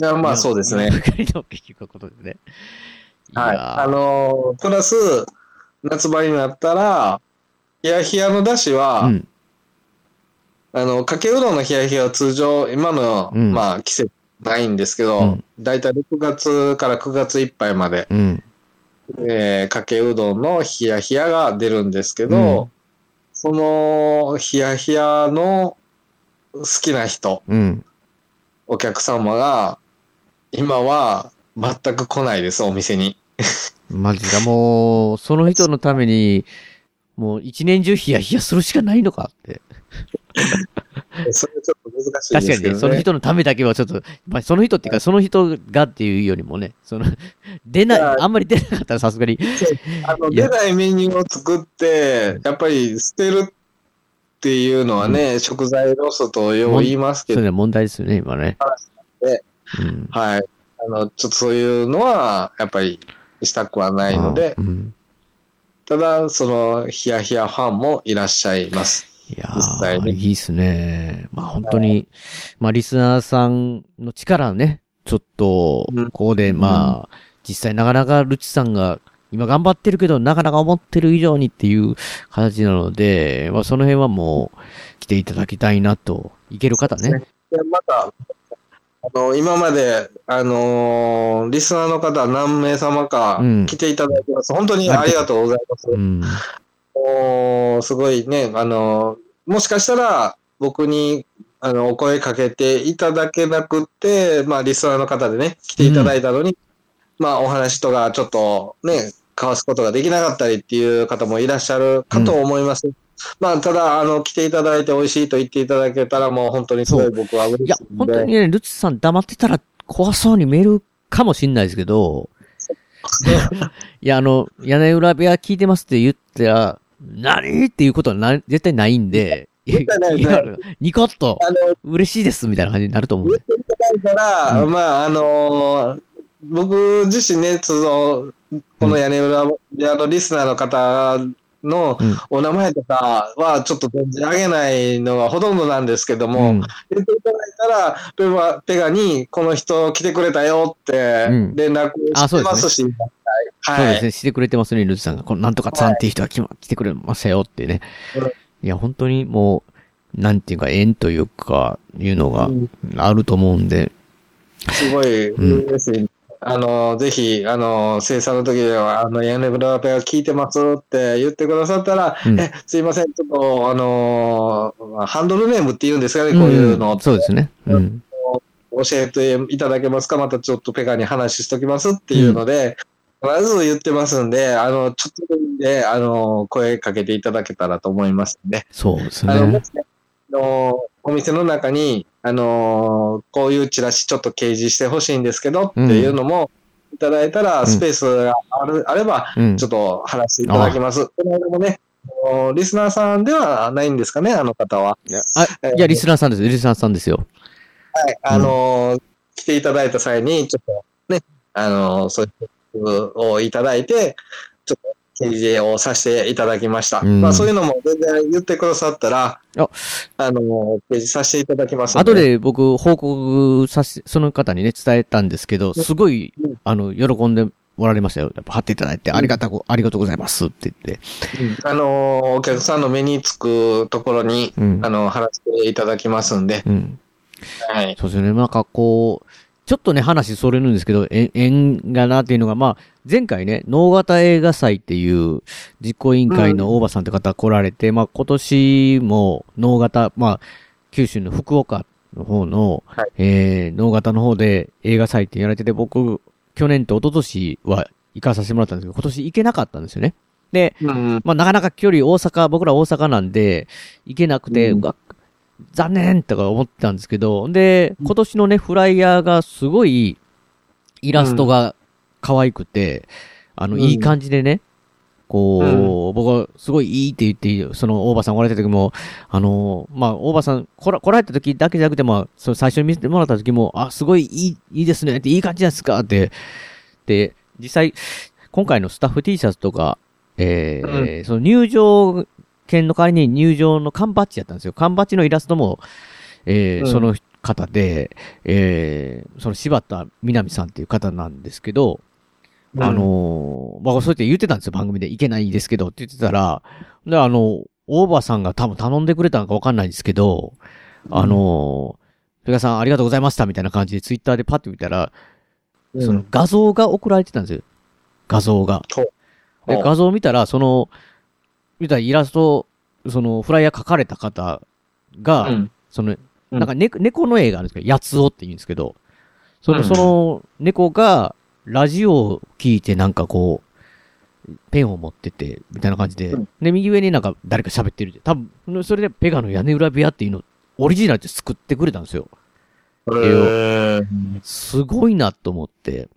いや、まあそうですね。ばかりの結局ことですね。はい。あのープラス、夏場になったら、ヒヤヒヤのだしは、うん。あの、かけうどんの冷や冷やは通常、今の、うんまあ、季節ないんですけどうん、だいたい6月から9月いっぱいまで、うん。えーかけうどんの冷や冷やが出るんですけど、うんその冷や冷やの好きな人、うん。お客様が、今は全く来ないです、お店に。マジか、もう、その人のために、もう一年中ヒヤヒヤするしかないのかって。それちょっと難しい確かにね、ですけどね。その人のためだけはちょっと、まあ、その人っていうか、その人がっていうよりもね、その、出ない、あんまり出なかったらさすがに、あの、出ないメニューを作って、やっぱり捨てるっていうのはね、食材ロスとよう言いますけど、そういう問題ですよね、今ね。ねうん。はい。あの、ちょっとそういうのは、やっぱりしたくはないので、うん。ただ、その、ヒヤヒヤファンもいらっしゃいます。いやー、ねいいっすね。まあ本当に、まあリスナーさんの力ね、ちょっとうん、ここでまあ、実際なかなかルチさんが、今頑張ってるけど、なかなか思ってる以上にっていう形なので、まあその辺はもう、来ていただきたいなと、いける方ね。で、また、あの、今まで、あのーリスナーの方何名様かうん来ていただいてます。本当にありがとうございます。うん。もうすごいね、あの、もしかしたら僕にあのお声かけていただけなくって、まあ、リスナーの方でね、来ていただいたのに、まあ、お話とかちょっとね、交わすことができなかったりっていう方もいらっしゃるかと思います。まあ、ただ、あの、来ていただいて美味しいと言っていただけたら、もう本当にすごい僕は嬉しい。いや、本当にね、ルチさん黙ってたら怖そうに見えるかもしんないですけど、いや、あの、屋根裏部屋聞いてますって言ったら、何？っていうことはな絶対ないんで、絶対ないいやニコッと、あの、嬉しいですみたいな感じになると思うんで。言っていただいたら、うん。まあ、あのー僕自身ね、その、この屋根裏部屋のリスナーの方のうんお名前とかはちょっと存じ上げないのがほとんどなんですけども、うん言っていただいたら、ペガペガにこの人来てくれたよってうん連絡してますし、そうはい。ですね、してくれてますね、ルチさんが。このなんとかさんっていう人が来,、来てくれますよってね。うんいや、本当にもう、なんていうか、縁というか、いうのがうんあると思うんで、すごい嬉しい。あの、ぜひ、あの、生産の時では、あの、屋根裏ペア聞いてますって言ってくださったら、うんえ、すいません、ちょっと、あの、ハンドルネームって言うんですかね、こういうのん。そうですね。うん。教えていただけますか？またちょっとペガに話しときますっていうので、必ず言ってますんで、あの、ちょっとであの、声かけていただけたらと思いますそうですね。のお店の中に、あのこういうチラシちょっと掲示してほしいんですけどっていうのもいただいたら、んスペースがある、あれば、うんちょ。っと話していただきます。この間もね、リスナーさんではないんですかね、あの方は。あ、いや、リスナーさんです。リスナーさんですよ。はい、あの来ていただいた際に、ちょっとね、あのそういうをいただいて、ちょっと掲示をさせていただきました。うんまあそういうのも全然言ってくださったら、ああの掲示させていただきますの後で僕、報告させ、その方にね、伝えたんですけど、すごいうん、あの、喜んでおられましたよ。やっぱ貼っていただいて、ありがたく、ありがとうございますって言って。あの、お客さんの目につくところに、うんあ。の、貼らせていただきますんで、うん。はい。そうですよね。なんかこう、ちょっとね、話それるんですけど、え縁がなっていうのが、まあ、前回ね、能型映画祭っていう実行委員会の大場さんって方来られて、まあ今年も能型、まあ、九州の福岡の方の、はいえー、能型の方で映画祭ってやられてて、僕、去年と一昨年は行かさせてもらったんですけど、今年行けなかったんですよね。で、うん。まあなかなか距離大阪、僕ら大阪なんで、行けなくて、うんうわ残念とか思ってたんですけど、で、今年のね、フライヤーがすごい、イラストが可愛くて、あの、うん。いい感じでね、こう、うん。僕はすごいいいって言って、その大場さん来られた時も、あの、まあ、大場さん来ら来られた時だけじゃなくて、まあ、その最初に見せてもらった時も、あ、すごいいい、いいですねって、いい感じですかって、で、実際、今回のスタッフ T シャツとか、えーその入場券の代わりに入場の缶バッジやったんですよ。缶バッジのイラストも、えーうんその方で、えーその柴田みなみさんっていう方なんですけど、あのーまあ、そうやって言ってたんですよ、番組で。いけないですけどって言ってたら、で、あの、大場さんが多分頼んでくれたのかわかんないんですけど、あのー、ペガさんありがとうございましたみたいな感じでツイッターでパッと見たら、うん、その画像が送られてたんですよ。画像が。で、画像を見たら、その、見たらイラスト、その、フライヤー描かれた方が、うん。その、うん。なんか猫、猫の絵があるんですけど、やつおって言うんですけど、その、うん。その、猫が、ラジオを聞いてなんかこう、ペンを持ってて、みたいな感じで、うん。で、右上になんか誰か喋ってるで、多分、それでペガの屋根裏部屋っていうの、オリジナルで作ってくれたんですよ。へー。すごいなと思って。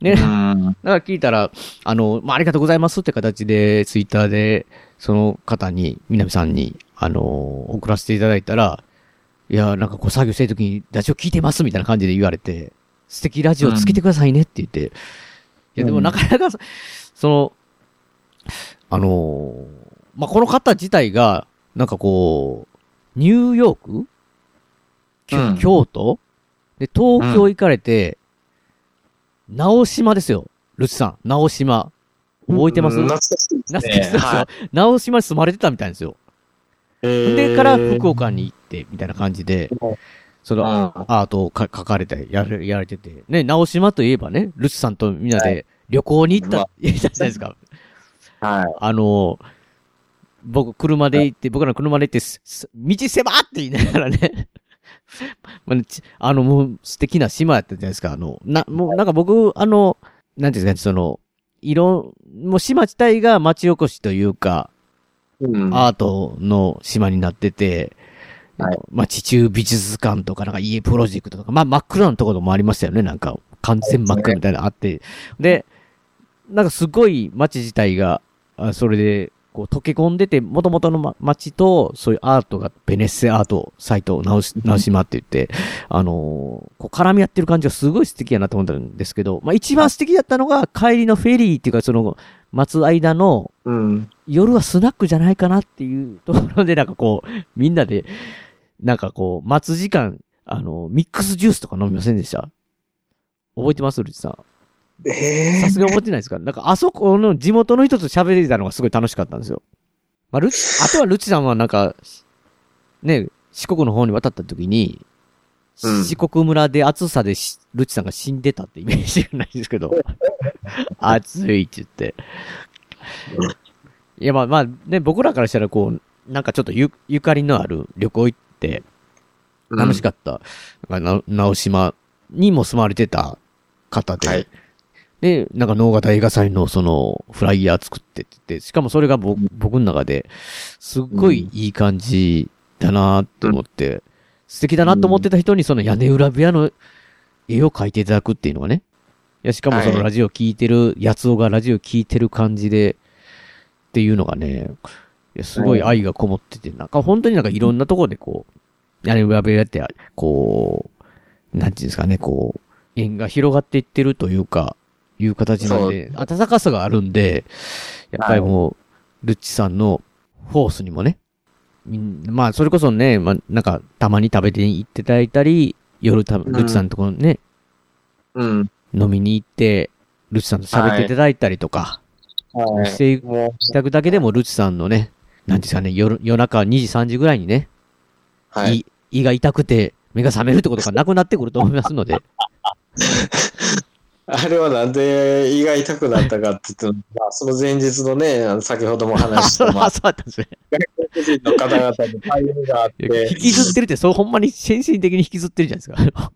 ね、うん。だから聞いたら、あの、まあ、ありがとうございますって形で、ツイッターで、その方に、南さんに、あの、送らせていただいたら、いや、なんかこう作業してる時にラジオ聞いてますみたいな感じで言われて、素敵ラジオつけてくださいねって言って、いや、でもなかなかそ、その、あのまあ、この方自体が、なんかこう、ニューヨーク、きうん。京都？で、東京行かれて、直島ですよ。ルチさん、直島。覚えてます、うん懐かしいですね。懐かしいは直島に住まれてたみたいですよ。いで、から福岡に行って、みたいな感じでうん、そのうんアートをか書かれて、やらやられてて。ね、直島といえばね、ルチさんとみんなはで旅行に行った、まあ言ったじゃないですか。はい。あの、僕、車で行って、僕らの車で行って、道狭って言いながらね、まあの、もう素敵な島やったじゃないですか。あの、な、もうなんか僕、あの、なんていうんですかね、その、色、もう島自体が町おこしというか、うん。アートの島になってて、はい。まあ、地中美術館とか、なんか家プロジェクトとか、まあ、真っ暗なところもありましたよね、なんか、完全真っ暗みたいなのあって。で、なんかすごい街自体が、あそれで、こう溶け込んでて、元々のま街と、そういうアートが、ベネッセアートサイト、直し、直島って言って、あのーこう絡み合ってる感じがすごい素敵やなと思ったんですけど、まあ一番素敵だったのが、帰りのフェリーっていうか、その、待つ間の、うん。夜はスナックじゃないかなっていうところで、なんかこう、みんなで、なんかこう、待つ時間、あの、ミックスジュースとか飲みませんでした？覚えてます？ルチさん。えさすがに覚えてないですか？なんかあそこの地元の人と喋れたのがすごい楽しかったんですよ。まあ、ルチ、あとはルチさんはなんか、ね、四国の方に渡った時に、うん四国村で暑さでしルチさんが死んでたってイメージがないんですけど、暑いって言って。いや、まあまあ、ね、僕らからしたらこう、なんかちょっとゆ、ゆかりのある旅行行って、楽しかった。なんかな直島にも住まれてた方で、はいで、なんか能形映画祭のそのフライヤー作ってってしかもそれが僕僕の中で、すっごいいい感じだなと思って、素敵だなと思ってた人にその屋根裏部屋の絵を描いていただくっていうのがね。いや、しかもそのはい。ラジオ聞いてる、やつおがラジオ聞いてる感じで、っていうのがね、いやすごい愛がこもってて、なんか本当になんかいろんなところでこう、屋根裏部屋って、こう、なんていうんですかね、こう、縁が広がっていってるというか、いう形なんで、温かさがあるんで、やっぱりもう、ルッチさんのフォースにもね、まあ、それこそね、まあ、なんか、たまに食べて行っていただいたり、夜た、んルッチさんのところにね、うん。飲みに行って、ルッチさんと喋っていただいたりとか、はい。していもただくだけでも、ルッチさんのね、なんですかね、夜、夜中2時3時ぐらいにね、う、はい。胃胃が痛くて目が覚めるってことがなくなってくると思いますので、あれはなんで胃が痛くなったかって言って、まあ、その前日のね、あの先ほどもあ、話し そうた、まあ、そうだったんですね。外国人の方々に対応があって引、きずってるって、そうほんまに先進的に引きずってるじゃないですか。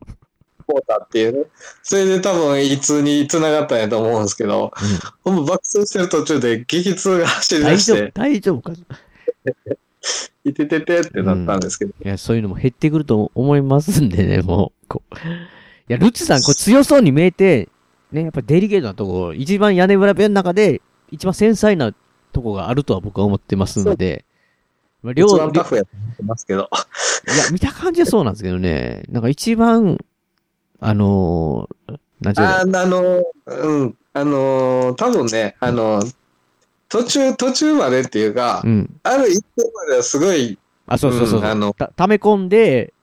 こうたっていうね。それで多分胃痛に繋がったんやと思うんですけど、ほんま爆走してる途中で激痛が走り出大丈夫して、大丈夫かいいてててってなったんですけど、や、そういうのも減ってくると思いますんでね、もう。こういや、ルッチさん、これ強そうに見えて、ね、やっぱデリケートなとこ、一番屋根裏部屋の中で、一番繊細なとこがあるとは僕は思ってますので、まあ、両、一番タ両フやと思ってますけど、いや、見た感じはそうなんですけどね、なんか一番、あのー、なんていうの？ああの、うん、あの、多分ね、あの、途中、途中までっていうか、うん。ある一点まではすごい、あ、そうそうそうそう、うんあのた溜め込んで、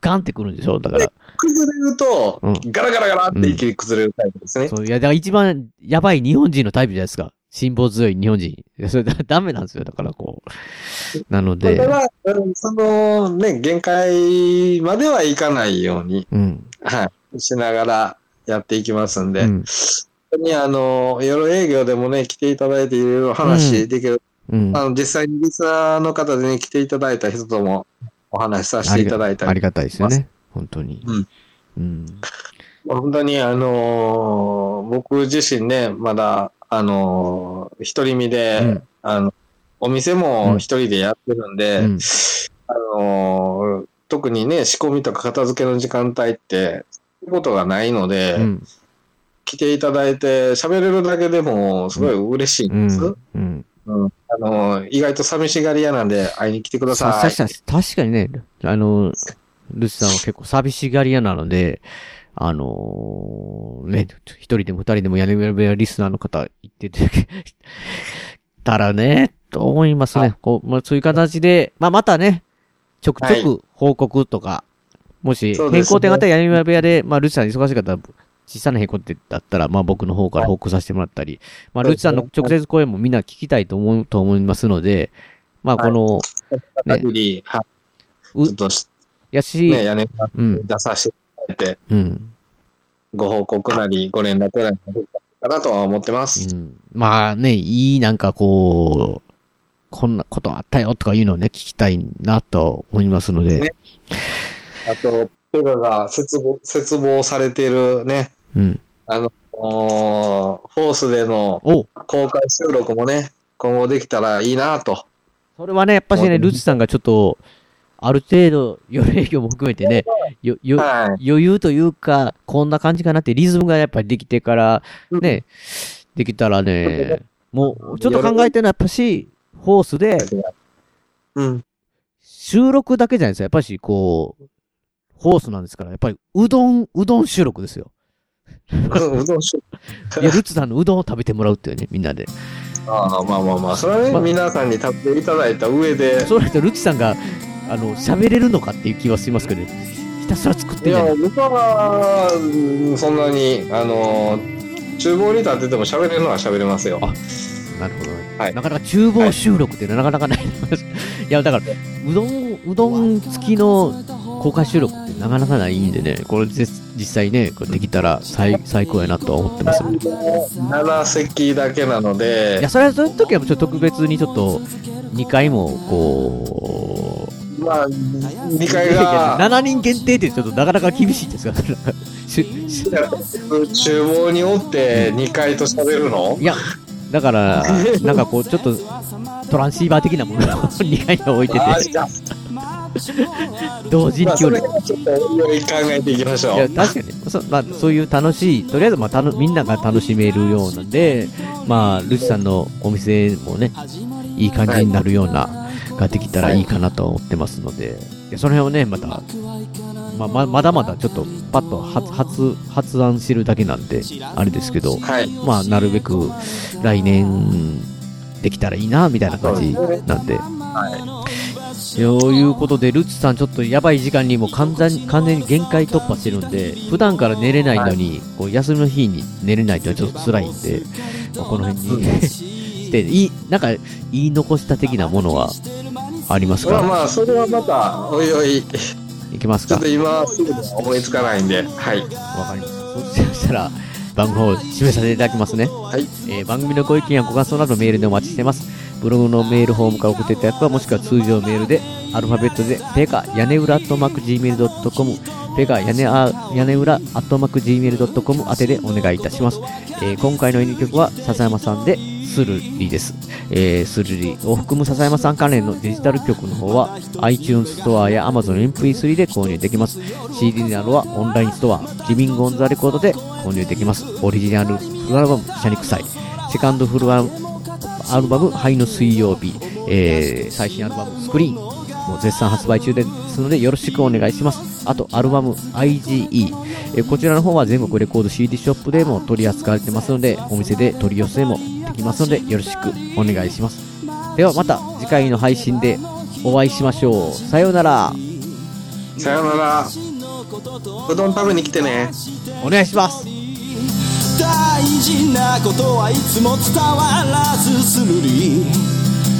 ガンってくるんでしょ？だから。崩れるとうん、ガラガラガラって一気に崩れるタイプですね。そう、いや、だから一番やばい日本人のタイプじゃないですか。辛抱強い日本人。それだダメなんですよ。だからこう。なのでだか、ら、うんそのね、限界まではいかないように、うん。はい、しながらやっていきますんで、うん。本当にあの、夜営業でもね、来ていただいていろいろ話できる、うん。あの、実際にリスナーの方でね、来ていただいた人ともお話しさせていただいたり、ありがたいですよね。本当に。うん。うん。本当にあのー僕自身ね、まだ、あのー独り身で、うんあの、お店も一人でやってるんで、うんあのー特にね、仕込みとか片付けの時間帯って、そういうことがないので、うん。来ていただいて喋れるだけでもすごい嬉しいんです。うん。うん。うんあのー意外と寂しがり屋なんで会いに来てください。さ確かに確かにね、あの、ルチさんは結構寂しがり屋なので、あのね、一人でも二人でも屋根裏部屋リスナーの方言ってて、たらね、と思いますね。こう、まあ、そういう形で、まあ、またね、ちょくちょく報告とか、もし、そうですね。変更点があったら屋根裏部屋で、まあ、ルチさん忙しかったら、小さな変更点だったら、まあ、僕の方から報告させてもらったり、まあ、ルチさんの直接声もみんな聞きたいと思う、と思いますので、まあ、この、ねはい。うちょっとしやし、ね、屋根出させていただいて、うん。ご報告なり、ご連絡なり、かなとは思ってます。うんまあね、いいなんかこう、こんなことあったよとかいうのをね、聞きたいなと思いますので、ねあと、ペガが絶望、絶望されているね、うん。あの、フォースでのお公開収録もね、今後できたらいいなと。それはね、やっぱしね、ルチさんがちょっと、ある程度、夜営業も含めてね、よ、よ、はい。余裕というか、こんな感じかなってリズムがやっぱりできてから、ね、できたらね、もう、ちょっと考えてるのはやっぱし、フォースで、うん。収録だけじゃないですか。やっぱし、こう、ホースなんですから、やっぱり、うどん、うどん収録ですよ。うどんしいや、ルツさんのうどんを食べてもらうっていうね、みんなで。ああまあまあまあ、それはね、ま皆さんに食べていただいた上で、それとルチさんが、あの、喋れるのかっていう気はしますけど、ひたすら作ってい？や僕は、うんそんなに、あの、厨房に立ってても喋れるのは喋れますよ。あなるほどね。はいなかなか厨房収録ってなかなかない。い、や、だから、うどん、うどん付きの公開収録ってなかなかないんでね、これぜ実際ね、これできたら最最高やなとは思ってますよね。7席だけなのいでや、、それはそういう時はちょっと特別にちょっと、2回も、こう、まあ、2階が、7人限定ってちょっとなかなか厳しいんですが、しし厨房におって2階と喋るの？いや、だから、なんかこう、ちょっと、トランシーバー的なものを 2階に置いてて、同時に距離。れはちょっと考えていきましょいや、う。確かに、そ,、まあ、そういう楽しい、とりあえず、まあ、たのみんなが楽しめるようなんで、まあ、ルチさんのお店もね、いい感じになるような、ができたらいいかなと思ってますので、その辺をね、また、まあ、ままだまだちょっと、パッと発、発、発案してるだけなんで、あれですけど、はい。まあ、なるべく来年できたらいいな、みたいな感じなんで。そういうことで、ルッツさんちょっとやばい時間にもう完全に、完全に限界突破してるんで、普段から寝れないのに、こう休みの日に寝れないってのはちょっと辛いんで、まあこの辺にして、いい、なんか言い残した的なものはありますか？まあまあ、それはまた、おいおい、いけますか？ちょっと今すぐ思いつかないんで、はい。わかりました。そしたら、番号を締めさせていただきますね。はい。えー番組のご意見やご感想などメールでお待ちしてます。ブログのメールフォームから送っていただくか、もしくは通常メールで、アルファベットで、ペガ屋根裏アットマーク Gmail.com、ペガ屋根あ屋根裏アットマーク Gmail.com 宛てでお願いいたします。えー今回の演曲は、笹山さんで、スルリです。えー、スルリを含む笹山さん関連のデジタル曲の方は、iTunes ストアや Amazon MP3 で購入できます。CD などはオンラインストア、リビングオンザレコードで購入できます。オリジナルフルアルバム、シャニクサイ。セカンドフルアルアルバム、ハイの水曜日、えー、最新アルバム、スクリーン、もう絶賛発売中ですので、よろしくお願いします。あと、アルバム、IGE、えーこちらの方は全国レコード CD ショップでも取り扱われてますので、お店で取り寄せもできますので、よろしくお願いします。ではまた次回の配信でお会いしましょう。さようなら。さよなら。うどん食べに来てね。お願いします。大事なことはいつも伝わらずするり